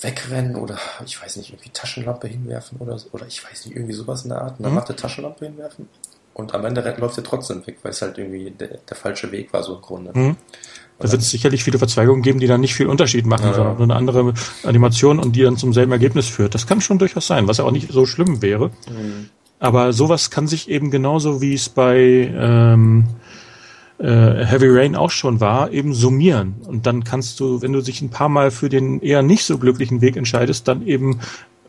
wegrennen oder ich weiß nicht, irgendwie Taschenlampe hinwerfen oder so, oder ich weiß nicht, irgendwie sowas in der Art. Und dann Mhm. macht er Taschenlampe hinwerfen und am Ende läuft er trotzdem weg, weil es halt irgendwie der, der falsche Weg war, so im Grunde. Mhm. Da wird es sicherlich viele Verzweigungen geben, die dann nicht viel Unterschied machen, Ja. sondern nur eine andere Animation und die dann zum selben Ergebnis führt. Das kann schon durchaus sein, was ja auch nicht so schlimm wäre. Mhm. Aber sowas kann sich eben genauso wie es bei ähm, äh, Heavy Rain auch schon war, eben summieren. Und dann kannst du, wenn du dich ein paar Mal für den eher nicht so glücklichen Weg entscheidest, dann eben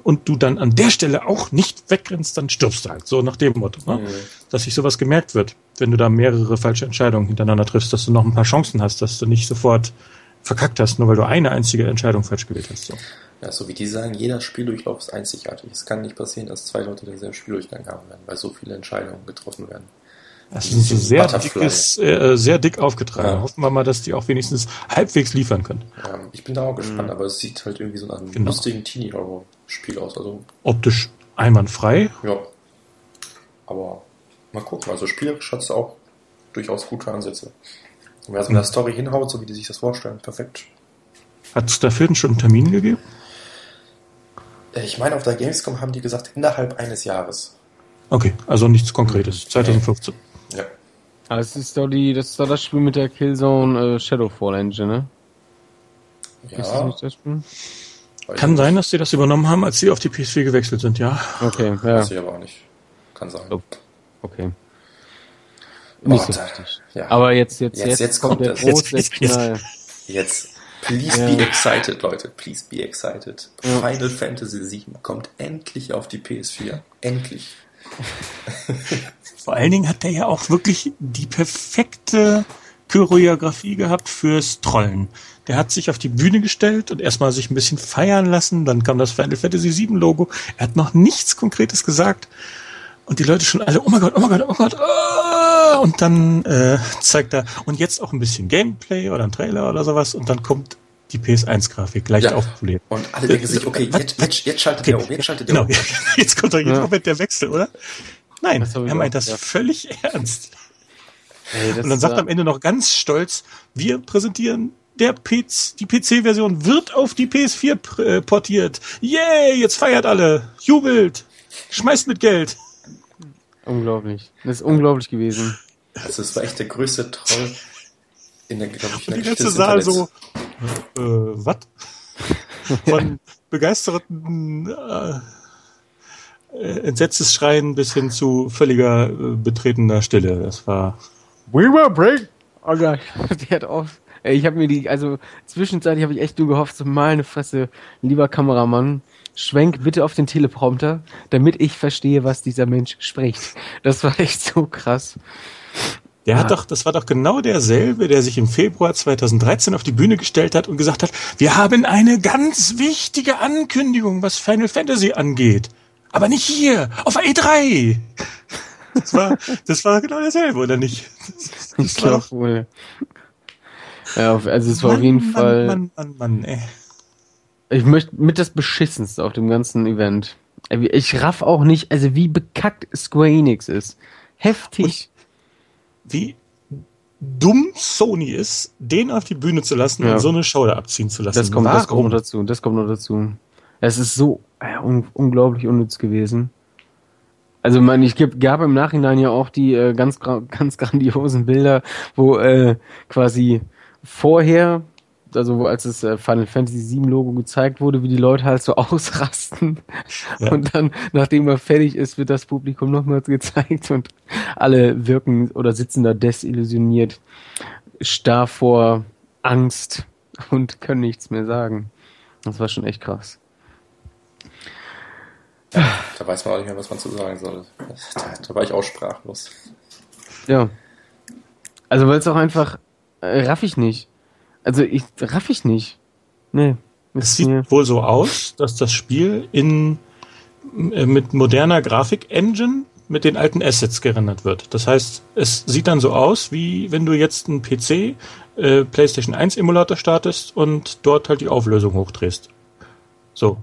und du dann an der Stelle auch nicht wegrennst, dann stirbst du halt. So nach dem Motto. Ne? Mhm. Dass sich sowas gemerkt wird, wenn du da mehrere falsche Entscheidungen hintereinander triffst, dass du noch ein paar Chancen hast, dass du nicht sofort verkackt hast, nur weil du eine einzige Entscheidung falsch gewählt hast. So. Ja, so wie die sagen, jeder Spieldurchlauf ist einzigartig. Es kann nicht passieren, dass zwei Leute denselben Spieldurchgang haben werden, weil so viele Entscheidungen getroffen werden. Das ist ein sehr, dickes, äh, sehr dick aufgetragen. Ja. Hoffen wir mal, dass die auch wenigstens halbwegs liefern können. Ja, ich bin da auch gespannt, aber es sieht halt irgendwie so nach einem Genau. lustigen Teenie-Horror-Spiel aus. Also, Optisch einwandfrei. ja. Aber mal gucken. Also spielerisch hat es auch durchaus gute Ansätze. Und wer so in der Story hinhaut, so wie die sich das vorstellen, perfekt. Hat es dafür schon einen Termin gegeben? Äh, Ich meine, auf der Gamescom haben die gesagt, innerhalb eines Jahres. Okay, also nichts Konkretes. 2015. Ja. Aber es ist doch die, das ist doch das Spiel mit der Killzone äh, Shadowfall Engine, ne? Ist das Ja. nicht das Spiel? Kann sein, dass sie das übernommen haben, als sie auf die PS4 gewechselt sind, ja. Okay, ja, Weiß ich aber auch nicht. Kann sein. Oh. okay. Nicht so Warte. wichtig. Ja. Aber jetzt, jetzt, Jetzt- jetzt, jetzt kommt der das. große Knall. Jetzt, please Ja. be excited, Leute. Please be excited. Ja. Final Fantasy VII kommt endlich auf die PS4. Endlich. Vor allen Dingen hat der ja auch wirklich die perfekte Choreografie gehabt fürs Trollen. Der hat sich auf die Bühne gestellt und erstmal sich ein bisschen feiern lassen. Dann kam das Final Fantasy VII Logo. Er hat noch nichts Konkretes gesagt. Und die Leute schon alle, oh mein Gott, oh mein Gott, oh mein Gott. ah! Und dann äh, zeigt er, und jetzt auch ein bisschen Gameplay oder ein Trailer oder sowas. Und dann kommt die PS1-Grafik leicht Ja. aufpoliert. Und alle denken sich, okay, jetzt, jetzt, jetzt schaltet der um, jetzt schaltet der Genau, um. jetzt kommt doch jeden Ja. Moment der Wechsel, oder? Nein, er meint das ja. völlig ernst. Ey, das Und dann sagt er am Ende noch ganz stolz, wir präsentieren der PC, die PC-Version wird auf die PS4 pr- äh, portiert. Yay, jetzt feiert alle, jubelt, schmeißt mit Geld. unglaublich. Das ist unglaublich gewesen. Also, es war echt der größte Troll in der, glaube ich, in Und der die Geschichte ganze Saal so, äh, was? Von begeisterten äh, äh, entsetztes Schreien bis hin zu völliger äh, betretener Stille. Das war We will break. Oh Gott, der hat auch. Ey, ich habe mir die, also zwischenzeitlich habe ich echt nur gehofft, so meine Fresse, lieber Kameramann, schwenk bitte auf den Teleprompter, damit ich verstehe, was dieser Mensch spricht. Das war echt so krass. Der Ja. hat doch, das war doch genau derselbe, der sich im Februar 2013 auf die Bühne gestellt hat und gesagt hat, wir haben eine ganz wichtige Ankündigung, was Final Fantasy angeht. Aber nicht hier, auf der E3. Das war, das war genau derselbe, oder nicht? Das, Ich das war glaube doch- wohl. Ja, auf- also es war auf Mann, jeden Mann, Fall. Mann, Mann, Mann, ey. Ich möchte mit das beschissenste auf dem ganzen Event. Ich raff auch nicht, also wie bekackt Square Enix ist. Heftig. Wie dumm Sony ist, den auf die Bühne zu lassen Ja. und so eine Show da abziehen zu lassen. Das kommt, das kommt noch dazu. Das kommt noch dazu. Es ist so äh, un unglaublich unnütz gewesen. Also man, ich gab, im Nachhinein ja auch die äh, ganz ganz grandiosen Bilder, wo äh, quasi vorher, also wo als das äh, Final Fantasy VII Logo gezeigt wurde, wie die Leute halt so ausrasten Ja. und dann, nachdem er fertig ist, wird das Publikum nochmals gezeigt und alle wirken oder sitzen da desillusioniert, starr vor Angst und können nichts mehr sagen. Das war schon echt krass. Da weiß man auch nicht mehr, was man zu sagen soll. Da, da war ich auch sprachlos. Ja. Also weil es auch einfach äh, raff ich nicht. Also ich raff ich nicht. Nee. Es sieht mir- wohl so aus, dass das Spiel in äh, mit moderner Grafik-Engine mit den alten Assets gerendert wird. Das heißt, es sieht dann so aus, wie wenn du jetzt einen PC äh, PlayStation 1 Emulator startest und dort halt die Auflösung hochdrehst. So.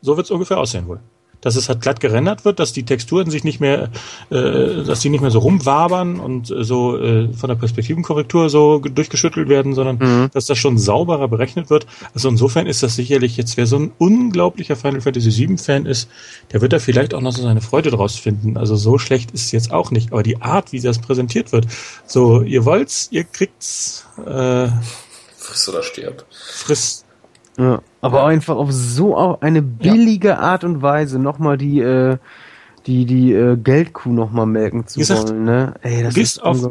So wird es ungefähr aussehen wohl. Dass es halt glatt gerendert wird, dass die Texturen sich nicht mehr, äh, dass die nicht mehr so rumwabern und äh, so äh, von der Perspektivenkorrektur so ge- durchgeschüttelt werden, sondern Mhm. dass das schon sauberer berechnet wird. Also insofern ist das sicherlich jetzt, wer so ein unglaublicher Final Fantasy VII Fan ist, der wird da vielleicht auch noch so seine Freude draus finden. Also so schlecht ist es jetzt auch nicht. Aber die Art, wie das präsentiert wird, so ihr wollt's, ihr kriegt's, äh, Friss oder stirb. frisst. Ja, aber einfach auf so auch eine billige Art und Weise nochmal die, äh, die, die äh, Geldkuh nochmal melken zu gesagt, wollen, ne? Ey, das Du gehst auf,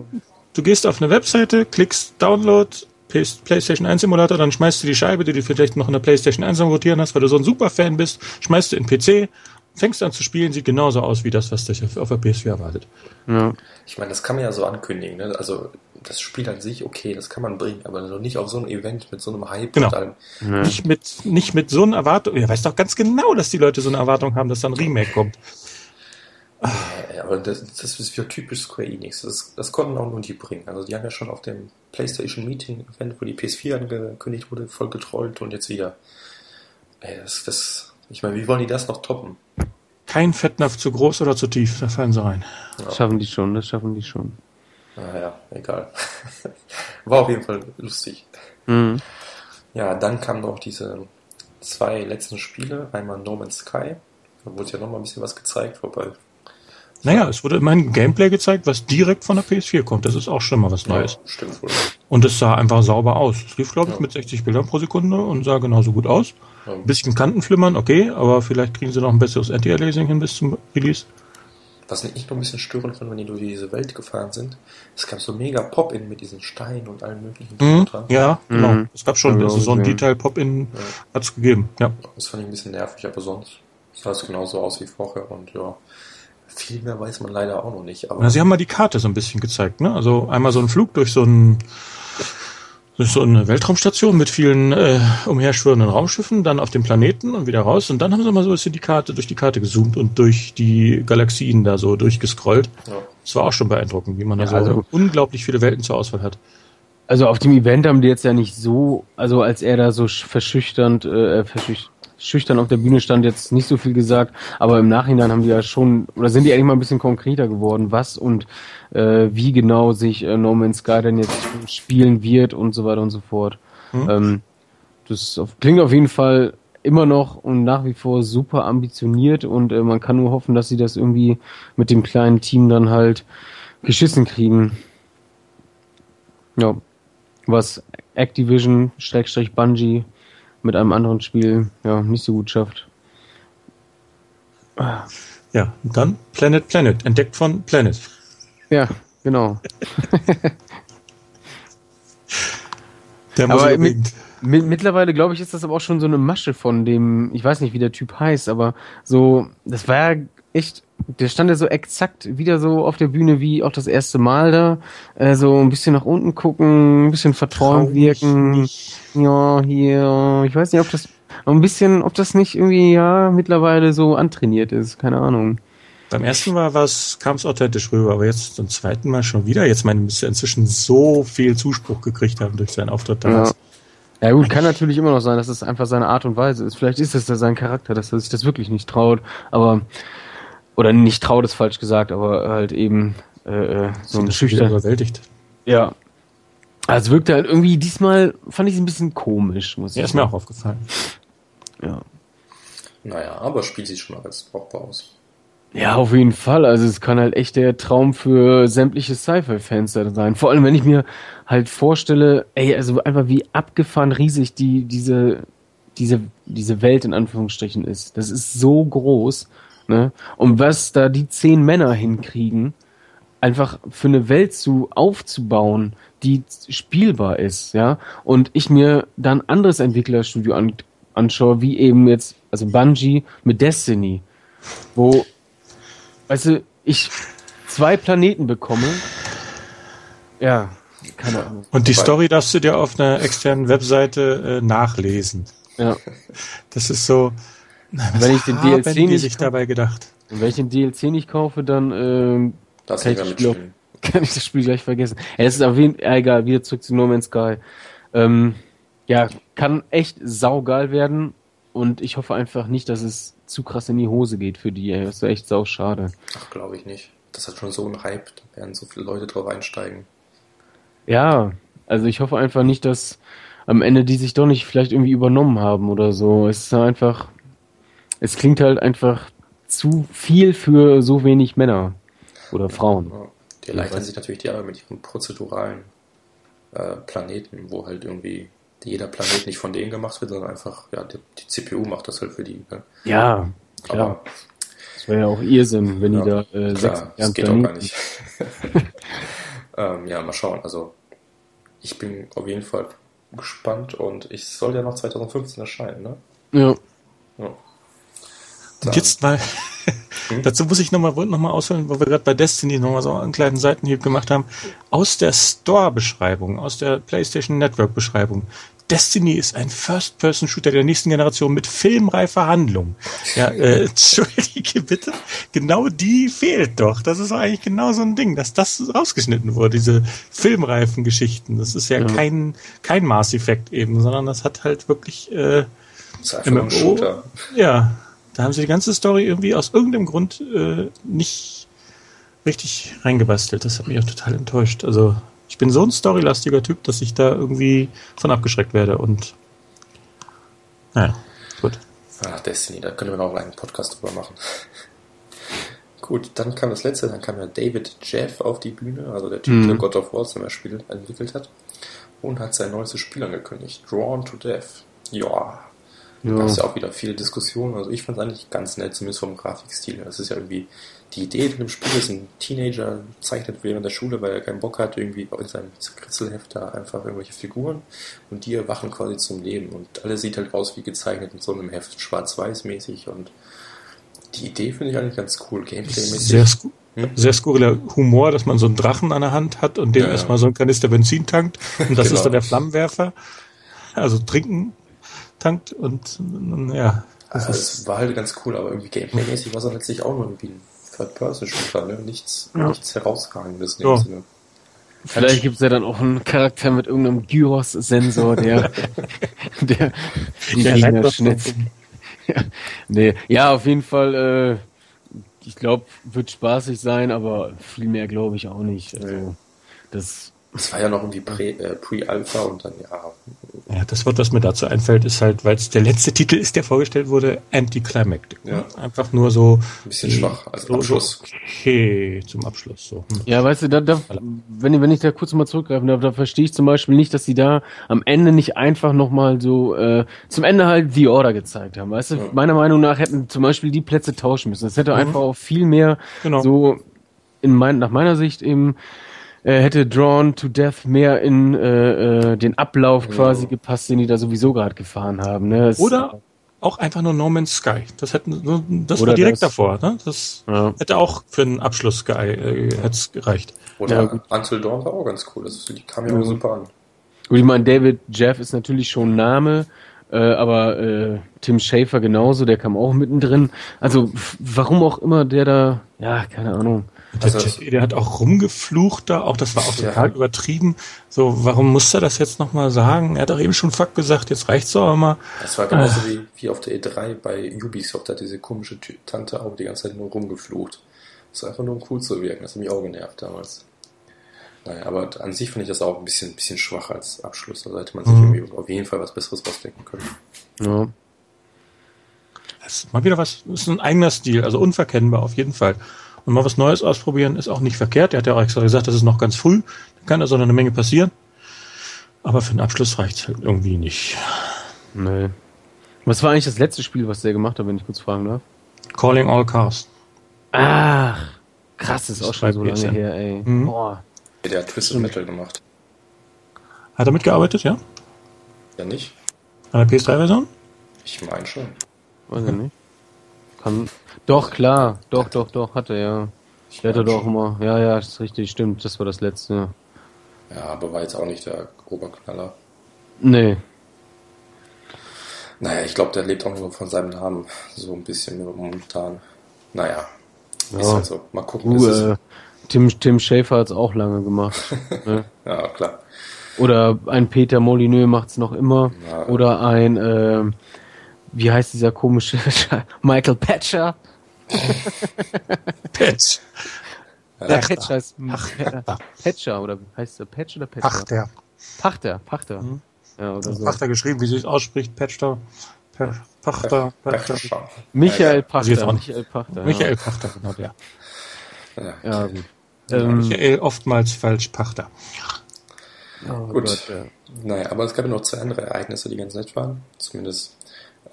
du gehst auf eine Webseite, klickst Download, PlayStation 1 Emulator, dann schmeißt du die Scheibe, die du vielleicht noch in der PlayStation 1 am rotieren hast, weil du so ein Superfan bist, schmeißt du in PC, fängst an zu spielen, sieht genauso aus wie das, was dich auf, auf der PS4 erwartet. Ja. Ich meine, das kann man ja so ankündigen. Ne? Also, das Spiel an sich, okay, das kann man bringen, aber doch nicht auf so ein Event mit so einem Hype Genau. und allem. Ja. Nicht mit, nicht mit so einer Erwartung. Ihr weißt doch ganz genau, dass die Leute so eine Erwartung haben, dass da ein Remake kommt. Äh, aber das, das ist wieder typisch Square Enix. Das, das konnten auch nur die bringen. Also die haben ja schon auf dem PlayStation Meeting Event, wo die PS4 angekündigt wurde, voll getrollt und jetzt wieder. Ey, das, das, ich meine, wie wollen die das noch toppen? Kein Fettnapf zu groß oder zu tief, da fallen sie rein. Das schaffen die schon, das schaffen die schon. Naja, egal. War auf jeden Fall lustig. Mhm. Ja, dann kamen noch diese zwei letzten Spiele. Einmal No Man's Sky. Da wurde ja noch mal ein bisschen was gezeigt, wobei. Naja, es wurde immerhin Gameplay gezeigt, was direkt von der PS4 kommt. Das ist auch schon mal was Neues. Ja, stimmt wohl. Und es sah einfach sauber aus. Es lief, glaube ich, Ja. mit 60 Bildern pro Sekunde und sah genauso gut aus. Ja. Ein bisschen Kantenflimmern, okay, aber vielleicht kriegen sie noch ein besseres Anti-Aliasing hin bis zum Release. Was ich noch ein bisschen störend fand, wenn die durch diese Welt gefahren sind, es gab so mega Pop-In mit diesen Steinen und allem möglichen. Mhm. Ja, genau. Mhm. Es gab schon, also so ein. Detail-Pop-In Ja. hat es gegeben. Ja. Das fand ich ein bisschen nervig, aber sonst sah es genauso aus wie vorher und ja, viel mehr weiß man leider auch noch nicht. Aber Na, sie haben mal die Karte so ein bisschen gezeigt, ne? Also einmal so ein Flug durch so ein durch so eine Weltraumstation mit vielen äh, umherschwirrenden Raumschiffen, dann auf dem Planeten und wieder raus. Und dann haben sie mal so ein bisschen die Karte, durch die Karte gezoomt und durch die Galaxien da so durchgescrollt. ja, Das war auch schon beeindruckend, wie man da Ja, so also- unglaublich viele Welten zur Auswahl hat. Also auf dem Event haben die jetzt ja nicht so, also als er da so sch- verschüchternd, äh, verschüch schüchtern auf der Bühne stand, jetzt nicht so viel gesagt, aber im Nachhinein haben die ja schon, oder sind die eigentlich mal ein bisschen konkreter geworden, was und äh, wie genau sich äh, No Man's Sky denn jetzt spielen wird und so weiter und so fort. Mhm. Ähm, das auf, klingt auf jeden Fall immer noch und nach wie vor super ambitioniert und äh, man kann nur hoffen, dass sie das irgendwie mit dem kleinen Team dann halt geschissen kriegen. Ja. Was Activision, Schrägstrich Bungie mit einem anderen Spiel, ja, nicht so gut schafft. Ja, und dann Planet Planet, entdeckt von Planet. Ja, genau. Der Aber mit- unbedingt- Mi- Mittlerweile, glaube ich, ist das aber auch schon so eine Masche von dem, ich weiß nicht, wie der Typ heißt, aber so, das war ja echt, der stand ja so exakt wieder so auf der Bühne wie auch das erste Mal da. Äh, so ein bisschen nach unten gucken, ein bisschen verträumt Traurig wirken. Ja, hier, ich weiß nicht, ob das, ein bisschen, ob das nicht irgendwie, ja, mittlerweile so antrainiert ist, keine Ahnung. Beim ersten Mal kam es authentisch rüber, aber jetzt zum zweiten Mal schon wieder. Jetzt meine, müsste inzwischen so viel Zuspruch gekriegt haben durch seinen Auftritt damals. Ja. Ja gut, kann natürlich immer noch sein, dass es einfach seine Art und Weise ist. Vielleicht ist es da sein Charakter, dass er sich das wirklich nicht traut, aber oder nicht traut ist falsch gesagt, aber halt eben äh, äh, so ein schüchtern. überwältigt. Ja. Also es wirkte halt irgendwie diesmal fand ich es ein bisschen komisch, muss Ja, ich ist mir auch aufgefallen. Ja. naja, aber Spiel sieht schon mal ganz brauchbar aus. Ja, auf jeden Fall. Also es kann halt echt der Traum für sämtliche Sci-Fi-Fans da sein. Vor allem, wenn ich mir halt vorstelle, ey, also einfach wie abgefahren riesig die, diese, diese, diese Welt in Anführungsstrichen ist. Das ist so groß, ne? Und was da die zehn Männer hinkriegen, einfach für eine Welt zu aufzubauen, die spielbar ist, ja. Und ich mir dann anderes Entwicklerstudio an, anschaue, wie eben jetzt, also Bungie mit Destiny, wo, weißt du, ich zwei Planeten bekomme. Ja, keine Ahnung. Und die Story darfst du dir auf einer externen Webseite äh, nachlesen. Ja. Das ist so. Was Wenn ich den DLC die nicht sich kaufe- dabei gedacht? Wenn ich den DLC nicht kaufe, dann ähm, Das Kann ich das mitspielen. kann ich das Spiel gleich vergessen. Ja, das ist auf jeden Fall egal, wieder zurück zu No Man's Sky. Ähm, ja, kann echt saugeil werden und ich hoffe einfach nicht, dass es zu krass in die Hose geht für die. Ey. Das wäre echt sau schade. Ach, glaube ich nicht. Das hat schon so einen Hype, da werden so viele Leute drauf einsteigen. Ja, also ich hoffe einfach nicht, dass am Ende die sich doch nicht vielleicht irgendwie übernommen haben oder so. Es ist einfach, es klingt halt einfach zu viel für so wenig Männer oder Frauen. Ja. Die erleichtern sich natürlich die Arbeit mit ihren prozeduralen äh, Planeten, wo halt irgendwie jeder Planet nicht von denen gemacht wird, sondern einfach, ja, die, die CPU macht das halt für die. Ne? Ja, klar. Aber Das wäre ja auch Irrsinn, wenn Ja, die da äh, sechs klar, das Jahre geht auch gar nicht. ähm, ja, mal schauen. Also, ich bin auf jeden Fall gespannt und ich soll ja noch 2015 erscheinen, ne? Ja. Ja. Und jetzt mal Hm? Dazu muss ich nochmal noch mal ausholen, wo wir gerade bei Destiny nochmal so einen kleinen Seitenhieb gemacht haben. Aus der Store-Beschreibung, aus der PlayStation Network-Beschreibung. Destiny ist ein First-Person-Shooter der nächsten Generation mit filmreifer Handlung. Ja, äh, entschuldige bitte. Genau die fehlt doch. Das ist eigentlich genau so ein Ding, dass das rausgeschnitten wurde, diese filmreifen Geschichten. Das ist ja, ja. kein, kein Maß-Effekt eben, sondern das hat halt wirklich äh, MMO. Ja, da haben sie die ganze Story irgendwie aus irgendeinem Grund äh, nicht richtig reingebastelt. Das hat mich auch total enttäuscht. Also ich bin so ein storylastiger Typ, dass ich da irgendwie von abgeschreckt werde und naja, gut. Ach, Destiny, da können wir noch einen Podcast drüber machen. gut, dann kam das letzte, dann kam ja David Jeff auf die Bühne, also der Typ, mhm. der God of War zum Beispiel entwickelt hat und hat sein neues Spiel angekündigt, Drawn to Death. Ja, ja. gab es ja auch wieder viele Diskussionen. Also ich fand es eigentlich ganz nett, zumindest vom Grafikstil. Das ist ja irgendwie die Idee von dem Spiel ist, ein Teenager zeichnet während der Schule, weil er keinen Bock hat, irgendwie in seinem Kritzelheft da einfach irgendwelche Figuren und die erwachen quasi zum Leben und alles sieht halt aus wie gezeichnet in so einem Heft, schwarz-weiß mäßig und die Idee finde ich eigentlich ganz cool, Gameplay-mäßig. Sehr, sku hm? sehr skurriler Humor, dass man so einen Drachen an der Hand hat und dem ja, erstmal so ein Kanister Benzin tankt und das genau. ist dann der Flammenwerfer. Also trinken tankt und ja. Also es war halt ganz cool, aber irgendwie Gameplay-mäßig war es dann letztlich auch nur irgendwie ein Third-Person-Shooter, ne? Nichts, ja. nichts herausragendes in dem ja. Sinne. Vielleicht gibt es ja dann auch einen Charakter mit irgendeinem Gyros-Sensor, der, der die der Gegner schnitzt. ja, nee. ja, auf jeden Fall, äh, ich glaube, wird spaßig sein, aber viel mehr glaube ich auch nicht. Also, das es war ja noch irgendwie äh, Pre-Alpha äh, Pre und dann ja. Ja, das Wort, was mir dazu einfällt, ist halt, weil es der letzte Titel ist, der vorgestellt wurde, Anticlimactic. Ja. Einfach nur so. Ein bisschen schwach als so, Abschluss. Okay, zum Abschluss so. Hm. Ja, weißt du, da, da, wenn, wenn ich da kurz mal zurückgreifen darf, da verstehe ich zum Beispiel nicht, dass sie da am Ende nicht einfach nochmal so äh, zum Ende halt The Order gezeigt haben. Weißt du, ja. meiner Meinung nach hätten zum Beispiel die Plätze tauschen müssen. Das hätte mhm. einfach auch viel mehr genau. so in mein, nach meiner Sicht eben hätte Drawn to Death mehr in äh, äh, den Ablauf quasi gepasst, den die da sowieso gerade gefahren haben. Ne? Oder auch einfach nur No Man's Sky. Das hätten, das war direkt das, davor. Ne? Das ja. hätte auch für einen Abschluss Sky äh, gereicht. Oder ja, Until Dawn war auch ganz cool. Das, die kam ja auch super an. Gut, ich meine, David Jeff ist natürlich schon ein Name, äh, aber äh, Tim Schafer genauso, der kam auch mittendrin. Also warum auch immer der da, ja, keine Ahnung. Also, der, der, hat auch rumgeflucht da, auch das war auch total ja. übertrieben. So, warum muss er das jetzt nochmal sagen? Er hat doch eben schon Fuck gesagt, jetzt reicht's doch mal. Das war genauso äh. wie, wie auf der E3 bei Ubisoft, da hat diese komische Tante auch die ganze Zeit nur rumgeflucht. Das war einfach nur um cool zu wirken, das hat mich auch genervt damals. Naja, aber an sich fand ich das auch ein bisschen, bisschen schwach als Abschluss. Also hätte man sich mhm. irgendwie auf jeden Fall was Besseres ausdenken können. Ja. Das ist mal wieder was, das ist ein eigener Stil, also unverkennbar auf jeden Fall. Und mal was Neues ausprobieren ist auch nicht verkehrt. Er hat ja auch extra gesagt, das ist noch ganz früh. Da kann also noch eine Menge passieren. Aber für den Abschluss reicht es halt irgendwie nicht. Nee. Was war eigentlich das letzte Spiel, was der gemacht hat, wenn ich kurz fragen darf? Calling All Cars. Ach, krass, das ist auch schon so lange her, ey. Mhm. Boah. Der hat Twisted Metal gemacht. Hat er mitgearbeitet, ja? Ja, nicht. An der PS3-Version? Ich meine schon. Weiß ich nicht. Kann, doch, klar. Doch, doch, doch, hatte ja. Ich hatte doch immer. Ja, ja, ist richtig, stimmt. Das war das letzte. Ja, aber war jetzt auch nicht der Oberknaller. Nee. Naja, ich glaube, der lebt auch nur von seinem Namen. So ein bisschen momentan. Naja. Ja. Ist halt so. Mal gucken. Uh, äh, Tim, Tim Schäfer hat es auch lange gemacht. ne? Ja, klar. Oder ein Peter Molyneux macht es noch immer. Ja, Oder ein, äh, wie heißt dieser komische Michael Patcher? Patch. Der Patch heißt Patcher oder heißt der Patch oder Patcher? Pachter. Pachter, Pachter. Mhm. Ja, oder so. Pachter geschrieben, wie sie es ausspricht, Patchter. Pachter, Pachter. Michael Pachter. Michael Pachter. Michael Pachter, genau der. Ja, ja gut. Ähm, Michael oftmals falsch Pachter. Oh, gut. Gott, ja. Naja, aber es gab ja noch zwei andere Ereignisse, die ganz nett waren. Zumindest,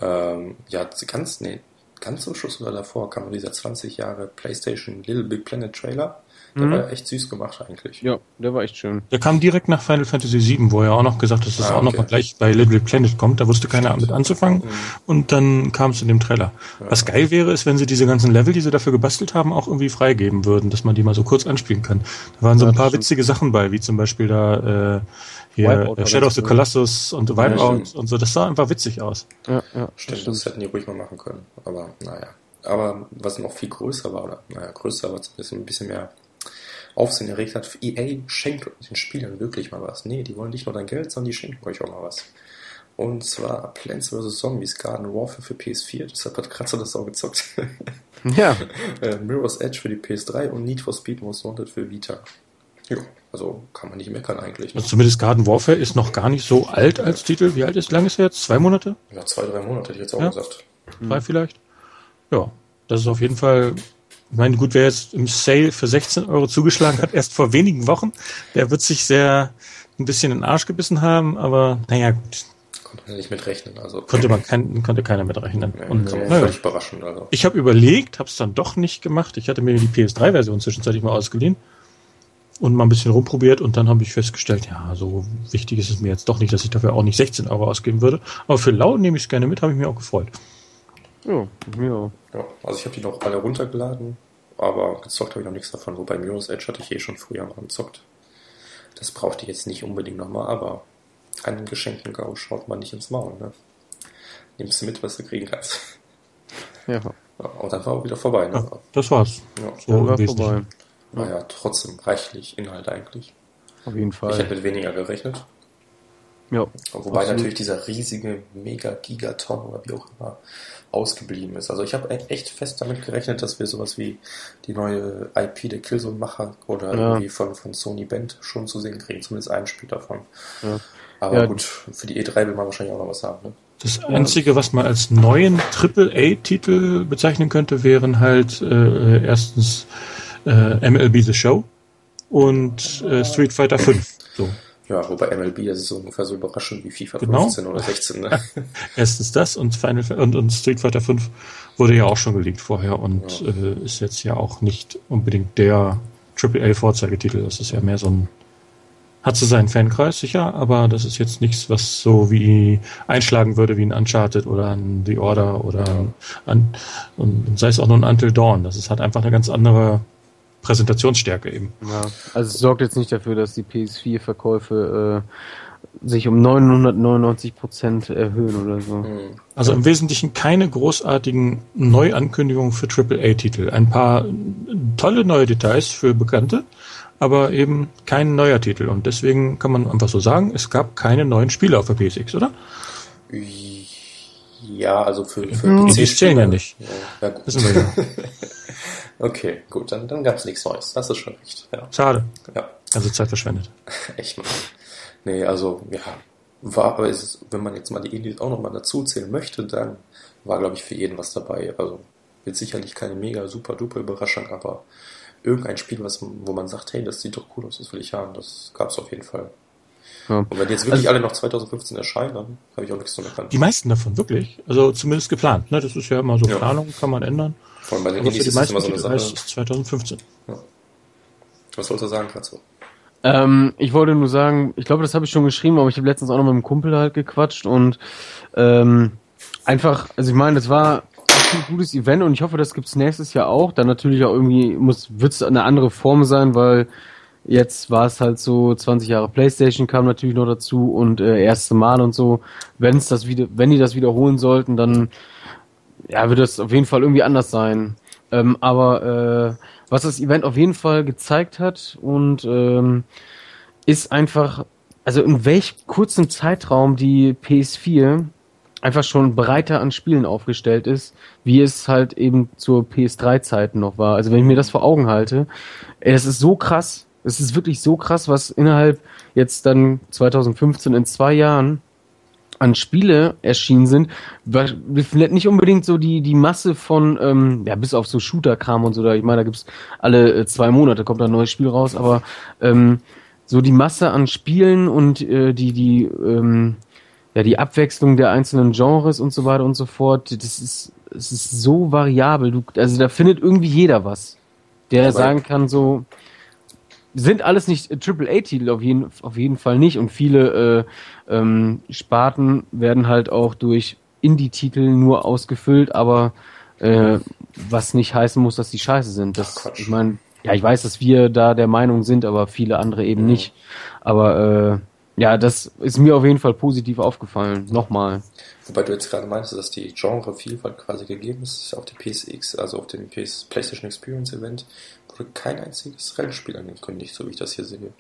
ähm, ja, ganz, nee, ganz zum Schluss oder davor kam dieser 20 Jahre PlayStation Little Big Planet Trailer, Der mhm. war echt süß gemacht eigentlich. Ja, der war echt schön. Der kam direkt nach Final Fantasy VII, wo er auch noch gesagt hat, dass das ah, okay. auch noch mal gleich bei Little Planet kommt. Da wusste keiner damit anzufangen. Mhm. Und dann kam es in dem Trailer. Ja. Was geil wäre, ist, wenn sie diese ganzen Level, die sie dafür gebastelt haben, auch irgendwie freigeben würden, dass man die mal so kurz anspielen kann. Da waren so ein paar witzige Sachen bei, wie zum Beispiel da äh, hier Wipeout Shadow of the Colossus und Wipeout ja, und so. Das sah einfach witzig aus. Ja, ja. Stimmt, das hätten die ruhig mal machen können. Aber naja. Aber was noch viel größer war, oder naja, größer, aber zumindest ein bisschen mehr Aufsehen erregt hat, EA schenkt den Spielern wirklich mal was. Nee, die wollen nicht nur dein Geld, sondern die schenken euch auch mal was. Und zwar Plants vs. Zombies Garden Warfare für PS4, deshalb hat Kratzer das auch gezockt. Ja. äh, Mirror's Edge für die PS3 und Need for Speed Most Wanted für Vita. Ja, also kann man nicht meckern eigentlich. Ne? Also zumindest Garden Warfare ist noch gar nicht so alt als Titel. Wie alt ist, lang ist er jetzt? Zwei Monate? Ja, zwei, drei Monate hätte ich jetzt auch ja. gesagt. Drei vielleicht? Ja, das ist auf jeden Fall ich meine, gut, wer jetzt im Sale für 16 Euro zugeschlagen hat, erst vor wenigen Wochen, der wird sich sehr ein bisschen in den Arsch gebissen haben, aber naja, gut. Konnte man nicht mitrechnen. Also. Konnte man kein, konnte keiner mitrechnen. Ja, und, kann man naja, völlig überraschend. Also. Ich habe überlegt, habe es dann doch nicht gemacht. Ich hatte mir die PS3-Version zwischenzeitlich mal ausgeliehen und mal ein bisschen rumprobiert und dann habe ich festgestellt, ja, so wichtig ist es mir jetzt doch nicht, dass ich dafür auch nicht 16 Euro ausgeben würde. Aber für lau nehme ich es gerne mit, habe ich mir auch gefreut. Ja, ja. ja also ich habe die noch alle runtergeladen, aber gezockt habe ich noch nichts davon. Wobei Mirror's Edge hatte ich eh schon früher mal gezockt. Das brauchte ich jetzt nicht unbedingt nochmal, aber einen geschenkten Gau schaut man nicht ins Maul. Ne? Nimmst du mit, was du kriegen kannst. Ja. ja und dann war auch wieder vorbei. Ne? Ja, das war's. Ja, so war vorbei. Naja, trotzdem reichlich Inhalt eigentlich. Auf jeden Fall. Ich hätte mit weniger gerechnet. Ja. Wobei absolut. natürlich dieser riesige Mega-Gigaton oder wie auch immer ausgeblieben ist. Also ich habe echt fest damit gerechnet, dass wir sowas wie die neue IP der Killzone-Macher oder ja. irgendwie von, von Sony Band schon zu sehen kriegen, zumindest ein Spiel davon. Ja. Aber ja. gut, für die E3 will man wahrscheinlich auch noch was haben. Ne? Das Einzige, was man als neuen AAA-Titel bezeichnen könnte, wären halt äh, erstens äh, MLB The Show und äh, Street Fighter 5. So. Ja, wobei MLB, das ist so ungefähr so überraschend wie FIFA genau. 15 oder 16. Ne? Erstens das und, Final, und, und Street Fighter 5 wurde ja auch schon geleakt vorher und ja. äh, ist jetzt ja auch nicht unbedingt der AAA-Vorzeigetitel. Das ist ja mehr so ein, hat so seinen Fankreis sicher, aber das ist jetzt nichts, was so wie einschlagen würde wie ein Uncharted oder ein The Order oder ja. ein, und sei es auch nur ein Until Dawn. Das ist halt einfach eine ganz andere Präsentationsstärke eben. Ja, also es sorgt jetzt nicht dafür, dass die PS4-Verkäufe äh, sich um 999 Prozent erhöhen oder so. Mhm. Also im Wesentlichen keine großartigen Neuankündigungen für AAA-Titel. Ein paar tolle neue Details für Bekannte, aber eben kein neuer Titel. Und deswegen kann man einfach so sagen, es gab keine neuen Spiele auf der PSX, oder? Ja, also für, für hm, PC zählen ja nicht. Ja, ja gut. Wissen wir ja. Okay, gut, dann, dann gab es nichts Neues. Das ist schon recht. Ja. Schade. Ja. Also Zeit verschwendet. Echt mal. Nee, also, ja. War, aber ist, wenn man jetzt mal die Indies auch nochmal dazu zählen möchte, dann war, glaube ich, für jeden was dabei. Also, wird sicherlich keine mega super duper Überraschung, aber irgendein Spiel, was, wo man sagt, hey, das sieht doch cool aus, das will ich haben, das gab es auf jeden Fall. Ja. Und wenn die jetzt wirklich also, alle noch 2015 erscheinen, dann habe ich auch nichts zu meckern. Die meisten davon, wirklich. Also zumindest geplant. Ne? Das ist ja immer so ja. Planung, kann man ändern. Vor allem bei den Indies ist das immer so eine Sache. Ist 2015. Ja. Was sollst du sagen, Katzo? Ähm, ich wollte nur sagen, ich glaube, das habe ich schon geschrieben, aber ich habe letztens auch noch mit einem Kumpel halt gequatscht und ähm, einfach, also ich meine, das war ein gutes Event und ich hoffe, das gibt's nächstes Jahr auch. Dann natürlich auch irgendwie muss, wird's eine andere Form sein, weil jetzt war es halt so 20 Jahre PlayStation kam natürlich noch dazu und äh, erste Mal und so. Wenn es das wieder, wenn die das wiederholen sollten, dann ja, wird es auf jeden Fall irgendwie anders sein. Ähm, aber äh, was das Event auf jeden Fall gezeigt hat und ähm, ist einfach, also in welch kurzem Zeitraum die PS4 einfach schon breiter an Spielen aufgestellt ist, wie es halt eben zur PS3-Zeiten noch war. Also wenn ich mir das vor Augen halte, das ist so krass, es ist wirklich so krass, was innerhalb jetzt dann 2015 in zwei Jahren an Spiele erschienen sind, vielleicht nicht unbedingt so die die Masse von ähm, ja bis auf so Shooter-Kram und so da ich meine da gibt's alle äh, zwei Monate kommt ein neues Spiel raus aber ähm, so die Masse an Spielen und äh, die die ähm, ja die Abwechslung der einzelnen Genres und so weiter und so fort das ist es ist so variabel du also da findet irgendwie jeder was der aber sagen kann so sind alles nicht AAA-Titel, auf jeden, auf jeden Fall nicht. Und viele äh, ähm, Sparten werden halt auch durch Indie-Titel nur ausgefüllt, aber äh, was nicht heißen muss, dass die scheiße sind. Das, Ach, ich meine, ja, ich weiß, dass wir da der Meinung sind, aber viele andere eben Mhm. nicht. Aber äh, ja, das ist mir auf jeden Fall positiv aufgefallen. Nochmal. Wobei du jetzt gerade meinst, dass die Genrevielfalt quasi gegeben ist, auf der PSX, also auf dem PS PlayStation Experience Event, wurde kein einziges Rennspiel angekündigt, so wie ich das hier sehe.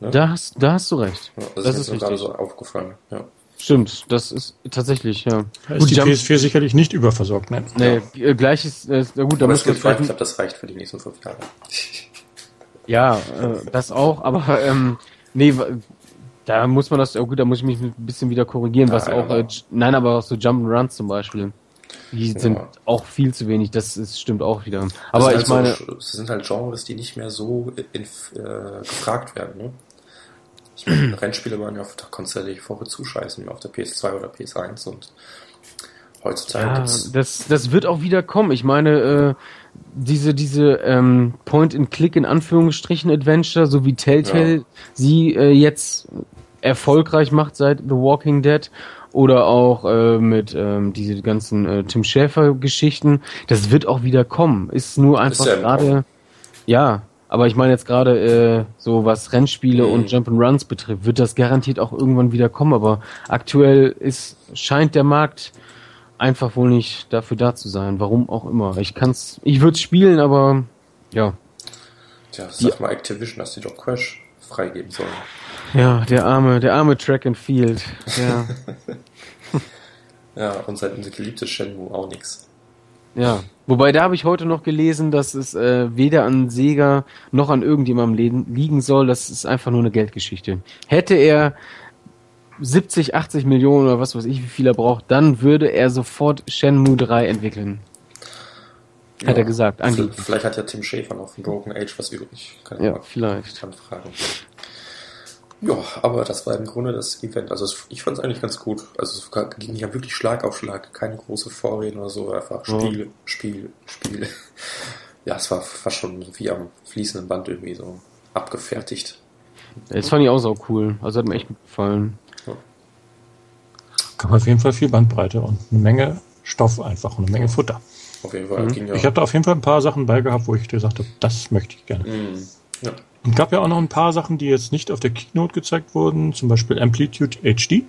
Ne? Da hast, da hast du recht. Ja, das, das ist mir gerade so aufgefallen. Ja. Stimmt, das ist tatsächlich, ja. Da ist die Jump- PS4 sicherlich nicht überversorgt, ne? Nee, äh, gleich ist, äh, na gut, da Aber muss es man ich glaube, das reicht für die nächsten fünf Jahre. ja, äh, das auch, aber, ähm, nee, da muss man das, oh gut, da muss ich mich ein bisschen wieder korrigieren, was Nein, auch, aber- äh, nein, aber auch so Jump'n'Runs zum Beispiel. Die sind Ja. auch viel zu wenig, das ist, stimmt auch wieder. Aber Das ich sind meine, halt so, das sind halt Genres, die nicht mehr so in, äh, gefragt werden. Ne? Ich meine, Rennspiele waren ja auf, da konntest du ja die Woche zuscheißen auf der PS2 oder PS1 und heutzutage Ja, gibt's das, das wird auch wieder kommen. Ich meine, äh, diese, diese ähm, Point-and-Click in Anführungsstrichen Adventure, so wie Telltale Ja. sie äh, jetzt erfolgreich macht seit The Walking Dead oder auch äh, mit ähm, diese ganzen äh, Tim Schäfer Geschichten, das wird auch wieder kommen. Ist nur einfach ja gerade, ja, aber ich meine jetzt gerade äh, so was Rennspiele Mhm. und Jump'n'Runs betrifft, wird das garantiert auch irgendwann wieder kommen. Aber aktuell ist scheint der Markt einfach wohl nicht dafür da zu sein. Warum auch immer. Ich kann's, ich würde spielen, aber ja. Tja, sag mal Activision, dass die doch Crash freigeben sollen. Ja, der arme, der arme Track and Field. Ja, Ja, und sein geliebtes Shenmue auch nix. ja. Wobei da habe ich heute noch gelesen, dass es äh, weder an Sega noch an irgendjemandem liegen soll. Das ist einfach nur eine Geldgeschichte. Hätte er 70, 80 Millionen oder was weiß ich, wie viel er braucht, dann würde er sofort Shenmue 3 entwickeln. Hat er gesagt, angeblich. Vielleicht hat ja Tim Schäfer noch von Broken Age was übrig. Kann Ja, vielleicht. kann fragen. Ja, aber das war im Grunde das Event. Also ich fand es eigentlich ganz gut. Also es ging ja wirklich Schlag auf Schlag. Keine große Vorreden oder so. Einfach Ja. Spiel, Spiel, Spiel. Ja, es war fast schon wie am fließenden Band irgendwie so abgefertigt. Das fand ich auch so cool. Also hat mir echt gut gefallen. Gab auf jeden Fall viel Bandbreite und eine Menge Stoff einfach und eine Menge Futter. Auf jeden Fall ging ja. Ich habe da auf jeden Fall ein paar Sachen bei gehabt, wo ich gesagt habe, das möchte ich gerne. Mm, ja. Und gab ja auch noch ein paar Sachen, die jetzt nicht auf der Keynote gezeigt wurden, zum Beispiel Amplitude HD.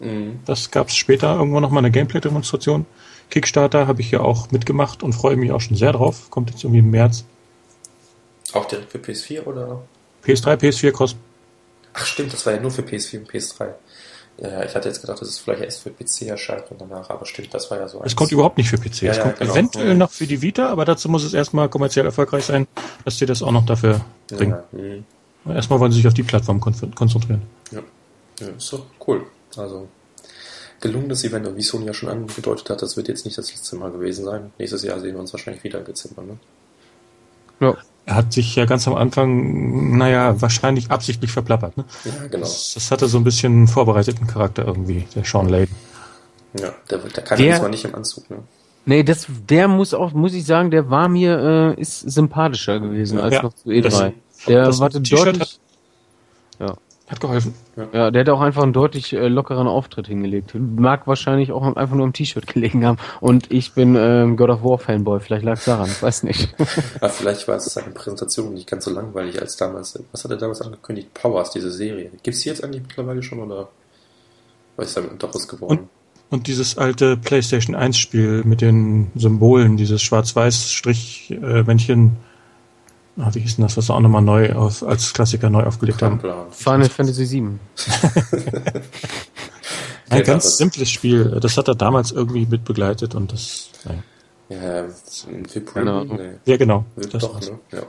Mm. Das gab es später irgendwo noch mal eine Gameplay-Demonstration. Kickstarter habe ich ja auch mitgemacht und freue mich auch schon sehr drauf. Kommt jetzt irgendwie im März. Auch direkt für PS4 oder? PS3, PS4 kostet. Ach stimmt, das war ja nur für PS4 und PS3. Ja, ja, ich hatte jetzt gedacht, dass es vielleicht erst für PC erscheint und danach, aber stimmt, das war ja so Es kommt überhaupt nicht für PC. Ja, es ja, kommt genau. eventuell Ja. noch für die Vita, aber dazu muss es erstmal kommerziell erfolgreich sein, dass sie das auch noch dafür bringen. Ja, mm. Erstmal wollen sie sich auf die Plattform kon- konzentrieren. Ja, ja ist doch cool. Also, gelungenes Event, und wie Sony ja schon angedeutet hat, das wird jetzt nicht das letzte Mal gewesen sein. Nächstes Jahr sehen wir uns wahrscheinlich wieder im Dezember, ne? Ja. Er hat sich ja ganz am Anfang, naja, wahrscheinlich absichtlich verplappert. Ne? Ja, genau. Das, das hatte so ein bisschen einen vorbereiteten Charakter irgendwie, der Sean Layden. Ja, der, der kann Der- ja diesmal nicht im Anzug, ne? Nee, das, der muss auch, muss ich sagen, der war mir, äh, ist sympathischer gewesen als Ja, noch zu E3. das- der das war T-Shirt deutlich, Hat geholfen. ja, der hat auch einfach einen deutlich äh, lockeren Auftritt hingelegt. Mag wahrscheinlich auch einfach nur im T-Shirt gelegen haben. Und ich bin ähm, God of War Fanboy, vielleicht lag es daran, ich weiß nicht. Aber vielleicht war es seine Präsentation nicht ganz so langweilig als damals. Was hat er damals angekündigt? Powers, diese Serie. Gibt's die jetzt eigentlich mittlerweile schon oder was ist damit doch was geworden? Und dieses alte PlayStation 1 Spiel mit den Symbolen, dieses Schwarz-Weiß-Strich-Männchen, ah, wie hieß denn das, was sie auch nochmal neu auf, als Klassiker neu aufgelegt haben? Final Fantasy VII. Ein Ja, ganz simples Spiel. Das hat er damals irgendwie mit begleitet und das, naja. Ja, nee. Ja, genau. Wird Das doch, war's. ne? Ja.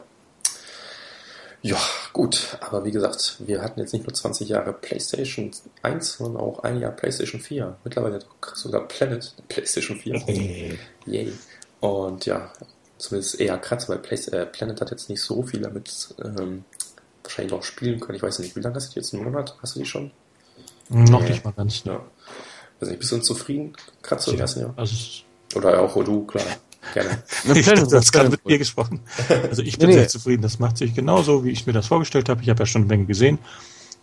Ja, gut. Aber wie gesagt, wir hatten jetzt nicht nur 20 Jahre PlayStation 1, sondern auch ein Jahr PlayStation 4. Mittlerweile sogar Planet PlayStation 4. Yay. Und ja, zumindest eher krass, weil Play äh, Planet hat jetzt nicht so viel damit ähm, wahrscheinlich noch spielen können. Ich weiß nicht, wie lange hast du die jetzt? Einen Monat? Hast du die schon? Noch Nee. nicht mal ganz. Ja. Nicht, bist du zufrieden? Kratzt du im ersten Jahr? Also, Oder auch du, klar. gerne. ich du hast gerade mit mir gesprochen. Also ich bin nee, sehr zufrieden. Das macht sich genauso, wie ich mir das vorgestellt habe. Ich habe ja schon eine Menge gesehen.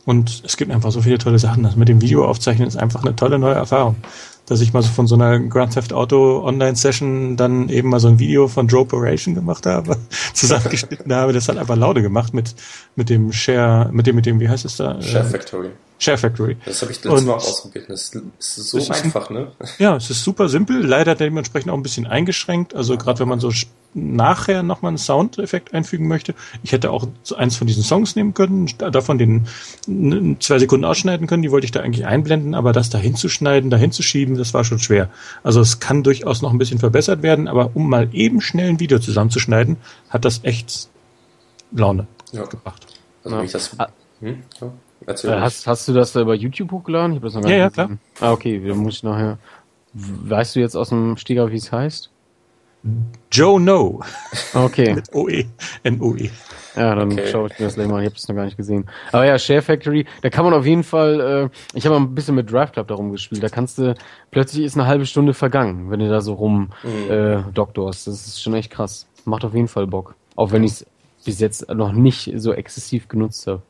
Und es gibt einfach so viele tolle Sachen. Das mit dem Video aufzeichnen ist einfach eine tolle neue Erfahrung dass ich mal so von so einer Grand Theft Auto Online Session dann eben mal so ein Video von Joe Operation gemacht habe, zusammengeschnitten habe. Das hat einfach Laude gemacht mit, mit dem Share, mit dem, mit dem, wie heißt es da? Share Factory. Share Factory. Das habe ich letztes Mal auch ausprobiert. Das ist so ist einfach, ne? Ja, es ist super simpel, leider dementsprechend auch ein bisschen eingeschränkt. Also gerade wenn man so nachher nochmal einen Soundeffekt einfügen möchte. Ich hätte auch eins von diesen Songs nehmen können, davon den zwei Sekunden ausschneiden können, die wollte ich da eigentlich einblenden, aber das da hinzuschneiden, da hinzuschieben, das war schon schwer. Also es kann durchaus noch ein bisschen verbessert werden, aber um mal eben schnell ein Video zusammenzuschneiden, hat das echt Laune ja. gebracht. Also ja. ich das, ah. hm? ja. Äh, hast, hast du das da über YouTube hochgeladen? Ich hab das noch gar ja, nicht ja, klar. Ah, okay, dann muss ich nachher. Weißt du jetzt aus dem Stieger, wie es heißt? Joe No. Okay. Mit OE. N-O-E. Ja, dann okay. schaue ich mir das gleich mal an. Ich habe es noch gar nicht gesehen. Aber ja, Share Factory, da kann man auf jeden Fall, äh, ich habe mal ein bisschen mit Drive Club darum gespielt. Da kannst du, plötzlich ist eine halbe Stunde vergangen, wenn du da so rum mhm. äh, doktorst. Das ist schon echt krass. Macht auf jeden Fall Bock. Auch wenn ich es bis jetzt noch nicht so exzessiv genutzt habe.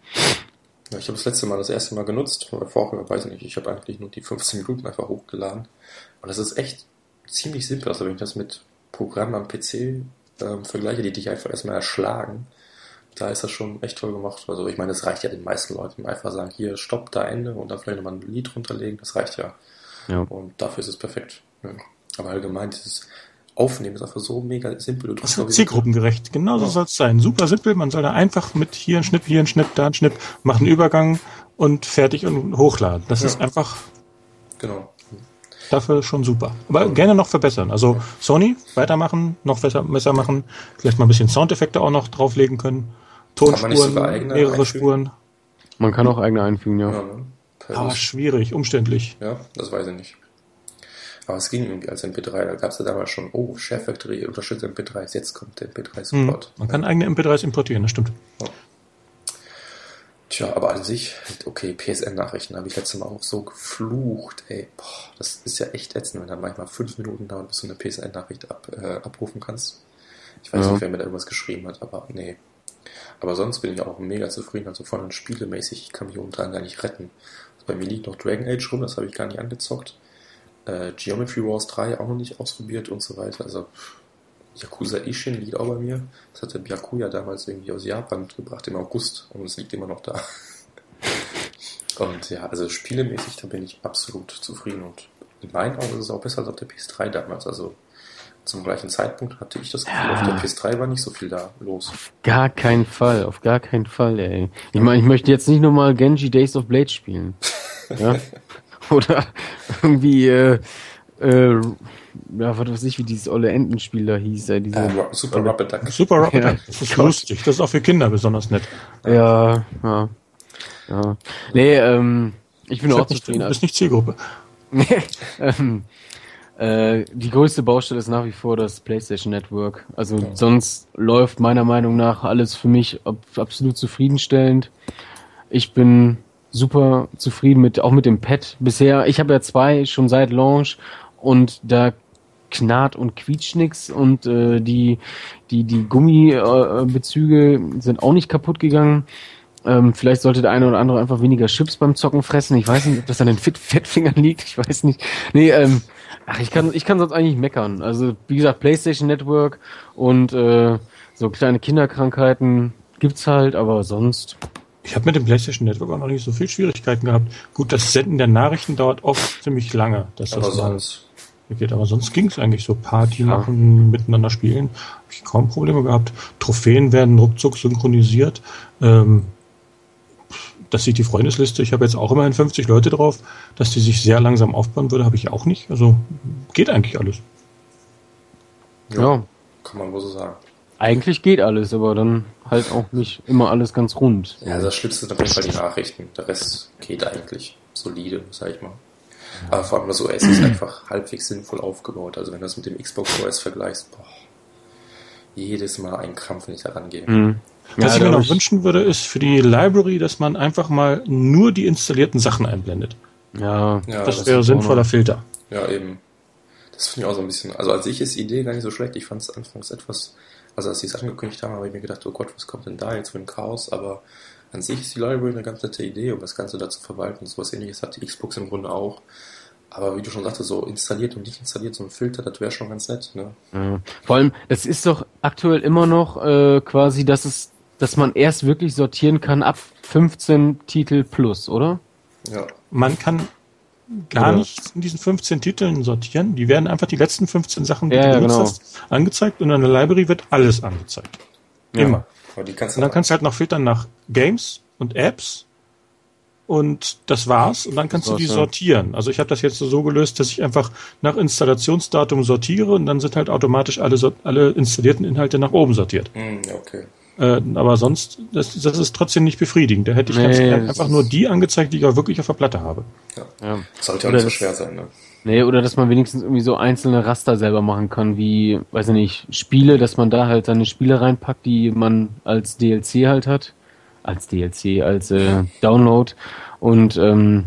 Ja, ich habe das letzte Mal das erste Mal genutzt. Vorher weiß ich nicht, ich habe eigentlich nur die 15 Minuten einfach hochgeladen. Und das ist echt ziemlich simpel. Also wenn ich das mit Programmen am PC ähm, vergleiche, die dich einfach erstmal erschlagen, da ist das schon echt toll gemacht. Also ich meine, das reicht ja den meisten Leuten. Einfach sagen, hier, stopp, da Ende und dann vielleicht nochmal ein Lied runterlegen, das reicht ja. ja. Und dafür ist es perfekt. Ja. Aber allgemein, dieses Aufnehmen ist einfach so mega simpel. das ist zielgruppengerecht. Genauso ja. soll es sein. Super simpel. Man soll da einfach mit hier ein Schnipp, hier ein Schnipp, da ein Schnipp, machen Übergang und fertig und hochladen. Das ja. ist einfach. Genau dafür schon super. Aber gerne noch verbessern. Also Sony, weitermachen, noch besser, besser machen, vielleicht mal ein bisschen Soundeffekte auch noch drauflegen können. Tonspuren, mehrere einfügen? Spuren. Man kann auch eigene einfügen, ja. ja ne? Aber schwierig, umständlich. Ja, das weiß ich nicht. Aber es ging irgendwie als MP3. Da gab es ja damals schon, oh, Share Factory unterstützt MP3s, jetzt kommt der MP3-Support. Mhm. Man kann eigene MP3s importieren, das stimmt. Ja. Tja, aber an sich, okay, PSN-Nachrichten habe ich letztes Mal auch so geflucht, ey, boah, das ist ja echt ätzend, wenn da manchmal fünf Minuten dauert, bis du eine PSN-Nachricht ab, äh, abrufen kannst. Ich weiß ja. nicht, wer mir da irgendwas geschrieben hat, aber nee. Aber sonst bin ich auch mega zufrieden, also von den spielemäßig, ich kann mich dran gar nicht retten. Also bei mir liegt noch Dragon Age rum, das habe ich gar nicht angezockt. Äh, Geometry Wars 3 auch noch nicht ausprobiert und so weiter, also Yakuza Ishin liegt auch bei mir. Das hat der Byakuya damals irgendwie aus Japan mitgebracht im August und es liegt immer noch da. Und ja, also spielemäßig, da bin ich absolut zufrieden und in meinen Augen ist es auch besser als auf der PS3 damals. Also zum gleichen Zeitpunkt hatte ich das Gefühl, ja. auf der PS3 war nicht so viel da los. Auf gar keinen Fall, auf gar keinen Fall, ey. Ich meine, ich möchte jetzt nicht nochmal Genji Days of Blade spielen. ja? Oder irgendwie äh, äh, ja, was weiß ich, wie dieses olle Entenspiel da hieß. Äh, diese, uh, Super Rubber Duck. Super Rubber ja. Duck. Das ist lustig. Das ist auch für Kinder besonders nett. Ja, ja. ja. Nee, ähm, ich bin auch zufrieden. Du bist nicht Zielgruppe. Nee, ähm, äh, die größte Baustelle ist nach wie vor das PlayStation Network. Also ja. sonst läuft meiner Meinung nach alles für mich ab, absolut zufriedenstellend. Ich bin super zufrieden mit auch mit dem Pad bisher. Ich habe ja zwei schon seit Launch und da knarrt und quietscht nix und äh, die die die Gummibezüge äh, sind auch nicht kaputt gegangen. Ähm, vielleicht sollte der eine oder andere einfach weniger Chips beim Zocken fressen. Ich weiß nicht, ob das an den Fit Fettfingern liegt. Ich weiß nicht. Nee, ähm, ach, ich kann ich kann sonst eigentlich meckern. Also wie gesagt, PlayStation Network und äh, so kleine Kinderkrankheiten gibt's halt, aber sonst ich habe mit dem PlayStation Network auch noch nicht so viel Schwierigkeiten gehabt. Gut, das Senden der Nachrichten dauert oft ziemlich lange. Dass aber das sonst. Geht. Aber sonst ging es eigentlich so. Party ja. machen, miteinander spielen. Habe ich kaum Probleme gehabt. Trophäen werden ruckzuck synchronisiert. Ähm, das sieht die Freundesliste. Ich habe jetzt auch immerhin 50 Leute drauf. Dass die sich sehr langsam aufbauen würde, habe ich auch nicht. Also geht eigentlich alles. Ja, ja. kann man wohl so sagen. Eigentlich geht alles, aber dann halt auch nicht immer alles ganz rund. Ja, das Schlimmste sind auf jeden Fall die Nachrichten. Der Rest geht eigentlich solide, sag ich mal. Aber vor allem das OS ist einfach halbwegs sinnvoll aufgebaut. Also wenn du das mit dem Xbox OS vergleichst, boah, jedes Mal ein Krampf, wenn ich da rangehe. Mhm. Was ja, ich mir noch wünschen würde, ist für die Library, dass man einfach mal nur die installierten Sachen einblendet. Ja, ja das, das wäre sinnvoller Filter. Ja, eben. Das finde ich auch so ein bisschen. Also als ich ist die Idee gar nicht so schlecht. Ich fand es anfangs etwas, also als sie es angekündigt haben, habe ich mir gedacht, oh Gott, was kommt denn da jetzt für ein Chaos? Aber an sich ist die Library eine ganz nette Idee, um das Ganze da zu verwalten. So was ähnliches hat die Xbox im Grunde auch. Aber wie du schon sagtest, so installiert und nicht installiert, so ein Filter, das wäre schon ganz nett. Ne? Ja. Vor allem, es ist doch aktuell immer noch äh, quasi, dass es, dass man erst wirklich sortieren kann ab 15 Titel plus, oder? Ja. Man kann gar Oder- nichts in diesen 15 Titeln sortieren. Die werden einfach die letzten 15 Sachen, die Ja, du ja, benutzt genau. hast, angezeigt und in der Library wird alles angezeigt. Ja. Immer. Aber die kannst Und dann kannst du halt noch filtern nach Games und Apps und das war's. Und dann kannst du die sortieren. Also ich habe das jetzt so gelöst, dass ich einfach nach Installationsdatum sortiere und dann sind halt automatisch alle, alle installierten Inhalte nach oben sortiert. Hm, okay. Äh, aber sonst, das, das ist trotzdem nicht befriedigend. Da hätte ich Nee, ganz gern das einfach nur die angezeigt, die ich auch wirklich auf der Platte habe. Ja. Sollte ja nicht so schwer sein, ne? Nee, oder dass man wenigstens irgendwie so einzelne Raster selber machen kann, wie, weiß ich nicht, Spiele, dass man da halt seine Spiele reinpackt, die man als DLC halt hat. Als DLC, als äh, Download. Und ähm,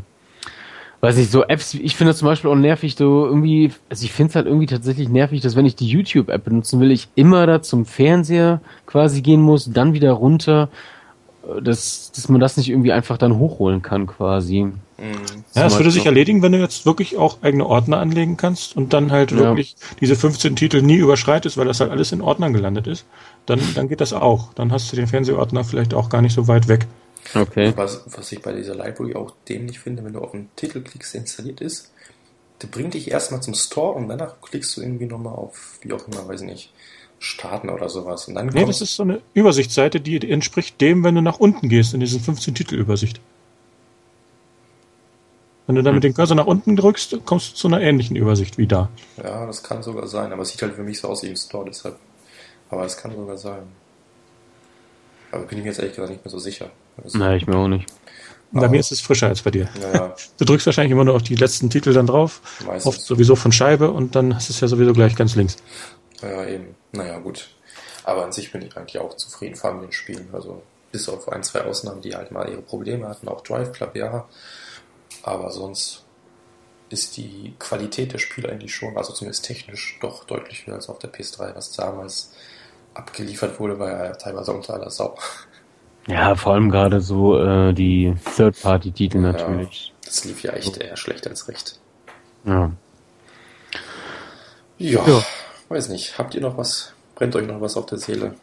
weiß ich, so Apps, ich finde das zum Beispiel auch nervig, so irgendwie, also ich finde es halt irgendwie tatsächlich nervig, dass wenn ich die YouTube-App benutzen will, ich immer da zum Fernseher quasi gehen muss, dann wieder runter, äh, dass, dass man das nicht irgendwie einfach dann hochholen kann quasi. Hm. Ja, das würde sich erledigen, wenn du jetzt wirklich auch eigene Ordner anlegen kannst und dann halt Ja. wirklich diese 15 Titel nie überschreitest, weil das halt alles in Ordnern gelandet ist. Dann, dann geht das auch. Dann hast du den Fernsehordner vielleicht auch gar nicht so weit weg. Okay. Was, was ich bei dieser Library auch dämlich finde, wenn du auf einen Titel klickst, der installiert ist, der bringt dich erstmal zum Store und danach klickst du irgendwie nochmal auf, wie auch immer, weiß ich nicht, starten oder sowas. Und dann Nee, das ist so eine Übersichtsseite, die entspricht dem, wenn du nach unten gehst in diesen 15 Titelübersicht. Wenn du dann mit dem Cursor nach unten drückst, kommst du zu einer ähnlichen Übersicht wie da. ja, das kann sogar sein, aber es sieht halt für mich so aus wie im Store, deshalb. Aber es kann sogar sein. Aber bin ich mir jetzt ehrlich gesagt nicht mehr so sicher. Also, Nein, ich mir auch nicht. Bei mir ist es frischer als bei dir. Naja, Du drückst wahrscheinlich immer nur auf die letzten Titel dann drauf, meistens. oft sowieso von Scheibe und dann hast du es ja sowieso gleich ganz links. Ja, eben. Naja, gut. Aber an sich bin ich eigentlich auch zufrieden, vor allem mit den Spielen. Also, bis auf ein, zwei Ausnahmen, die halt mal ihre Probleme hatten, auch Drive Club, ja. Aber sonst ist die Qualität der Spiele eigentlich schon, also zumindest technisch, doch deutlich höher als auf der PS3, was damals abgeliefert wurde, war ja teilweise unter aller Sau. Ja, vor allem gerade so äh, die Third-Party-Titel natürlich. Das lief ja echt eher schlecht als recht. Ja. Ja, Ja. weiß nicht. Habt ihr noch was? Brennt euch noch was auf der Seele?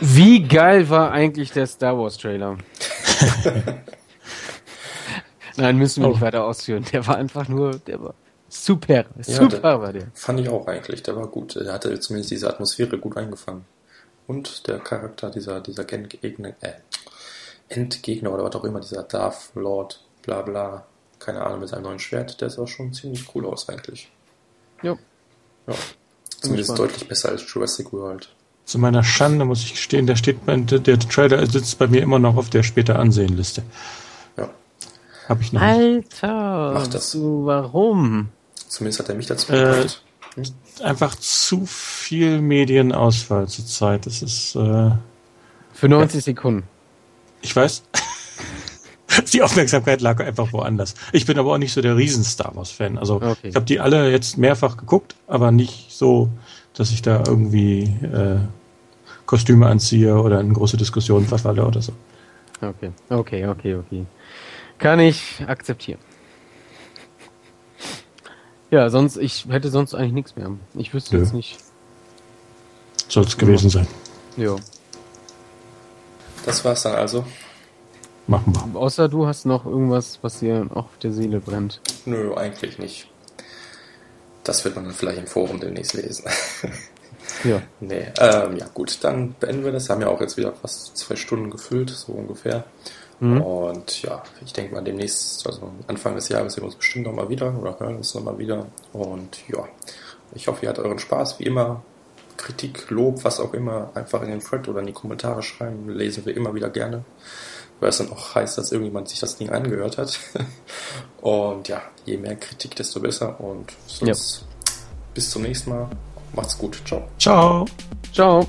Wie geil war eigentlich der Star Wars Trailer? Nein, müssen wir Oh. nicht weiter ausführen. Der war einfach nur, der war super. Ja, Super der- war der. Fand ich auch eigentlich. Der war gut. Der hatte zumindest diese Atmosphäre gut eingefangen. Und der Charakter dieser, dieser Gegner, äh, Endgegner oder was auch immer, dieser Darth Lord, bla bla, keine Ahnung, mit seinem neuen Schwert, der sah schon ziemlich cool aus eigentlich. Ja. Ja. Zumindest deutlich besser als Jurassic World. Zu meiner Schande muss ich gestehen, der steht bei, der, Trailer sitzt bei mir immer noch auf der später Ansehen-Liste. Ja. Habe ich noch nicht. Alter, Mach das. Du, warum? Zumindest hat er mich dazu Äh, gebracht. Einfach zu viel Medienauswahl zurzeit. Das ist, äh, Für 90 Sekunden. ich weiß, die Aufmerksamkeit lag einfach woanders. Ich bin aber auch nicht so der Riesen-Star Wars-Fan. Also Okay. ich habe die alle jetzt mehrfach geguckt, aber nicht so, dass ich da irgendwie äh, Kostüme anziehe oder in große Diskussionen verfalle oder so. Okay, okay, okay, okay. Kann ich akzeptieren. Ja, sonst, ich hätte sonst eigentlich nichts mehr. Ich wüsste Nö. jetzt nicht. Soll es gewesen sein. Ja. Das war's dann also. Machen wir. Außer du hast noch irgendwas, was dir auch auf der Seele brennt. Nö, eigentlich nicht. Das wird man dann vielleicht im Forum demnächst lesen. Ja. Nee, ähm, ja gut, dann beenden wir das. Haben ja auch jetzt wieder fast zwei Stunden gefüllt, so ungefähr. Mhm. Und ja, ich denke mal demnächst, also Anfang des Jahres sehen wir uns bestimmt nochmal wieder oder hören uns nochmal wieder. Und ja, ich hoffe, ihr hattet euren Spaß. Wie immer, Kritik, Lob, was auch immer, einfach in den Thread oder in die Kommentare schreiben. Lesen wir immer wieder gerne. Weil es dann auch heißt, dass irgendjemand sich das Ding angehört hat. Und ja, je mehr Kritik, desto besser. Und sonst bis zum nächsten Mal. Macht's gut. Ciao. Ciao. Ciao.